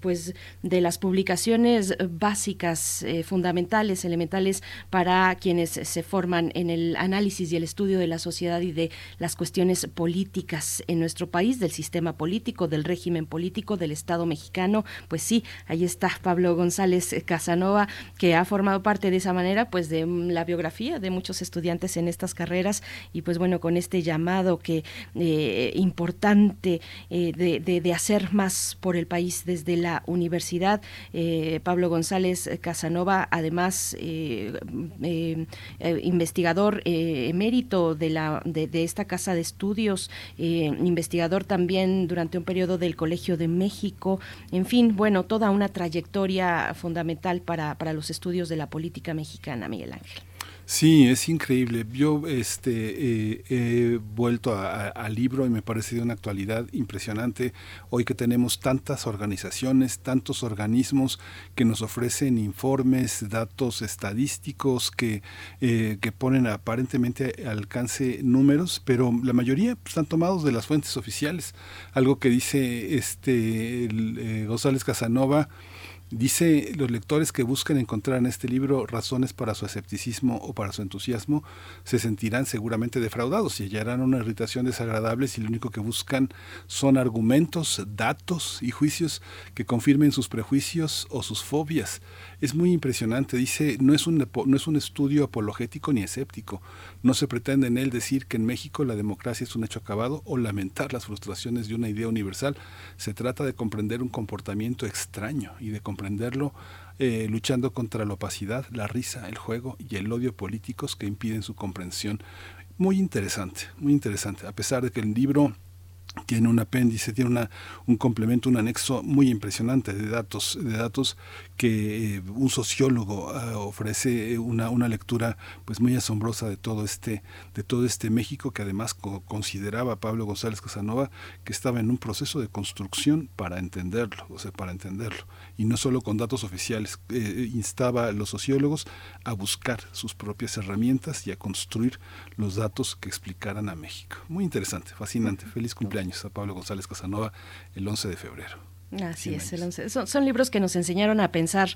pues de las publicaciones básicas, fundamentales, elementales para quienes se forman en el análisis y el estudio de la sociedad y de las cuestiones políticas en nuestro país, del sistema político, del régimen político, del Estado mexicano. Pues sí, ahí está Pablo González Casanova, que ha formado parte de esa manera, pues de la biografía de muchos estudiantes en estas carreras y pues bueno, con este llamado que eh, importante eh, de, hacer más por el país desde la universidad. Eh, Pablo González Casanova, además investigador eh, emérito de, la, de, esta casa de estudios, eh, investigador también durante un periodo del Colegio de México, en fin, bueno, toda una trayectoria fundamental para, para los estudios de la política mexicana, Miguel Ángel. Sí, es increíble. Yo este, eh, he vuelto al libro y me parece de una actualidad impresionante. Hoy que tenemos tantas organizaciones, tantos organismos que nos ofrecen informes, datos estadísticos que, eh, que ponen aparentemente al alcance números, pero la mayoría pues, están tomados de las fuentes oficiales. Algo que dice este eh, González Casanova Dice los lectores que buscan encontrar en este libro razones para su escepticismo o para su entusiasmo se sentirán seguramente defraudados y hallarán una irritación desagradable si lo único que buscan son argumentos, datos y juicios que confirmen sus prejuicios o sus fobias. Es muy impresionante, dice, no es un, no es un estudio apologético ni escéptico, no se pretende en él decir que en México la democracia es un hecho acabado o lamentar las frustraciones de una idea universal. Se trata de comprender un comportamiento extraño y de comprenderlo eh, luchando contra la opacidad, la risa, el juego y el odio políticos que impiden su comprensión. Muy interesante, muy interesante. A pesar de que el libro tiene un apéndice, tiene una, un complemento, un anexo muy impresionante de datos, de datos que eh, un sociólogo ah, ofrece una, una, lectura pues muy asombrosa de todo este, de todo este México que además consideraba Pablo González Casanova que estaba en un proceso de construcción para entenderlo, o sea, para entenderlo, y no solo con datos oficiales, eh, instaba a los sociólogos a buscar sus propias herramientas y a construir los datos que explicaran a México. Muy interesante, fascinante. Feliz cumpleaños a Pablo González Casanova el 11 de febrero. Así es, Son, libros que nos enseñaron a pensar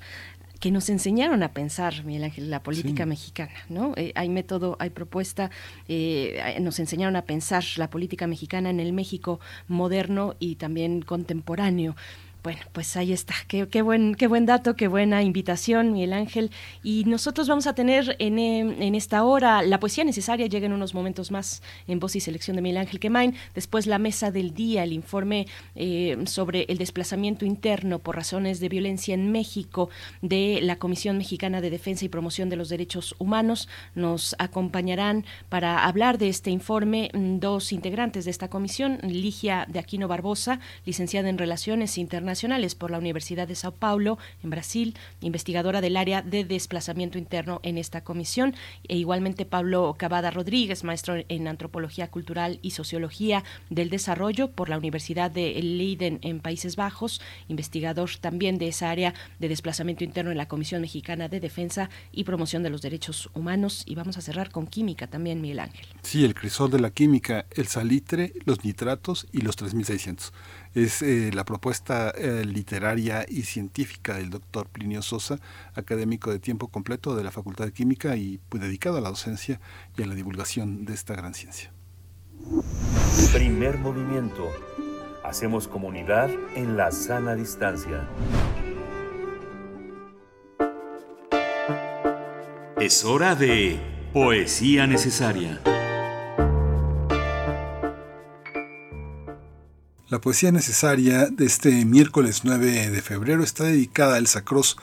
que nos enseñaron a pensar, Miguel Ángel, la política mexicana, ¿no? Eh, hay método, hay propuesta, eh, nos enseñaron a pensar la política mexicana en el México moderno y también contemporáneo. Bueno, pues ahí está. Qué, qué, buen, qué buen dato, qué buena invitación, Miguel Ángel. Y nosotros vamos a tener en, em, en, esta hora la poesía necesaria, llega en unos momentos más en voz y selección de Miguel Ángel Quemain. Después la mesa del día, el informe eh, sobre el desplazamiento interno por razones de violencia en México de la Comisión Mexicana de Defensa y Promoción de los Derechos Humanos. Nos acompañarán para hablar de este informe mm, dos integrantes de esta comisión, Ligia de Aquino Barbosa, licenciada en Relaciones Internacionales Por la Universidad de Sao Paulo, en Brasil, investigadora del área de desplazamiento interno en esta comisión, e igualmente Pablo Cavada Rodríguez, maestro en Antropología Cultural y Sociología del Desarrollo por la Universidad de Leiden en Países Bajos, investigador también de esa área de desplazamiento interno en la Comisión Mexicana de Defensa y Promoción de los Derechos Humanos. Y vamos a cerrar con química también, Miguel Ángel. Sí, el crisol de la química, el salitre, los nitratos y los 3600 es eh, la propuesta eh, literaria y científica del doctor Plinio Sosa, académico de tiempo completo de la Facultad de Química y pues, dedicado a la docencia y a la divulgación de esta gran ciencia. Primer movimiento. Hacemos comunidad en la sana distancia. Es hora de poesía necesaria. La poesía necesaria de este miércoles 9 de febrero está dedicada al Sacros.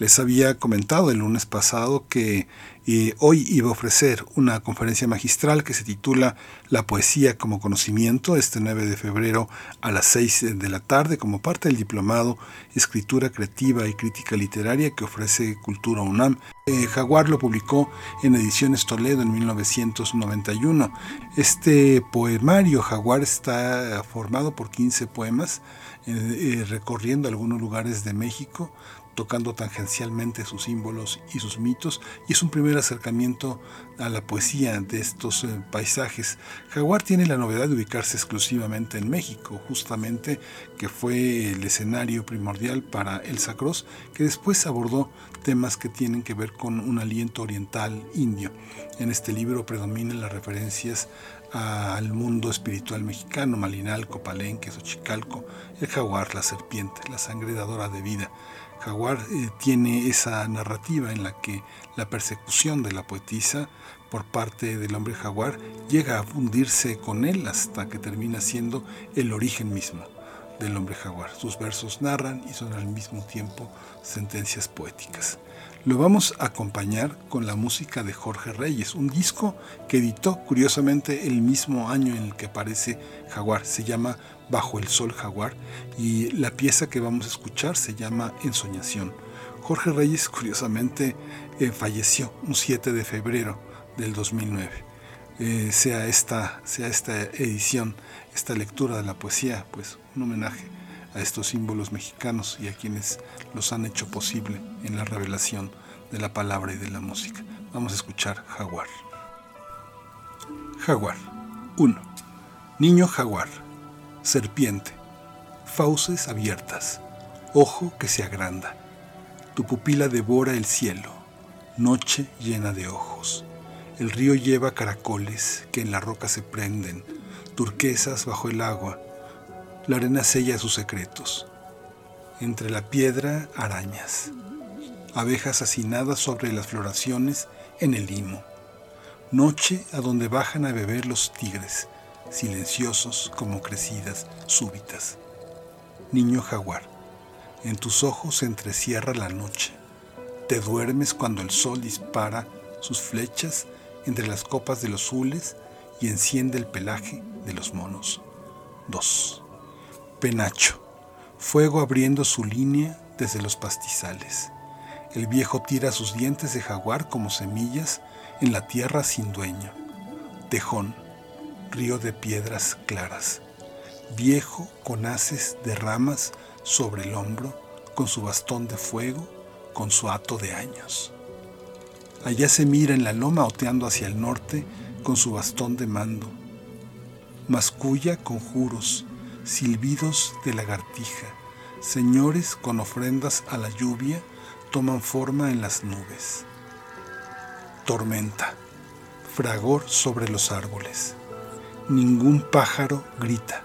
Les había comentado el lunes pasado que y hoy iba a ofrecer una conferencia magistral que se titula La poesía como conocimiento, este 9 de febrero a las 6 de la tarde, como parte del diplomado Escritura Creativa y Crítica Literaria que ofrece Cultura UNAM. Eh, Jaguar lo publicó en Ediciones Toledo en 1991. Este poemario Jaguar está formado por 15 poemas eh, eh, recorriendo algunos lugares de México tocando tangencialmente sus símbolos y sus mitos, y es un primer acercamiento a la poesía de estos eh, paisajes. Jaguar tiene la novedad de ubicarse exclusivamente en México, justamente que fue el escenario primordial para el Sacros, que después abordó temas que tienen que ver con un aliento oriental indio. En este libro predominan las referencias al mundo espiritual mexicano, Malinalco, Palenque, Xochicalco, el jaguar, la serpiente, la sangre dadora de vida, Jaguar eh, tiene esa narrativa en la que la persecución de la poetisa por parte del hombre jaguar llega a fundirse con él hasta que termina siendo el origen mismo del hombre jaguar. Sus versos narran y son al mismo tiempo sentencias poéticas. Lo vamos a acompañar con la música de Jorge Reyes, un disco que editó curiosamente el mismo año en el que aparece Jaguar. Se llama Bajo el Sol Jaguar y la pieza que vamos a escuchar se llama Ensoñación. Jorge Reyes curiosamente eh, falleció un 7 de febrero del 2009. Eh, sea, esta, sea esta edición, esta lectura de la poesía, pues un homenaje a estos símbolos mexicanos y a quienes los han hecho posible en la revelación de la palabra y de la música. Vamos a escuchar Jaguar. Jaguar 1. Niño jaguar serpiente, fauces abiertas, ojo que se agranda. Tu pupila devora el cielo, noche llena de ojos. El río lleva caracoles que en la roca se prenden, turquesas bajo el agua. La arena sella sus secretos. Entre la piedra, arañas. Abejas hacinadas sobre las floraciones en el limo. Noche a donde bajan a beber los tigres silenciosos como crecidas súbitas. Niño jaguar, en tus ojos se entrecierra la noche. Te duermes cuando el sol dispara sus flechas entre las copas de los hules y enciende el pelaje de los monos. 2. Penacho. Fuego abriendo su línea desde los pastizales. El viejo tira sus dientes de jaguar como semillas en la tierra sin dueño. Tejón. Río de piedras claras. Viejo con haces de ramas sobre el hombro, con su bastón de fuego, con su hato de años. Allá se mira en la loma oteando hacia el norte con su bastón de mando. Masculla conjuros, silbidos de lagartija, señores con ofrendas a la lluvia toman forma en las nubes. Tormenta, fragor sobre los árboles. Ningún pájaro grita.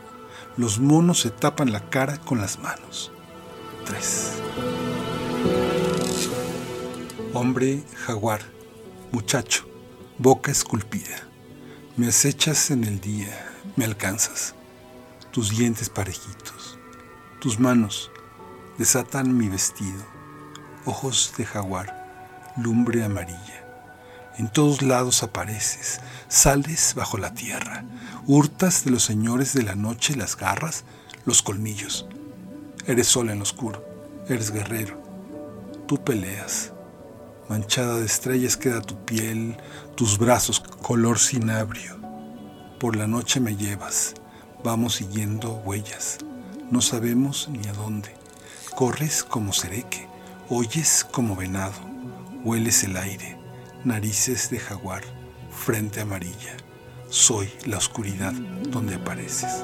Los monos se tapan la cara con las manos. 3. Hombre jaguar, muchacho, boca esculpida. Me acechas en el día, me alcanzas. Tus dientes parejitos, tus manos desatan mi vestido. Ojos de jaguar, lumbre amarilla. En todos lados apareces, sales bajo la tierra, hurtas de los señores de la noche las garras, los colmillos. Eres sol en lo oscuro, eres guerrero. Tú peleas. Manchada de estrellas queda tu piel, tus brazos color cinabrio. Por la noche me llevas, vamos siguiendo huellas. No sabemos ni a dónde. Corres como cereque, oyes como venado, hueles el aire narices de jaguar, frente amarilla. Soy la oscuridad donde apareces.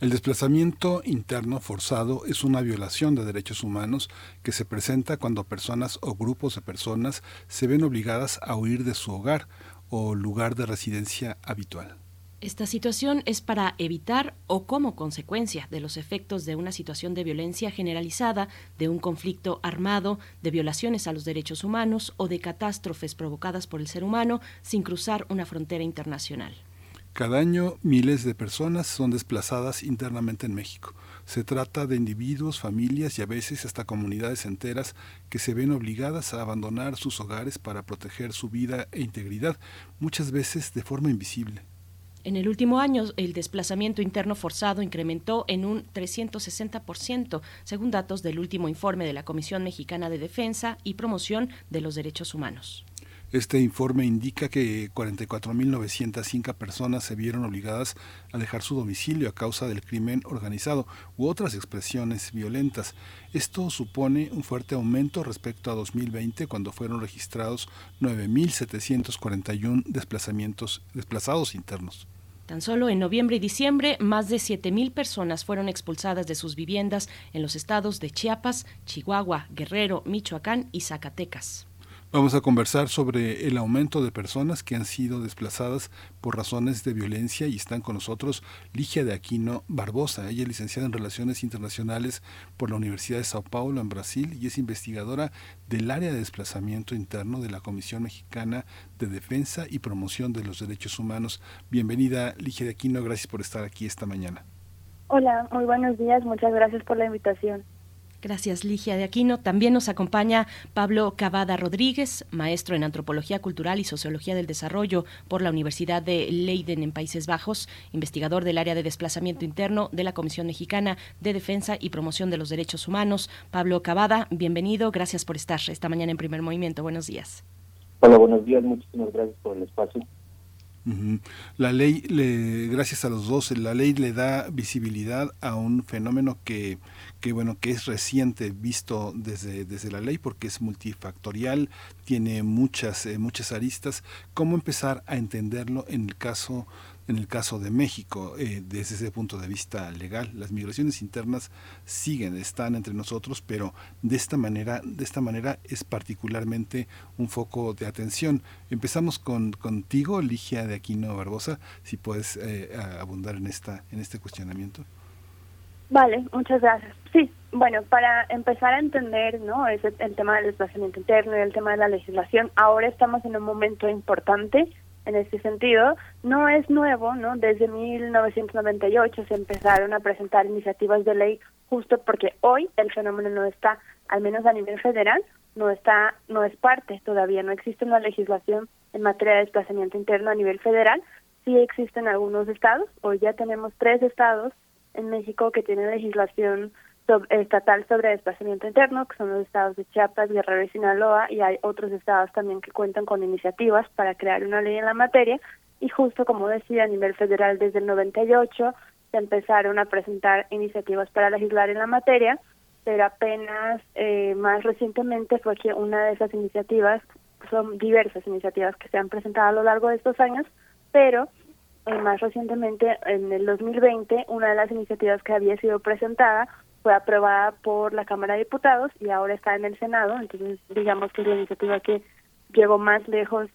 El desplazamiento interno forzado es una violación de derechos humanos que se presenta cuando personas o grupos de personas se ven obligadas a huir de su hogar o lugar de residencia habitual. Esta situación es para evitar o como consecuencia de los efectos de una situación de violencia generalizada, de un conflicto armado, de violaciones a los derechos humanos o de catástrofes provocadas por el ser humano sin cruzar una frontera internacional. Cada año miles de personas son desplazadas internamente en México. Se trata de individuos, familias y a veces hasta comunidades enteras que se ven obligadas a abandonar sus hogares para proteger su vida e integridad, muchas veces de forma invisible. En el último año, el desplazamiento interno forzado incrementó en un 360%, según datos del último informe de la Comisión Mexicana de Defensa y Promoción de los Derechos Humanos. Este informe indica que 44.905 personas se vieron obligadas a dejar su domicilio a causa del crimen organizado u otras expresiones violentas. Esto supone un fuerte aumento respecto a 2020, cuando fueron registrados 9.741 desplazamientos desplazados internos. Tan solo en noviembre y diciembre, más de 7.000 personas fueron expulsadas de sus viviendas en los estados de Chiapas, Chihuahua, Guerrero, Michoacán y Zacatecas. Vamos a conversar sobre el aumento de personas que han sido desplazadas por razones de violencia y están con nosotros Ligia de Aquino Barbosa. Ella es licenciada en Relaciones Internacionales por la Universidad de Sao Paulo en Brasil y es investigadora del área de desplazamiento interno de la Comisión Mexicana de Defensa y Promoción de los Derechos Humanos. Bienvenida Ligia de Aquino, gracias por estar aquí esta mañana. Hola, muy buenos días, muchas gracias por la invitación. Gracias, Ligia de Aquino. También nos acompaña Pablo Cavada Rodríguez, maestro en Antropología Cultural y Sociología del Desarrollo por la Universidad de Leiden en Países Bajos, investigador del área de desplazamiento interno de la Comisión Mexicana de Defensa y Promoción de los Derechos Humanos. Pablo Cavada, bienvenido. Gracias por estar esta mañana en primer movimiento. Buenos días. Hola, buenos días, muchísimas gracias por el espacio. La ley, le, gracias a los dos, la ley le da visibilidad a un fenómeno que, que bueno, que es reciente visto desde, desde la ley porque es multifactorial, tiene muchas, eh, muchas aristas. ¿Cómo empezar a entenderlo en el caso en el caso de México, eh, desde ese punto de vista legal, las migraciones internas siguen, están entre nosotros, pero de esta manera, de esta manera es particularmente un foco de atención. Empezamos con contigo, Ligia de Aquino Barbosa, si puedes eh, abundar en esta, en este cuestionamiento. Vale, muchas gracias. Sí, bueno, para empezar a entender, ¿no? Es el tema del desplazamiento interno y el tema de la legislación. Ahora estamos en un momento importante en este sentido. No es nuevo, ¿no? Desde 1998 se empezaron a presentar iniciativas de ley justo porque hoy el fenómeno no está, al menos a nivel federal, no está, no es parte todavía, no existe una legislación en materia de desplazamiento interno a nivel federal. Sí existen algunos estados, hoy ya tenemos tres estados en México que tienen legislación estatal sobre desplazamiento interno, que son los estados de Chiapas, Guerrero y Sinaloa, y hay otros estados también que cuentan con iniciativas para crear una ley en la materia. Y justo como decía, a nivel federal desde el 98 se empezaron a presentar iniciativas para legislar en la materia, pero apenas eh, más recientemente fue que una de esas iniciativas, son diversas iniciativas que se han presentado a lo largo de estos años, pero eh, más recientemente, en el 2020, una de las iniciativas que había sido presentada fue aprobada por la Cámara de Diputados y ahora está en el Senado, entonces digamos que es la iniciativa que llegó más lejos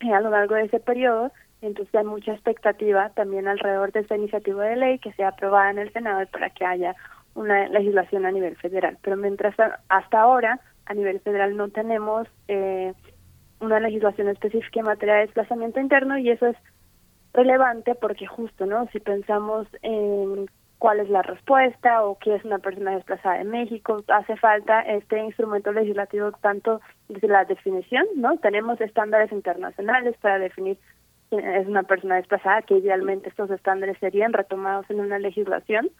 eh, a lo largo de ese periodo, entonces hay mucha expectativa también alrededor de esta iniciativa de ley que sea aprobada en el Senado para que haya una legislación a nivel federal. Pero mientras hasta ahora a nivel federal no tenemos eh, una legislación específica en materia de desplazamiento interno y eso es relevante porque justo, ¿no? Si pensamos en cuál es la respuesta o qué es una persona desplazada en México. Hace falta este instrumento legislativo tanto desde la definición, ¿no? Tenemos estándares internacionales para definir quién es una persona desplazada, que idealmente estos estándares serían retomados en una legislación,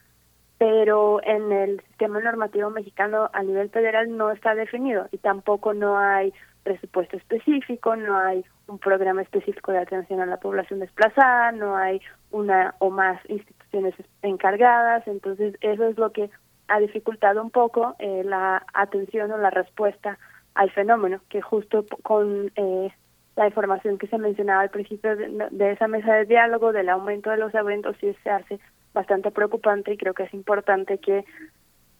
pero en el sistema normativo mexicano a nivel federal no está definido y tampoco no hay presupuesto específico, no hay un programa específico de atención a la población desplazada, no hay una o más instituciones encargadas, entonces eso es lo que ha dificultado un poco eh, la atención o la respuesta al fenómeno, que justo con eh, la información que se mencionaba al principio de, esa mesa de diálogo, del aumento de los eventos, sí se hace bastante preocupante y creo que es importante que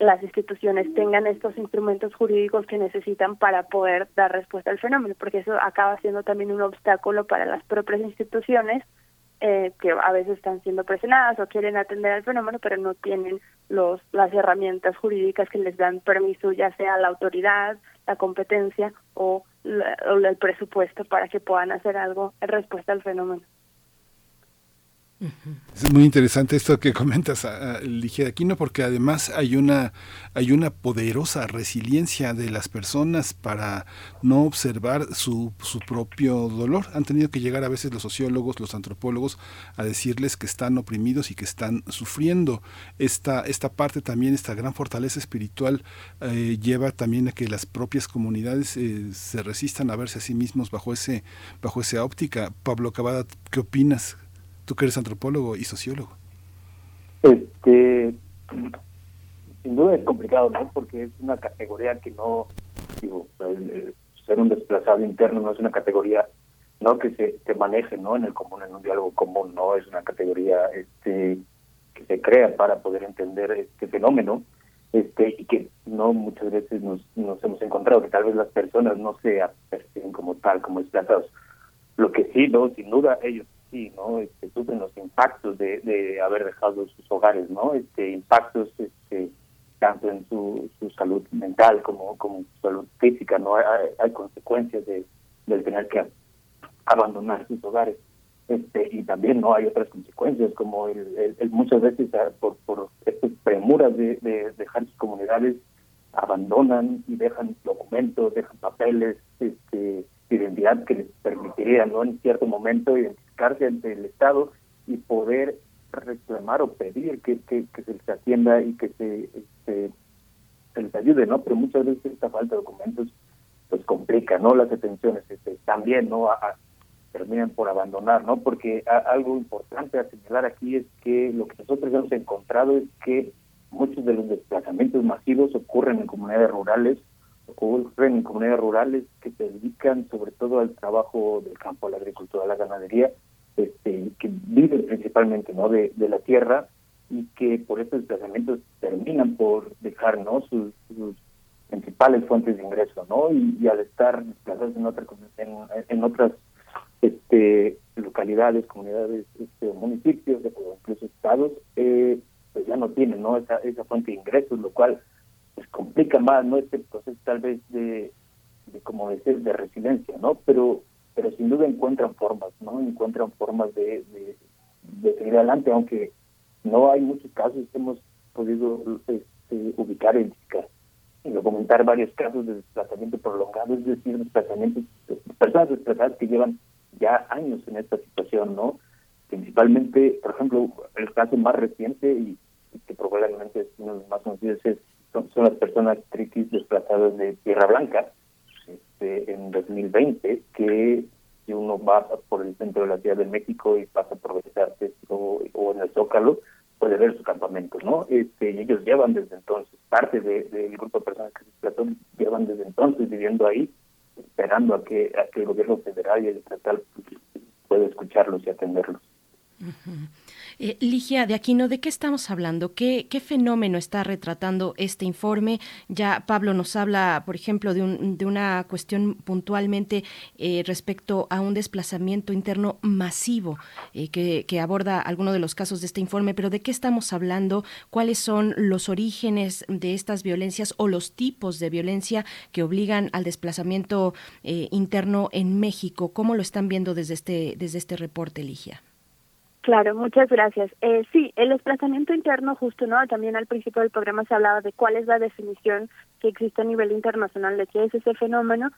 las instituciones tengan estos instrumentos jurídicos que necesitan para poder dar respuesta al fenómeno, porque eso acaba siendo también un obstáculo para las propias instituciones eh, que a veces están siendo presionadas o quieren atender al fenómeno, pero no tienen los las herramientas jurídicas que les dan permiso, ya sea la autoridad, la competencia o, o el presupuesto para que puedan hacer algo en respuesta al fenómeno. Es muy interesante esto que comentas, Ligia de Aquino, porque además hay una, hay una poderosa resiliencia de las personas para no observar su, su propio dolor. Han tenido que llegar a veces los sociólogos, los antropólogos, a decirles que están oprimidos y que están sufriendo. Esta, esta parte también, esta gran fortaleza espiritual, eh, lleva también a que las propias comunidades eh, se resistan a verse a sí mismos bajo, ese, bajo esa óptica. Pablo Cavada, ¿qué opinas? Tú que eres antropólogo y sociólogo. Este, sin duda es complicado, ¿no? Porque es una categoría que no, digo, ser un desplazado interno no es una categoría no que se, maneje no en el común en un diálogo común no es una categoría este que se crea para poder entender este fenómeno este y que no muchas veces nos, nos hemos encontrado que tal vez las personas no se perciben como tal como desplazados. Lo que sí no sin duda ellos sí, ¿no? Este, sufren los impactos de, de haber dejado sus hogares, ¿no? Este, impactos este, tanto en su, su salud mental como, como su salud física, ¿no? Hay, consecuencias de, del tener que abandonar sus hogares. Este, y también no hay otras consecuencias como el, el, muchas veces ah, por, por estas premuras de, de dejar sus comunidades abandonan y dejan documentos, dejan papeles, este, identidad que les permitiría, ¿no? En cierto momento identificarse ante el Estado y poder reclamar o pedir que, se les atienda y que se, este, se les ayude, ¿no? Pero muchas veces esta falta de documentos pues complica, ¿no? Las detenciones este, también, ¿no? terminan por abandonar, ¿no? Porque algo importante a señalar aquí es que lo que nosotros hemos encontrado es que muchos de los desplazamientos masivos ocurren en comunidades rurales, ocurren en comunidades rurales que se dedican sobre todo al trabajo del campo, a la agricultura, a la ganadería, este, que viven principalmente ¿no? de, la tierra y que por estos desplazamientos terminan por dejar ¿no? sus, principales fuentes de ingreso, ¿no? Y, al estar desplazados en, otra, en, en otras este, localidades, comunidades, este, municipios, incluso estados, eh, pues ya no tienen ¿no? Esa, esa fuente de ingresos, lo cual pues complica más no este proceso tal vez de, de como decir de resiliencia no pero pero sin duda encuentran formas no encuentran formas de, de, seguir adelante aunque no hay muchos casos que hemos podido este, ubicar identificar y documentar varios casos de desplazamiento prolongado es decir desplazamientos personas desplazadas que llevan ya años en esta situación no principalmente por ejemplo el caso más reciente y, que probablemente es uno de los más conocidos es son, las personas triquis desplazadas de Tierra Blanca este, en 2020, que si uno va por el centro de la Ciudad de México y pasa por Bellas o, o, en el Zócalo, puede ver su campamento, ¿no? Este, y ellos llevan desde entonces, parte del grupo de personas que se desplazó, llevan desde entonces viviendo ahí, esperando a que, a que el gobierno federal y el estatal pueda escucharlos y atenderlos. Eh, Ligia de Aquino, ¿de qué estamos hablando? ¿Qué, ¿Qué, fenómeno está retratando este informe? Ya Pablo nos habla, por ejemplo, de, un, de una cuestión puntualmente eh, respecto a un desplazamiento interno masivo eh, que, aborda alguno de los casos de este informe, pero ¿de qué estamos hablando? ¿Cuáles son los orígenes de estas violencias o los tipos de violencia que obligan al desplazamiento interno en México? ¿Cómo lo están viendo desde este, desde este reporte, Ligia? Claro, muchas gracias. Eh, sí, el desplazamiento interno justo, ¿no? También al principio del programa se hablaba de cuál es la definición que existe a nivel internacional de qué es ese fenómeno.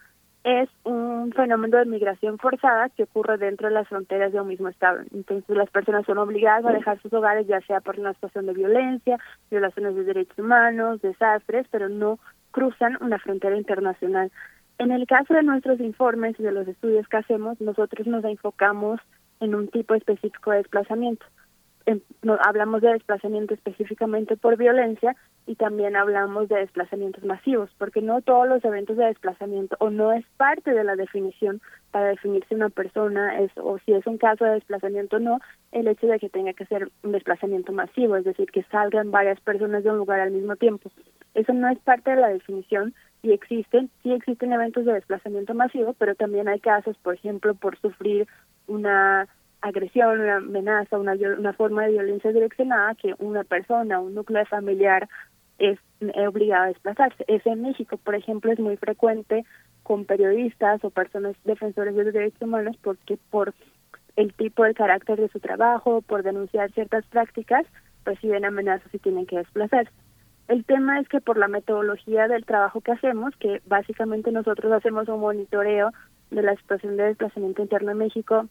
Es un fenómeno de migración forzada que ocurre dentro de las fronteras de un mismo estado. Entonces las personas son obligadas a dejar sus hogares ya sea por una situación de violencia, violaciones de derechos humanos, desastres, pero no cruzan una frontera internacional. En el caso de nuestros informes y de los estudios que hacemos, nosotros nos enfocamos en un tipo específico de desplazamiento. no, hablamos de desplazamiento específicamente por violencia y también hablamos de desplazamientos masivos, porque no todos los eventos de desplazamiento o no es parte de la definición para definir si una persona es o si es un caso de desplazamiento o no, el hecho de que tenga que ser un desplazamiento masivo, es decir, que salgan varias personas de un lugar al mismo tiempo. Eso no es parte de la definición y existen, sí existen eventos de desplazamiento masivo, pero también hay casos, por ejemplo, por sufrir una agresión, una amenaza, una, una forma de violencia direccionada que una persona, un núcleo familiar es obligado a desplazarse. Eso en México, por ejemplo, es muy frecuente con periodistas o personas defensores de los derechos humanos porque por el tipo de carácter de su trabajo, por denunciar ciertas prácticas, reciben amenazas y tienen que desplazarse. El tema es que por la metodología del trabajo que hacemos, que básicamente nosotros hacemos un monitoreo de la situación de desplazamiento interno en México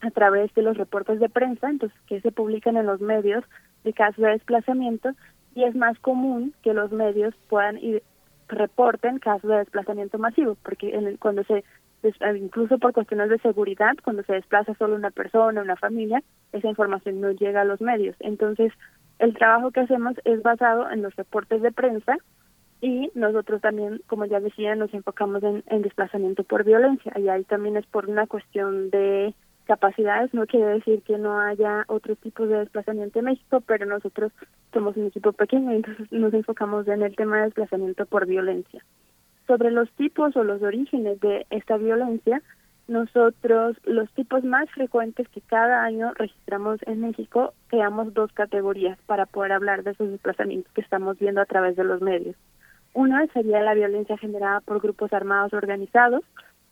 a través de los reportes de prensa, entonces que se publican en los medios de casos de desplazamiento y es más común que los medios puedan ir reporten casos de desplazamiento masivo, porque en cuando se incluso por cuestiones de seguridad, cuando se desplaza solo una persona, una familia, esa información no llega a los medios. Entonces, el trabajo que hacemos es basado en los reportes de prensa y nosotros también, como ya decía, nos enfocamos en, en desplazamiento por violencia y ahí también es por una cuestión de capacidades, no quiere decir que no haya otros tipos de desplazamiento en México, pero nosotros somos un equipo pequeño entonces nos enfocamos en el tema de desplazamiento por violencia. Sobre los tipos o los orígenes de esta violencia, nosotros los tipos más frecuentes que cada año registramos en México, creamos dos categorías para poder hablar de esos desplazamientos que estamos viendo a través de los medios. Una sería la violencia generada por grupos armados organizados,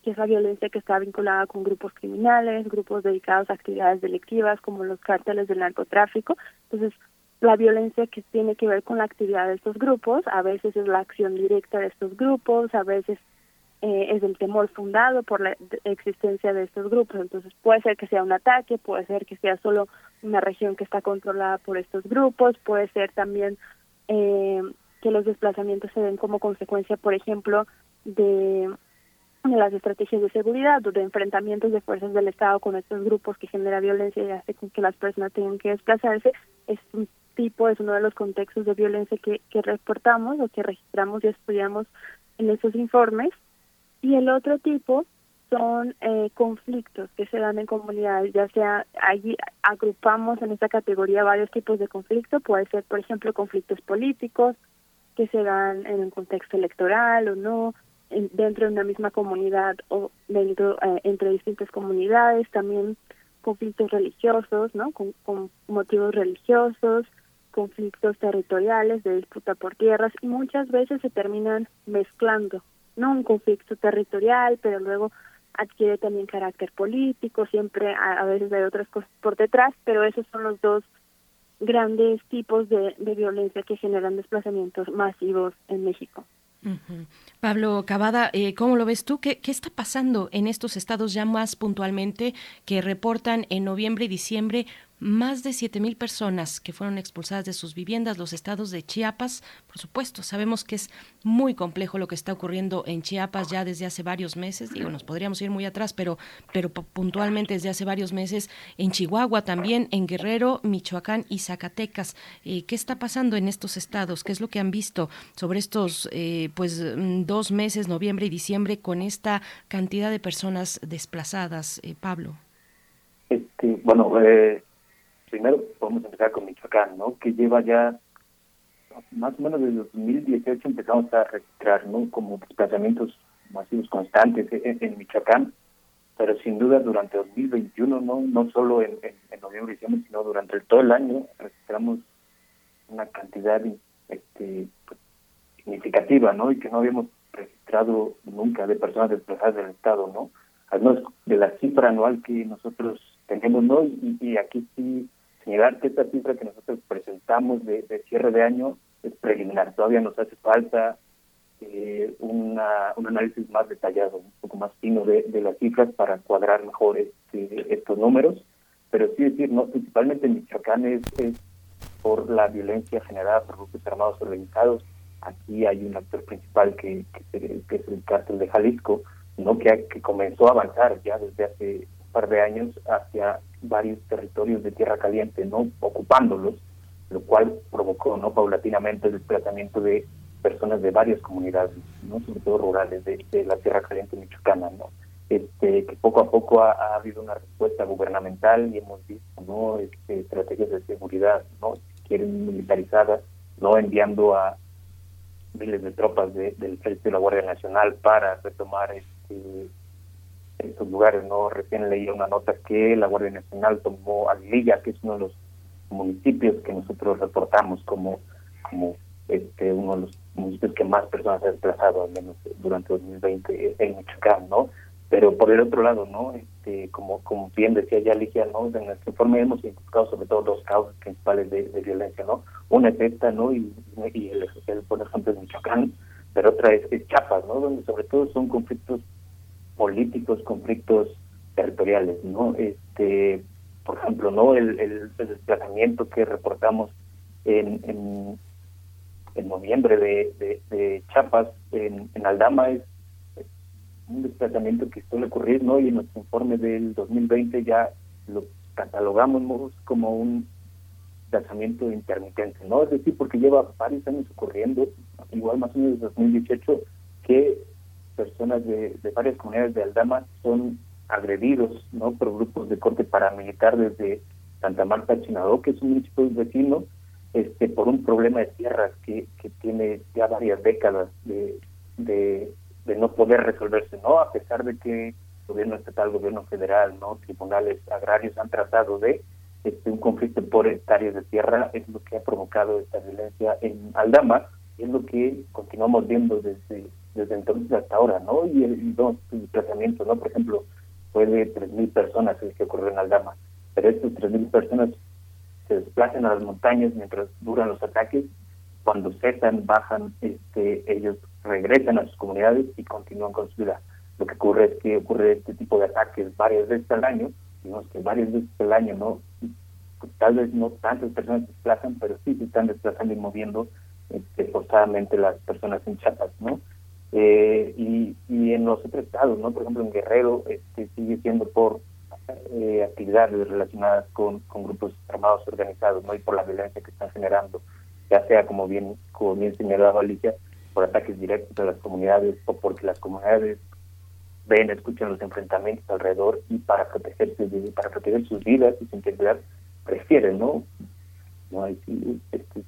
que es la violencia que está vinculada con grupos criminales, grupos dedicados a actividades delictivas como los cárteles del narcotráfico. Entonces, la violencia que tiene que ver con la actividad de estos grupos, a veces es la acción directa de estos grupos, a veces eh, es el temor fundado por la existencia de estos grupos. Entonces puede ser que sea un ataque, puede ser que sea solo una región que está controlada por estos grupos, puede ser también eh, que los desplazamientos se den como consecuencia, por ejemplo, de las estrategias de seguridad o de enfrentamientos de fuerzas del Estado con estos grupos que genera violencia y hace con que las personas tengan que desplazarse, es un tipo, es uno de los contextos de violencia que, que reportamos o que registramos y estudiamos en esos informes. Y el otro tipo son eh, conflictos que se dan en comunidades, ya sea allí agrupamos en esta categoría varios tipos de conflicto, puede ser por ejemplo conflictos políticos que se dan en un contexto electoral o no, dentro de una misma comunidad o dentro eh, entre distintas comunidades, también conflictos religiosos, ¿no? Con, con motivos religiosos, conflictos territoriales de disputa por tierras y muchas veces se terminan mezclando, no un conflicto territorial, pero luego adquiere también carácter político, siempre a, veces hay otras cosas por detrás, pero esos son los dos grandes tipos de, de violencia que generan desplazamientos masivos en México. Pablo Cavada, eh, ¿cómo lo ves tú? ¿Qué, ¿Qué, está pasando en estos estados ya más puntualmente que reportan en noviembre y diciembre más de 7.000 personas que fueron expulsadas de sus viviendas, los estados de Chiapas, por supuesto, sabemos que es muy complejo lo que está ocurriendo en Chiapas ya desde hace varios meses, digo, nos podríamos ir muy atrás, pero, pero puntualmente desde hace varios meses, en Chihuahua también, en Guerrero, Michoacán y Zacatecas. Eh, ¿Qué está pasando en estos estados? ¿Qué es lo que han visto sobre estos eh, pues mm, dos meses, noviembre y diciembre, con esta cantidad de personas desplazadas, eh, Pablo? Este, bueno, eh, primero podemos empezar con Michoacán, ¿no? Que lleva ya más o menos desde 2018 empezamos a registrar, ¿no? Como desplazamientos masivos constantes en, Michoacán, pero sin duda durante 2021, no no solo en, noviembre y diciembre, sino durante todo el año registramos una cantidad este, pues, significativa, ¿no? Y que no habíamos registrado nunca de personas desplazadas del Estado, ¿no? Al menos de la cifra anual que nosotros tenemos, ¿no? y aquí sí señalar que esta cifra que nosotros presentamos de, cierre de año es preliminar. Todavía nos hace falta eh, una, un análisis más detallado, un poco más fino de, las cifras para cuadrar mejor este, estos números. Pero sí decir, no principalmente en Michoacán es, por la violencia generada por grupos armados organizados. Aquí hay un actor principal que, que, es el cártel de Jalisco, no que, que comenzó a avanzar ya desde hace un par de años hacia varios territorios de tierra caliente, no ocupándolos, lo cual provocó no paulatinamente el desplazamiento de personas de varias comunidades, no sobre todo rurales de, la tierra caliente michoacana, no este que poco a poco ha, habido una respuesta gubernamental y hemos visto no este, estrategias de seguridad, no si quieren militarizadas, no enviando a miles de tropas del ejército de la Guardia Nacional para retomar este estos lugares. no Recién leí una nota que la Guardia Nacional tomó Aguililla, que es uno de los municipios que nosotros reportamos como, como este uno de los municipios que más personas ha desplazado, al menos durante 2020 en Michoacán, ¿no? Pero por el otro lado, ¿no? Este, como como bien decía ya Ligia, ¿no? En nuestro informe hemos identificado sobre todo dos causas principales de, violencia, ¿no? Una es esta, ¿no? Y, y el, por ejemplo, es Michoacán, pero otra es, es ¿no? Donde sobre todo son conflictos políticos, conflictos territoriales, ¿no? Este, por ejemplo, ¿no? El, el, desplazamiento que reportamos en, en, en noviembre de, de, Chiapas, en, en Aldama, es un desplazamiento que suele ocurrir, ¿no? Y en nuestro informe del 2020 ya lo catalogamos como un desplazamiento intermitente, ¿no? Es decir, porque lleva varios años ocurriendo, igual más o menos desde 2018, que personas de, varias comunidades de Aldama son agredidos no por grupos de corte paramilitar desde Santa Marta Chinadó, que es un municipio vecino, este, por un problema de tierras que, que tiene ya varias décadas de, de, no poder resolverse, ¿no? A pesar de que gobierno estatal, gobierno federal, ¿no? Tribunales agrarios han tratado de este, un conflicto por hectáreas de tierra, es lo que ha provocado esta violencia en Aldama, y es lo que continuamos viendo desde desde entonces hasta ahora, ¿no? Y el, dos desplazamientos, ¿no? Por ejemplo, fue de 3.000 personas el que ocurrió en Aldama, pero estas 3.000 personas se desplazan a las montañas mientras duran los ataques, cuando cesan, bajan, este, ellos regresan a sus comunidades y continúan con su vida. Lo que ocurre es que ocurre este tipo de ataques varias veces al año, digamos que varias veces al año, ¿no? Tal vez no tantas personas se desplazan, pero sí se están desplazando y moviendo este, forzadamente las personas en chapas, ¿no? Eh, y, en los otros estados, ¿no? Por ejemplo, en Guerrero este, sigue siendo por eh, actividades relacionadas con, grupos armados organizados, ¿no? Y por la violencia que están generando, ya sea como bien, como bien señalaba Alicia, por ataques directos a las comunidades o porque las comunidades ven, escuchan los enfrentamientos alrededor y para protegerse, para proteger sus vidas y su integridad prefieren, ¿no? no este,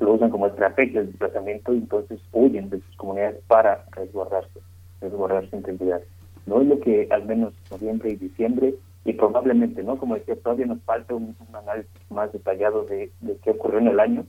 lo usan como estrategia de desplazamiento y entonces huyen de sus comunidades para resguardarse, resguardar su integridad. No es lo que al menos noviembre y diciembre y probablemente, ¿no? Como decía, todavía nos falta un, análisis más detallado de, de qué ocurrió en el año,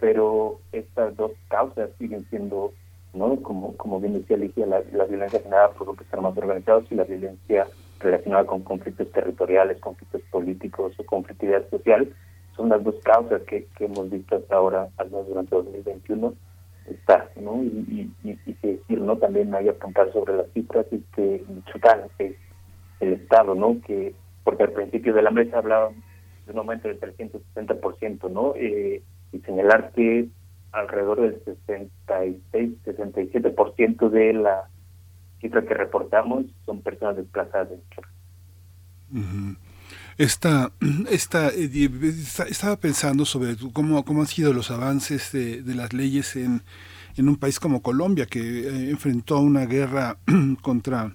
pero estas dos causas siguen siendo ¿no? Como, como bien decía Ligia, la, violencia generada por grupos armados organizados y la violencia relacionada con conflictos territoriales, conflictos políticos o conflictividad social, son las dos causas que, que hemos visto hasta ahora, al menos durante 2021, está, ¿no? Y, y, y, decir, ¿no? También hay que apuntar sobre las cifras y que Michoacán el Estado, ¿no? Que, porque al principio de la mesa hablaban de un aumento del 360%, ¿no? Eh, y señalar que alrededor del 66-67% de la cifra que reportamos son personas desplazadas de Esta, [CLEARS THROAT] esta, eh, estaba pensando sobre cómo, cómo han sido los avances de, las leyes en, en, un país como Colombia, que eh, enfrentó una guerra [CLEARS THROAT] contra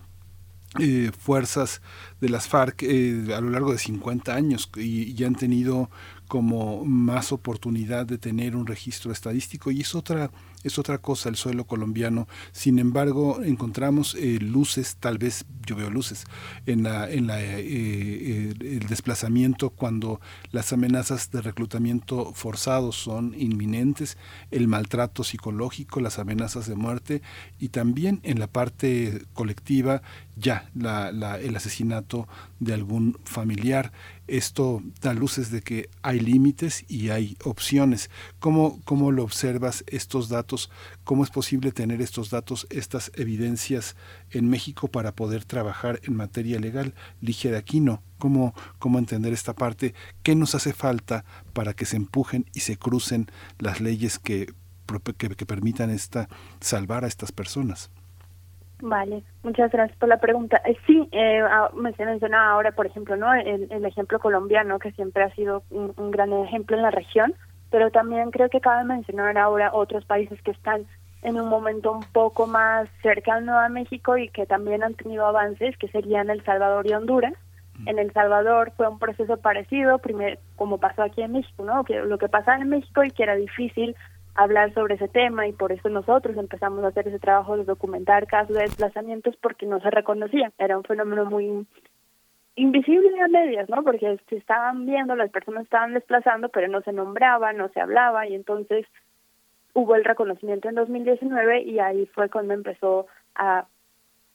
eh, fuerzas de las FARC a lo largo de 50 años y, y han tenido como más oportunidad de tener un registro estadístico. Y es otra es otra cosa el suelo colombiano. Sin embargo, encontramos eh, luces, tal vez yo veo luces, en, la, en la, eh, eh, el desplazamiento cuando las amenazas de reclutamiento forzado son inminentes, el maltrato psicológico, las amenazas de muerte y también en la parte colectiva ya la, la, el asesinato de algún familiar. Esto da luces de que hay límites y hay opciones. ¿Cómo, cómo lo observas estos datos? cómo es posible tener estos datos, estas evidencias en México para poder trabajar en materia legal. Ligia de Aquino, ¿cómo, cómo entender esta parte? ¿Qué nos hace falta para que se empujen y se crucen las leyes que, que, permitan esta, salvar a estas personas? Vale, muchas gracias por la pregunta. Eh, sí, eh, ah, me se mencionaba ahora, por ejemplo, no el, el, ejemplo colombiano, que siempre ha sido un, un gran ejemplo en la región, pero también creo que cabe mencionar ahora otros países que están en un momento un poco más cercano a México y que también han tenido avances, que serían El Salvador y Honduras. Mm. En El Salvador fue un proceso parecido, primero como pasó aquí en México, ¿no? Que lo que pasaba en México y que era difícil hablar sobre ese tema y por eso nosotros empezamos a hacer ese trabajo de documentar casos de desplazamientos porque no se reconocía, era un fenómeno muy invisible a medias, ¿no? Porque se estaban viendo, las personas estaban desplazando, pero no se nombraba, no se hablaba y entonces hubo el reconocimiento en 2019 y ahí fue cuando empezó a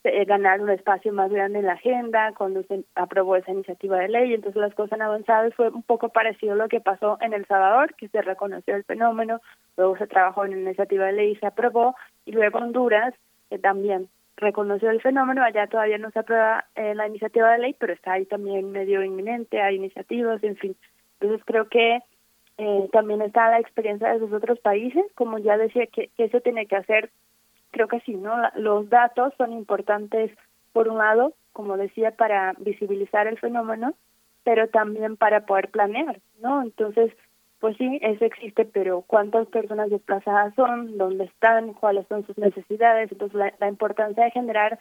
eh, ganar un espacio más grande en la agenda, cuando se aprobó esa iniciativa de ley, entonces las cosas han avanzado y fue un poco parecido a lo que pasó en El Salvador, que se reconoció el fenómeno, luego se trabajó en la iniciativa de ley y se aprobó, y luego Honduras que también reconoció el fenómeno, allá todavía no se aprueba eh, la iniciativa de ley, pero está ahí también medio inminente, hay iniciativas, en fin. Entonces creo que eh, también está la experiencia de esos otros países, como ya decía que, que eso tiene que hacer, creo que sí, ¿no? Los datos son importantes, por un lado, como decía, para visibilizar el fenómeno, pero también para poder planear, ¿no? Entonces, pues sí, eso existe, pero ¿cuántas personas desplazadas son? ¿Dónde están? ¿Cuáles son sus necesidades? Entonces, la, importancia de generar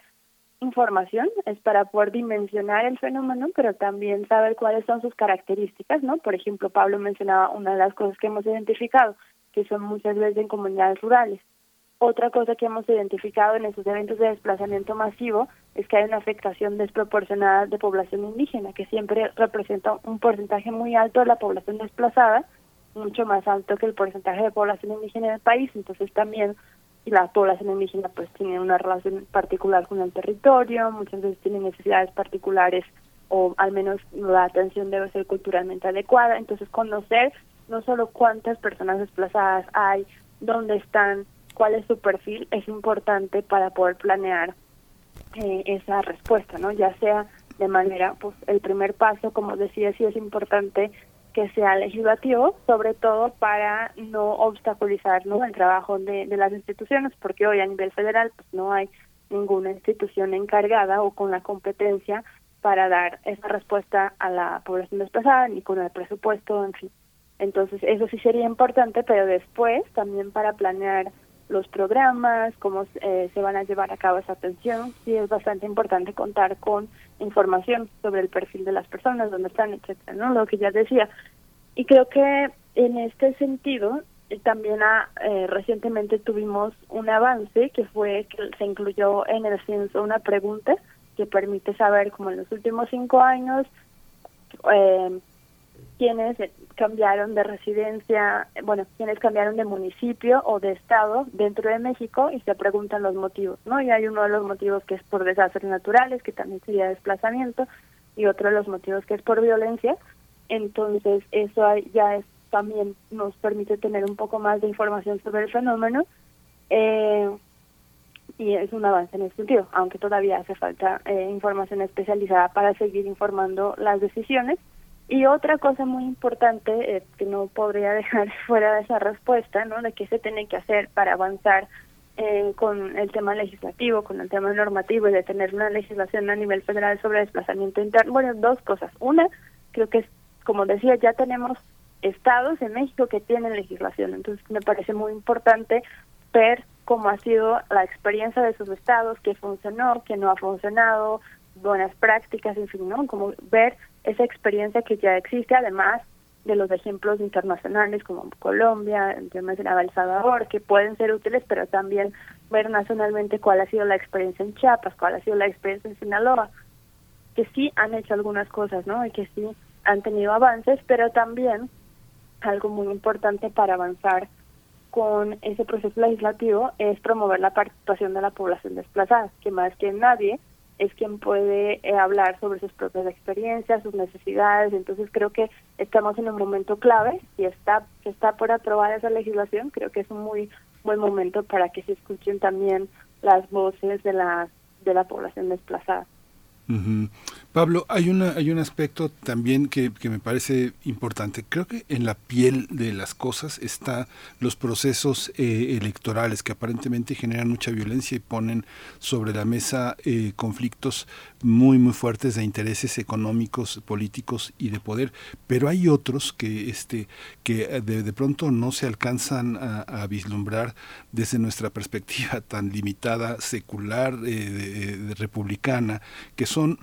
información es para poder dimensionar el fenómeno, pero también saber cuáles son sus características, ¿no? Por ejemplo, Pablo mencionaba una de las cosas que hemos identificado, que son muchas veces en comunidades rurales. Otra cosa que hemos identificado en esos eventos de desplazamiento masivo es que hay una afectación desproporcionada de población indígena, que siempre representa un porcentaje muy alto de la población desplazada, mucho más alto que el porcentaje de población indígena en el país, entonces también la población indígena pues tiene una relación particular con el territorio, muchas veces tiene necesidades particulares o al menos la atención debe ser culturalmente adecuada, entonces conocer no solo cuántas personas desplazadas hay, dónde están, cuál es su perfil, es importante para poder planear eh, esa respuesta, ¿no? Ya sea de manera, pues el primer paso, como decía, sí es importante que sea legislativo, sobre todo para no obstaculizar ¿no? el trabajo de, de las instituciones, porque hoy a nivel federal pues no hay ninguna institución encargada o con la competencia para dar esa respuesta a la población desplazada, ni con el presupuesto, en fin. Entonces, eso sí sería importante, pero después también para planear los programas, cómo eh, se van a llevar a cabo esa atención, sí es bastante importante contar con información sobre el perfil de las personas, dónde están, etcétera, ¿no? Lo que ya decía. Y creo que en este sentido eh, también ah, eh, recientemente tuvimos un avance que fue que se incluyó en el censo una pregunta que permite saber como en los últimos cinco años eh, quienes cambiaron de residencia, bueno, quienes cambiaron de municipio o de estado dentro de México y se preguntan los motivos, ¿no? Y hay uno de los motivos que es por desastres naturales, que también sería desplazamiento, y otro de los motivos que es por violencia. Entonces, eso ya es, también nos permite tener un poco más de información sobre el fenómeno. Eh, y es un avance en ese sentido, aunque todavía hace falta eh, información especializada para seguir informando las decisiones y otra cosa muy importante eh, que no podría [LAUGHS] dejar fuera de esa respuesta, ¿no? De qué se tiene que hacer para avanzar eh, con el tema legislativo, con el tema normativo y de tener una legislación a nivel federal sobre desplazamiento interno. Bueno, dos cosas. Una, creo que es, como decía, ya tenemos estados en México que tienen legislación. Entonces, me parece muy importante ver cómo ha sido la experiencia de esos estados, qué funcionó, qué no ha funcionado, buenas prácticas, en fin, ¿no? Como ver esa experiencia que ya existe, además de los ejemplos internacionales como Colombia, yo mencionaba El Salvador, que pueden ser útiles, pero también ver nacionalmente cuál ha sido la experiencia en Chiapas, cuál ha sido la experiencia en Sinaloa, que sí han hecho algunas cosas, ¿no? Y que sí han tenido avances, pero también algo muy importante para avanzar con ese proceso legislativo es promover la participación de la población desplazada, que más que nadie es quien puede eh, hablar sobre sus propias experiencias, sus necesidades. Entonces creo que estamos en un momento clave y está está por aprobar esa legislación. Creo que es un muy buen momento para que se escuchen también las voces de la de la población desplazada. Pablo, hay, una, hay un aspecto también que, que, me parece importante. Creo que en la piel de las cosas está los procesos eh, electorales que aparentemente generan mucha violencia y ponen sobre la mesa eh, conflictos muy muy fuertes de intereses económicos, políticos y de poder. Pero hay otros que este que de, de pronto no se alcanzan a, vislumbrar desde nuestra perspectiva [LAUGHS] tan limitada, secular, eh, republicana, que son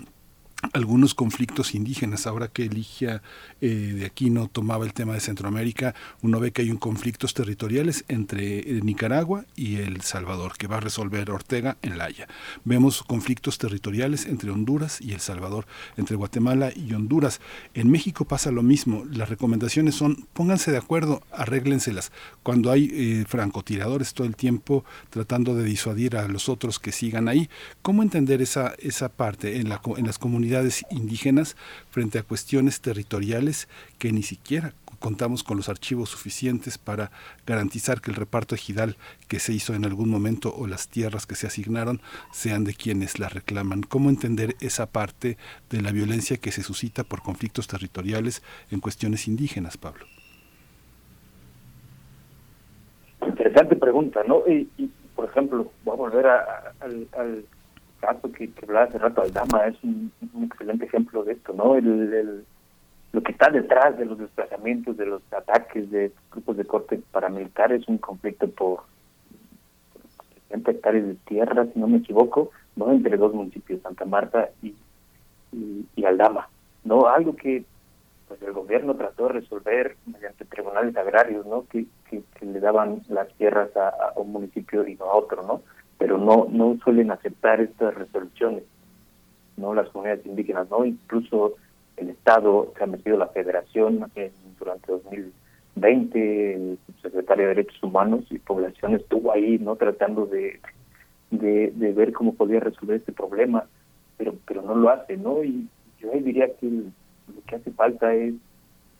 algunos conflictos indígenas. Ahora que Eligia eh, de Aquino tomaba el tema de Centroamérica, uno ve que hay un conflictos territoriales entre eh, Nicaragua y El Salvador, que va a resolver Ortega en La Haya. Vemos conflictos territoriales entre Honduras y El Salvador, entre Guatemala y Honduras. En México pasa lo mismo. Las recomendaciones son pónganse de acuerdo, arréglenselas. Cuando hay eh, francotiradores todo el tiempo tratando de disuadir a los otros que sigan ahí, ¿cómo entender esa, esa parte en, la, en las comunidades? Indígenas frente a cuestiones territoriales que ni siquiera contamos con los archivos suficientes para garantizar que el reparto ejidal que se hizo en algún momento o las tierras que se asignaron sean de quienes las reclaman. ¿Cómo entender esa parte de la violencia que se suscita por conflictos territoriales en cuestiones indígenas, Pablo? Interesante pregunta, ¿no? Y, por ejemplo, voy a volver al caso que, que hablaba hace rato Aldama es un, excelente ejemplo de esto, ¿no? El, lo que está detrás de los desplazamientos, de los ataques de grupos de corte paramilitar es un conflicto por 60 hectáreas de tierra, si no me equivoco, no entre dos municipios, Santa Marta y, y, Aldama, ¿no? Algo que pues el gobierno trató de resolver mediante tribunales agrarios, ¿no? Que, que, le daban las tierras a, un municipio y no a otro, ¿no? Pero no no suelen aceptar estas resoluciones, no las comunidades indígenas, no incluso el Estado se ha metido la Federación durante 2020, el secretario de Derechos Humanos y Población estuvo ahí, no tratando de, de, ver cómo podía resolver este problema, pero pero no lo hace, ¿no? Y yo ahí diría que lo que hace falta es,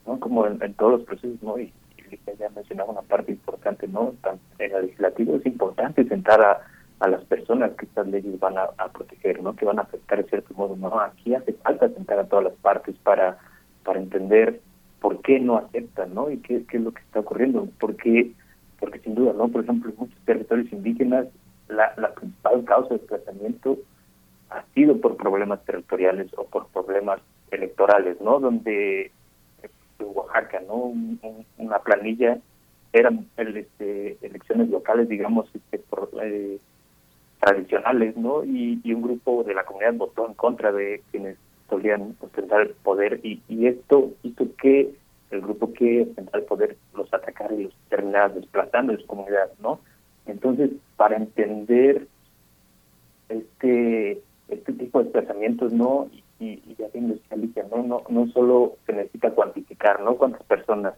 ¿no? Como en, todos los procesos, ¿no? Y, y ya mencionaba una parte importante, ¿no? En el legislativo es importante sentar a a las personas que estas leyes van a, proteger, ¿no? Que van a afectar de cierto modo, ¿no? Aquí hace falta sentar a todas las partes para para entender por qué no aceptan, ¿no? Y qué, es lo que está ocurriendo. Porque, porque sin duda, ¿no? Por ejemplo, en muchos territorios indígenas, la, la principal causa de desplazamiento ha sido por problemas territoriales o por problemas electorales, ¿no? Donde en Oaxaca, ¿no? una planilla eran el, este, elecciones locales, digamos, este, por, eh, tradicionales, ¿no? Y, y, un grupo de la comunidad votó en contra de quienes solían ostentar el poder y, esto hizo que el grupo que ostentaba el poder los atacara y los terminara desplazando de su comunidad, ¿no? Entonces, para entender este este tipo de desplazamientos, ¿no? Y, y ya bien ¿no? ¿no? No solo se necesita cuantificar, ¿no? Cuántas personas,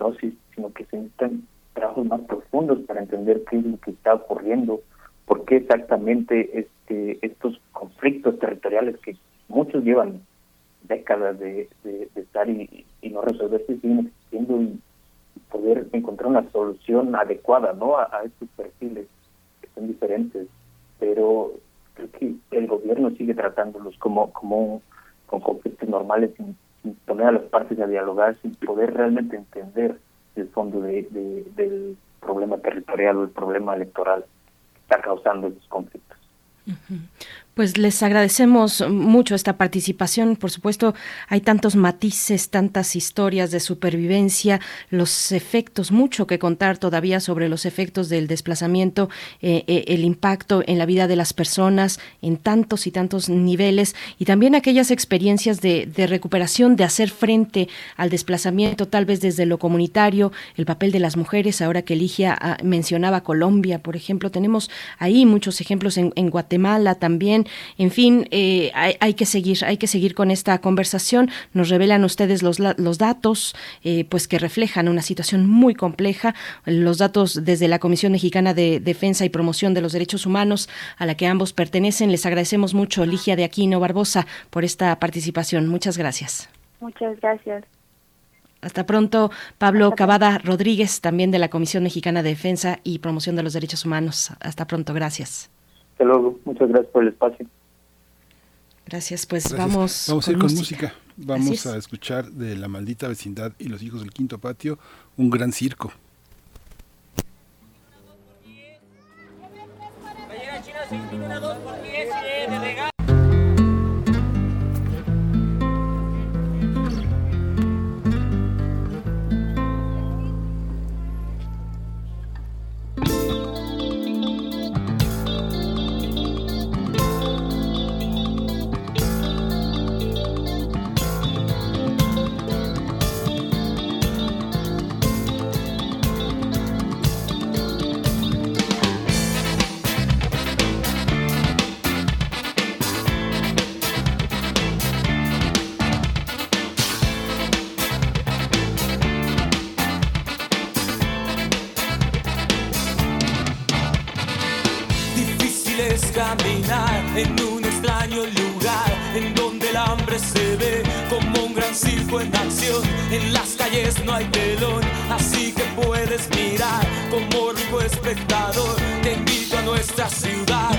¿no? Sino que se necesitan trabajos más profundos para entender qué es lo que está ocurriendo, por qué exactamente este estos conflictos territoriales que muchos llevan décadas de, estar y, no resolverse siguen existiendo y poder encontrar una solución adecuada no a, estos perfiles que son diferentes. Pero creo que el gobierno sigue tratándolos como como con conflictos normales sin, poner a las partes a dialogar sin poder realmente entender el fondo de, de, del problema territorial o el problema electoral está causando esos conflictos. Pues les agradecemos mucho esta participación. Por supuesto, hay tantos matices, tantas historias de supervivencia, los efectos, mucho que contar todavía sobre los efectos del desplazamiento, eh, eh, el impacto en la vida de las personas en tantos y tantos niveles y también aquellas experiencias de, recuperación, de hacer frente al desplazamiento, tal vez desde lo comunitario, el papel de las mujeres. Ahora que Ligia ah, mencionaba Colombia, por ejemplo, tenemos ahí muchos ejemplos en Guatemala también en fin, eh, hay, que seguir, hay que seguir con esta conversación. Nos revelan ustedes los, los datos, eh, pues que reflejan una situación muy compleja. Los datos desde la Comisión Mexicana de Defensa y Promoción de los Derechos Humanos, a la que ambos pertenecen. Les agradecemos mucho, Ligia de Aquino Barbosa, por esta participación. Muchas gracias. Muchas gracias. Hasta pronto, Pablo Cavada Rodríguez, también de la Comisión Mexicana de Defensa y Promoción de los Derechos Humanos. Hasta pronto, gracias. Luego. Muchas gracias por el espacio. Gracias, pues gracias. vamos. Vamos a ir con música. Vamos a escuchar de La Maldita Vecindad y los Hijos del Quinto Patio, un gran circo. en acción. En las calles no hay telón, así que puedes mirar como rico espectador. Te invito a nuestra ciudad.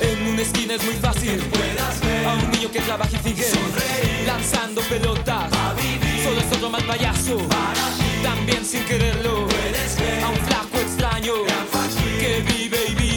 En una esquina es muy fácil puedas ver a un niño que trabaja y sigue sonreír, lanzando pelotas. Vivir. Solo es otro mal payaso. Para ti. También sin quererlo puedes ver a un flaco extraño que vive y vive.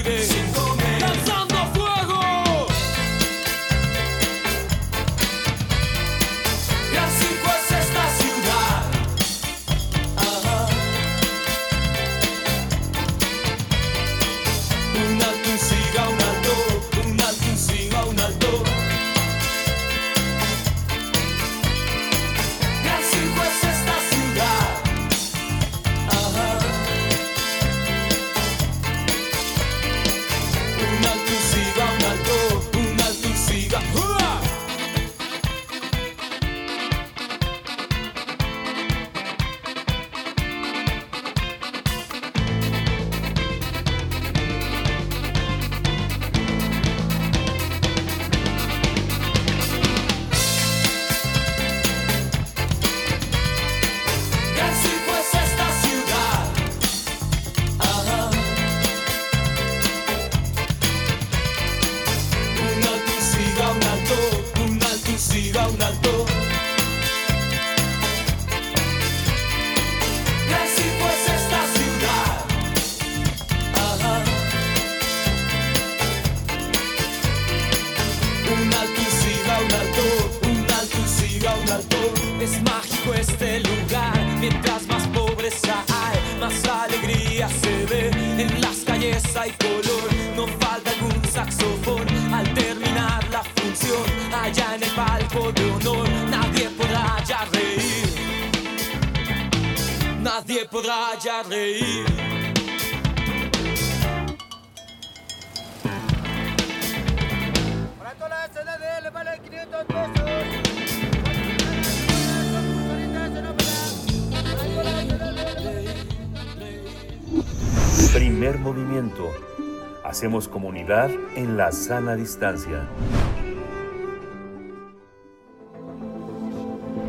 Hacemos comunidad en la sana distancia.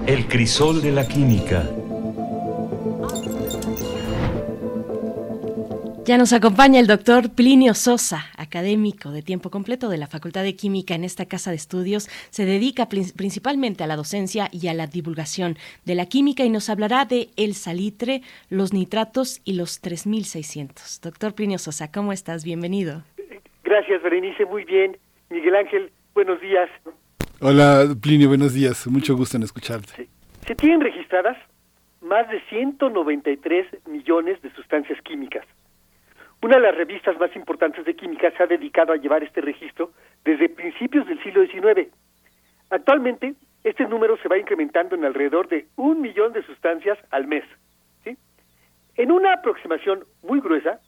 El crisol de la química. Ya nos acompaña el doctor Plinio Sosa, académico de tiempo completo de la Facultad de Química en esta casa de estudios. Se dedica principalmente a la docencia y a la divulgación de la química y nos hablará de el salitre, los nitratos y los 3600. Doctor Plinio Sosa, ¿cómo estás? Bienvenido. Gracias, Berenice. Muy bien. Miguel Ángel, buenos días. Hola, Plinio, buenos días. Mucho gusto en escucharte. Se tienen registradas más de 193 millones de sustancias químicas una de las revistas más importantes de química se ha dedicado a llevar este registro desde principios del siglo XIX. Actualmente, este número se va incrementando en alrededor de un millón de sustancias al mes. En una aproximación muy gruesa,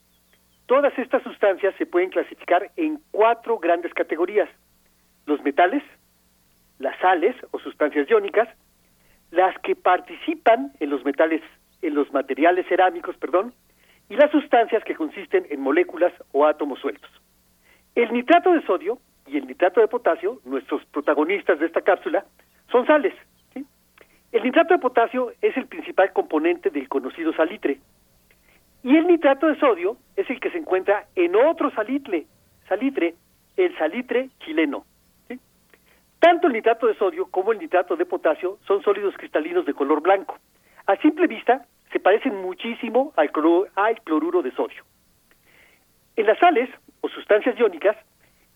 todas estas sustancias se pueden clasificar en cuatro grandes categorías. Los metales, las sales o sustancias iónicas, las que participan en los metales, en los materiales cerámicos, perdón, y las sustancias que consisten en moléculas o átomos sueltos. El nitrato de sodio y el nitrato de potasio, nuestros protagonistas de esta cápsula, son sales. El nitrato de potasio es el principal componente del conocido salitre. Y el nitrato de sodio es el que se encuentra en otro salitre, salitre el salitre chileno. Tanto el nitrato de sodio como el nitrato de potasio son sólidos cristalinos de color blanco. A simple vista se parecen muchísimo al cloruro, de sodio. En las sales o sustancias iónicas,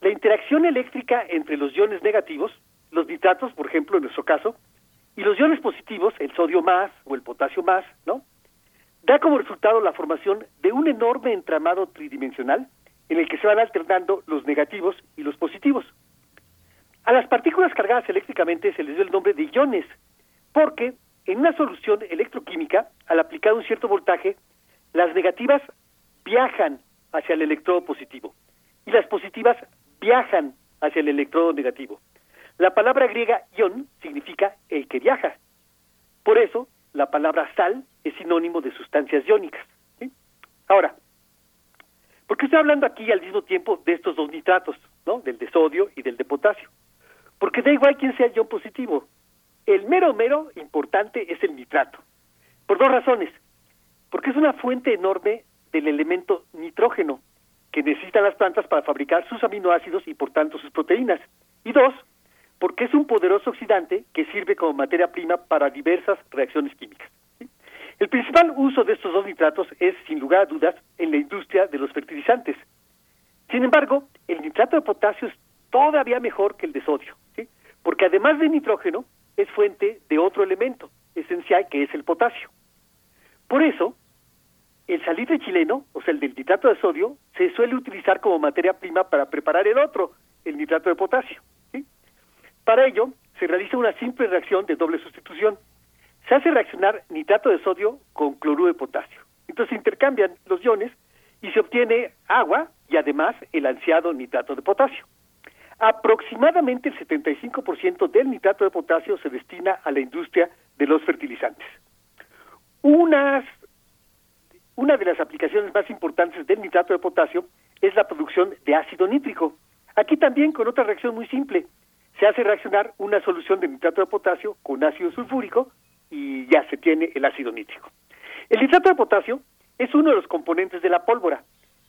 la interacción eléctrica entre los iones negativos, los nitratos, por ejemplo, en nuestro caso, y los iones positivos, el sodio más o el potasio más, ¿no? Da como resultado la formación de un enorme entramado tridimensional en el que se van alternando los negativos y los positivos. A las partículas cargadas eléctricamente se les dio el nombre de iones, porque en una solución electroquímica, al aplicar un cierto voltaje, las negativas viajan hacia el electrodo positivo y las positivas viajan hacia el electrodo negativo. La palabra griega ion significa el que viaja. Por eso, la palabra sal es sinónimo de sustancias iónicas. Ahora, ¿por qué estoy hablando aquí al mismo tiempo de estos dos nitratos, ¿no? del de sodio y del de potasio? Porque da igual quién sea el ion positivo. El mero mero importante es el nitrato, por dos razones. Porque es una fuente enorme del elemento nitrógeno que necesitan las plantas para fabricar sus aminoácidos y por tanto sus proteínas. Y dos, porque es un poderoso oxidante que sirve como materia prima para diversas reacciones químicas. El principal uso de estos dos nitratos es, sin lugar a dudas, en la industria de los fertilizantes. Sin embargo, el nitrato de potasio es todavía mejor que el de sodio, porque además de nitrógeno, es fuente de otro elemento esencial que es el potasio. Por eso, el salitre chileno, o sea, el del nitrato de sodio, se suele utilizar como materia prima para preparar el otro, el nitrato de potasio. Para ello, se realiza una simple reacción de doble sustitución. Se hace reaccionar nitrato de sodio con cloruro de potasio. Entonces intercambian los iones y se obtiene agua y además el ansiado nitrato de potasio. Aproximadamente el 75% del nitrato de potasio se destina a la industria de los fertilizantes. Una de las aplicaciones más importantes del nitrato de potasio es la producción de ácido nítrico. Aquí también con otra reacción muy simple. Se hace reaccionar una solución de nitrato de potasio con ácido sulfúrico y ya se tiene el ácido nítrico. El nitrato de potasio es uno de los componentes de la pólvora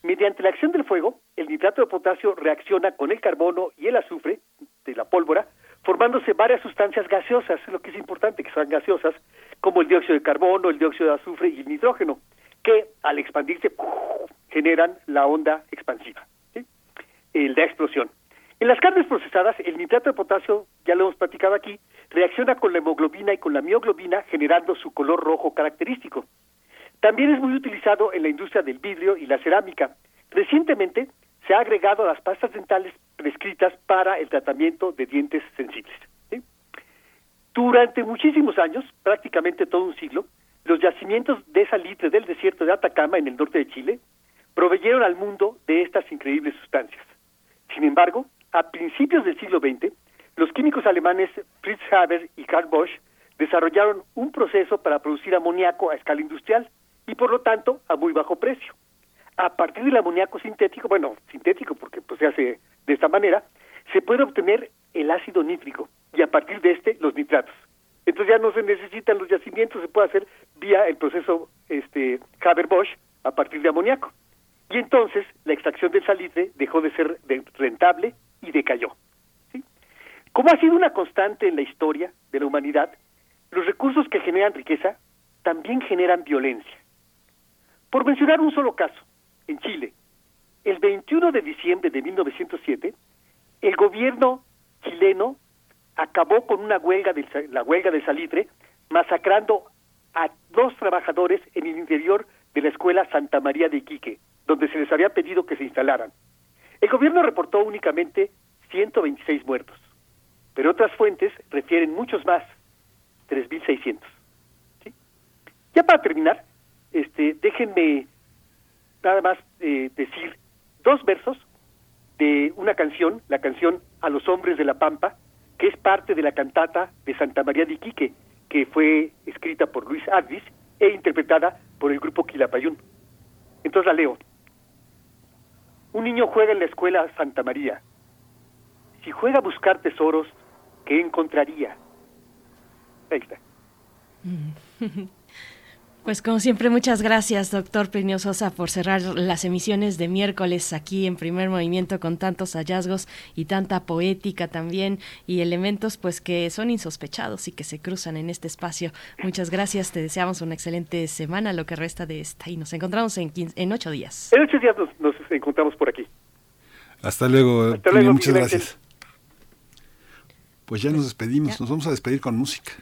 Mediante la acción del fuego, el nitrato de potasio reacciona con el carbono y el azufre de la pólvora, formándose varias sustancias gaseosas, lo que es importante que sean gaseosas, como el dióxido de carbono, el dióxido de azufre y el nitrógeno, que al expandirse generan la onda expansiva, el de explosión. En las carnes procesadas, el nitrato de potasio, ya lo hemos platicado aquí, reacciona con la hemoglobina y con la mioglobina generando su color rojo característico. También es muy utilizado en la industria del vidrio y la cerámica. Recientemente se ha agregado a las pastas dentales prescritas para el tratamiento de dientes sensibles. Durante muchísimos años, prácticamente todo un siglo, los yacimientos de salitre del desierto de Atacama en el norte de Chile proveyeron al mundo de estas increíbles sustancias. Sin embargo, a principios del siglo XX, los químicos alemanes Fritz Haber y Karl Bosch desarrollaron un proceso para producir amoníaco a escala industrial y por lo tanto a muy bajo precio. A partir del amoníaco sintético, bueno, sintético porque pues, se hace de esta manera, se puede obtener el ácido nítrico y a partir de este los nitratos. Entonces ya no se necesitan los yacimientos, se puede hacer vía el proceso este Haber-Bosch a partir de amoníaco. Y entonces la extracción del salitre dejó de ser rentable y decayó. ¿sí? Como ha sido una constante en la historia de la humanidad, los recursos que generan riqueza también generan violencia. Por mencionar un solo caso, en Chile, el 21 de diciembre de 1907, el gobierno chileno acabó con una huelga de, la huelga de salitre, masacrando a dos trabajadores en el interior de la escuela Santa María de Iquique, donde se les había pedido que se instalaran. El gobierno reportó únicamente 126 muertos, pero otras fuentes refieren muchos más, 3.600. ¿sí? Ya para terminar, este, déjenme nada más eh, decir dos versos de una canción, la canción A los hombres de la Pampa, que es parte de la cantata de Santa María de Iquique, que fue escrita por Luis Advis e interpretada por el grupo Quilapayún. Entonces la leo. Un niño juega en la escuela Santa María. Si juega a buscar tesoros, ¿qué encontraría? Ahí está. [LAUGHS] Pues como siempre, muchas gracias, doctor Plinio Sosa, por cerrar las emisiones de miércoles aquí en Primer Movimiento con tantos hallazgos y tanta poética también y elementos pues que son insospechados y que se cruzan en este espacio. Muchas gracias, te deseamos una excelente semana, lo que resta de esta y nos encontramos en, en ocho días. En ocho días nos, encontramos por aquí. Hasta luego, Hasta luego muchas gracias. Pues ya nos despedimos, nos vamos a despedir con música.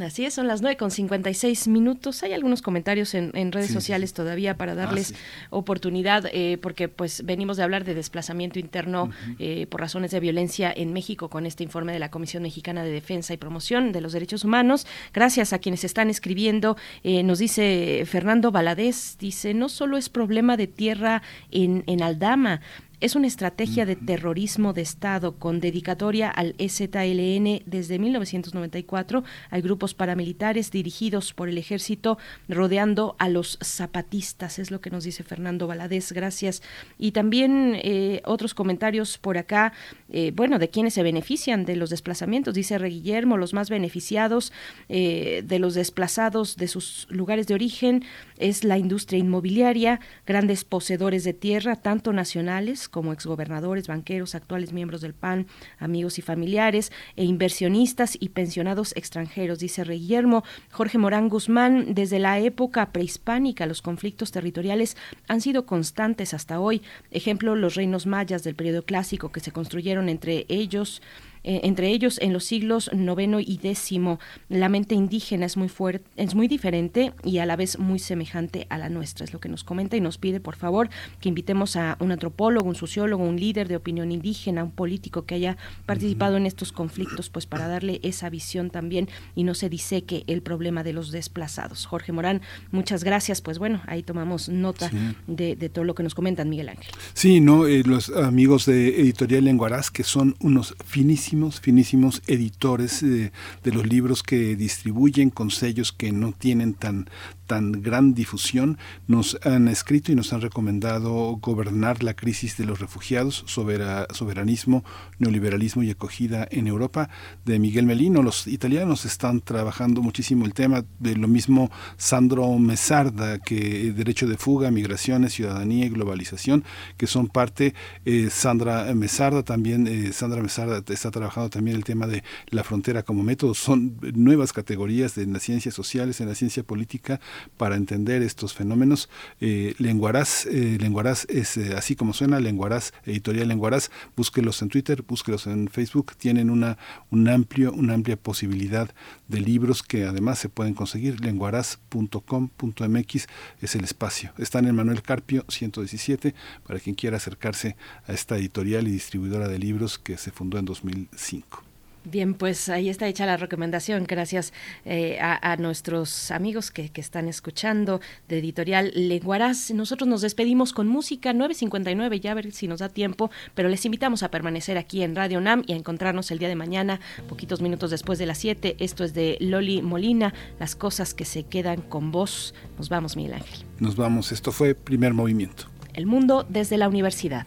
Así es, son las 9 con 56 minutos. Hay algunos comentarios en, redes sociales todavía para ah, darles oportunidad, eh, porque pues venimos de hablar de desplazamiento interno eh, por razones de violencia en México con este informe de la Comisión Mexicana de Defensa y Promoción de los Derechos Humanos. Gracias a quienes están escribiendo. Eh, nos dice Fernando Valadez, dice, no solo es problema de tierra en, en Aldama, es una estrategia de terrorismo de Estado con dedicatoria al EZLN desde 1994. Hay grupos paramilitares dirigidos por el ejército rodeando a los zapatistas, es lo que nos dice Fernando Valadez. Gracias. Y también eh, otros comentarios por acá, eh, bueno, de quienes se benefician de los desplazamientos. Dice Re Guillermo, los más beneficiados eh, de los desplazados de sus lugares de origen es la industria inmobiliaria, grandes poseedores de tierra, tanto nacionales como exgobernadores, banqueros, actuales miembros del PAN, amigos y familiares, e inversionistas y pensionados extranjeros, dice Guillermo. Jorge Morán Guzmán, desde la época prehispánica, los conflictos territoriales han sido constantes hasta hoy. Ejemplo, los reinos mayas del periodo clásico que se construyeron entre ellos eh, entre ellos en los siglos noveno y décimo. La mente indígena es muy fuerte, es muy diferente y a la vez muy semejante a la nuestra. Es lo que nos comenta y nos pide, por favor, que invitemos a un antropólogo, un sociólogo, un líder de opinión indígena, un político que haya participado en estos conflictos, pues para darle esa visión también y no se diseque el problema de los desplazados. Jorge Morán, muchas gracias. Pues bueno, ahí tomamos nota de, todo lo que nos comentan, Miguel Ángel. Sí, no, eh, los amigos de Editorial Lenguaraz, que son unos finísimos finísimos, editores eh, de los libros que distribuyen con sellos que no tienen tan tan gran difusión, nos han escrito y nos han recomendado gobernar la crisis de los refugiados, soberanismo, neoliberalismo y acogida en Europa, de Miguel Melino. Los italianos están trabajando muchísimo el tema de lo mismo Sandro Mesarda, que derecho de fuga, migraciones, ciudadanía y globalización, que son parte, eh, Sandra Mesarda también, eh, Sandra Mesarda está trabajando también el tema de la frontera como método, son nuevas categorías de las ciencias sociales, en la ciencia política, para entender estos fenómenos. Eh, Lenguaraz, eh, Lenguaraz es eh, así como suena, Lenguaraz, editorial Lenguaraz, búsquelos en Twitter, búsquelos en Facebook, tienen una, un amplio, una amplia posibilidad de libros que además se pueden conseguir, lenguaraz.com.mx es el espacio. Están en Manuel Carpio 117 para quien quiera acercarse a esta editorial y distribuidora de libros que se fundó en 2005. Bien, pues ahí está hecha la recomendación. Gracias eh, a, nuestros amigos que, están escuchando de Editorial Lenguaraz. Nosotros nos despedimos con música 9.59, ya a ver si nos da tiempo, pero les invitamos a permanecer aquí en Radio NAM y a encontrarnos el día de mañana, poquitos minutos después de las 7. Esto es de Loli Molina, las cosas que se quedan con vos. Nos vamos, Miguel Ángel. Nos vamos, esto fue Primer Movimiento. El mundo desde la universidad.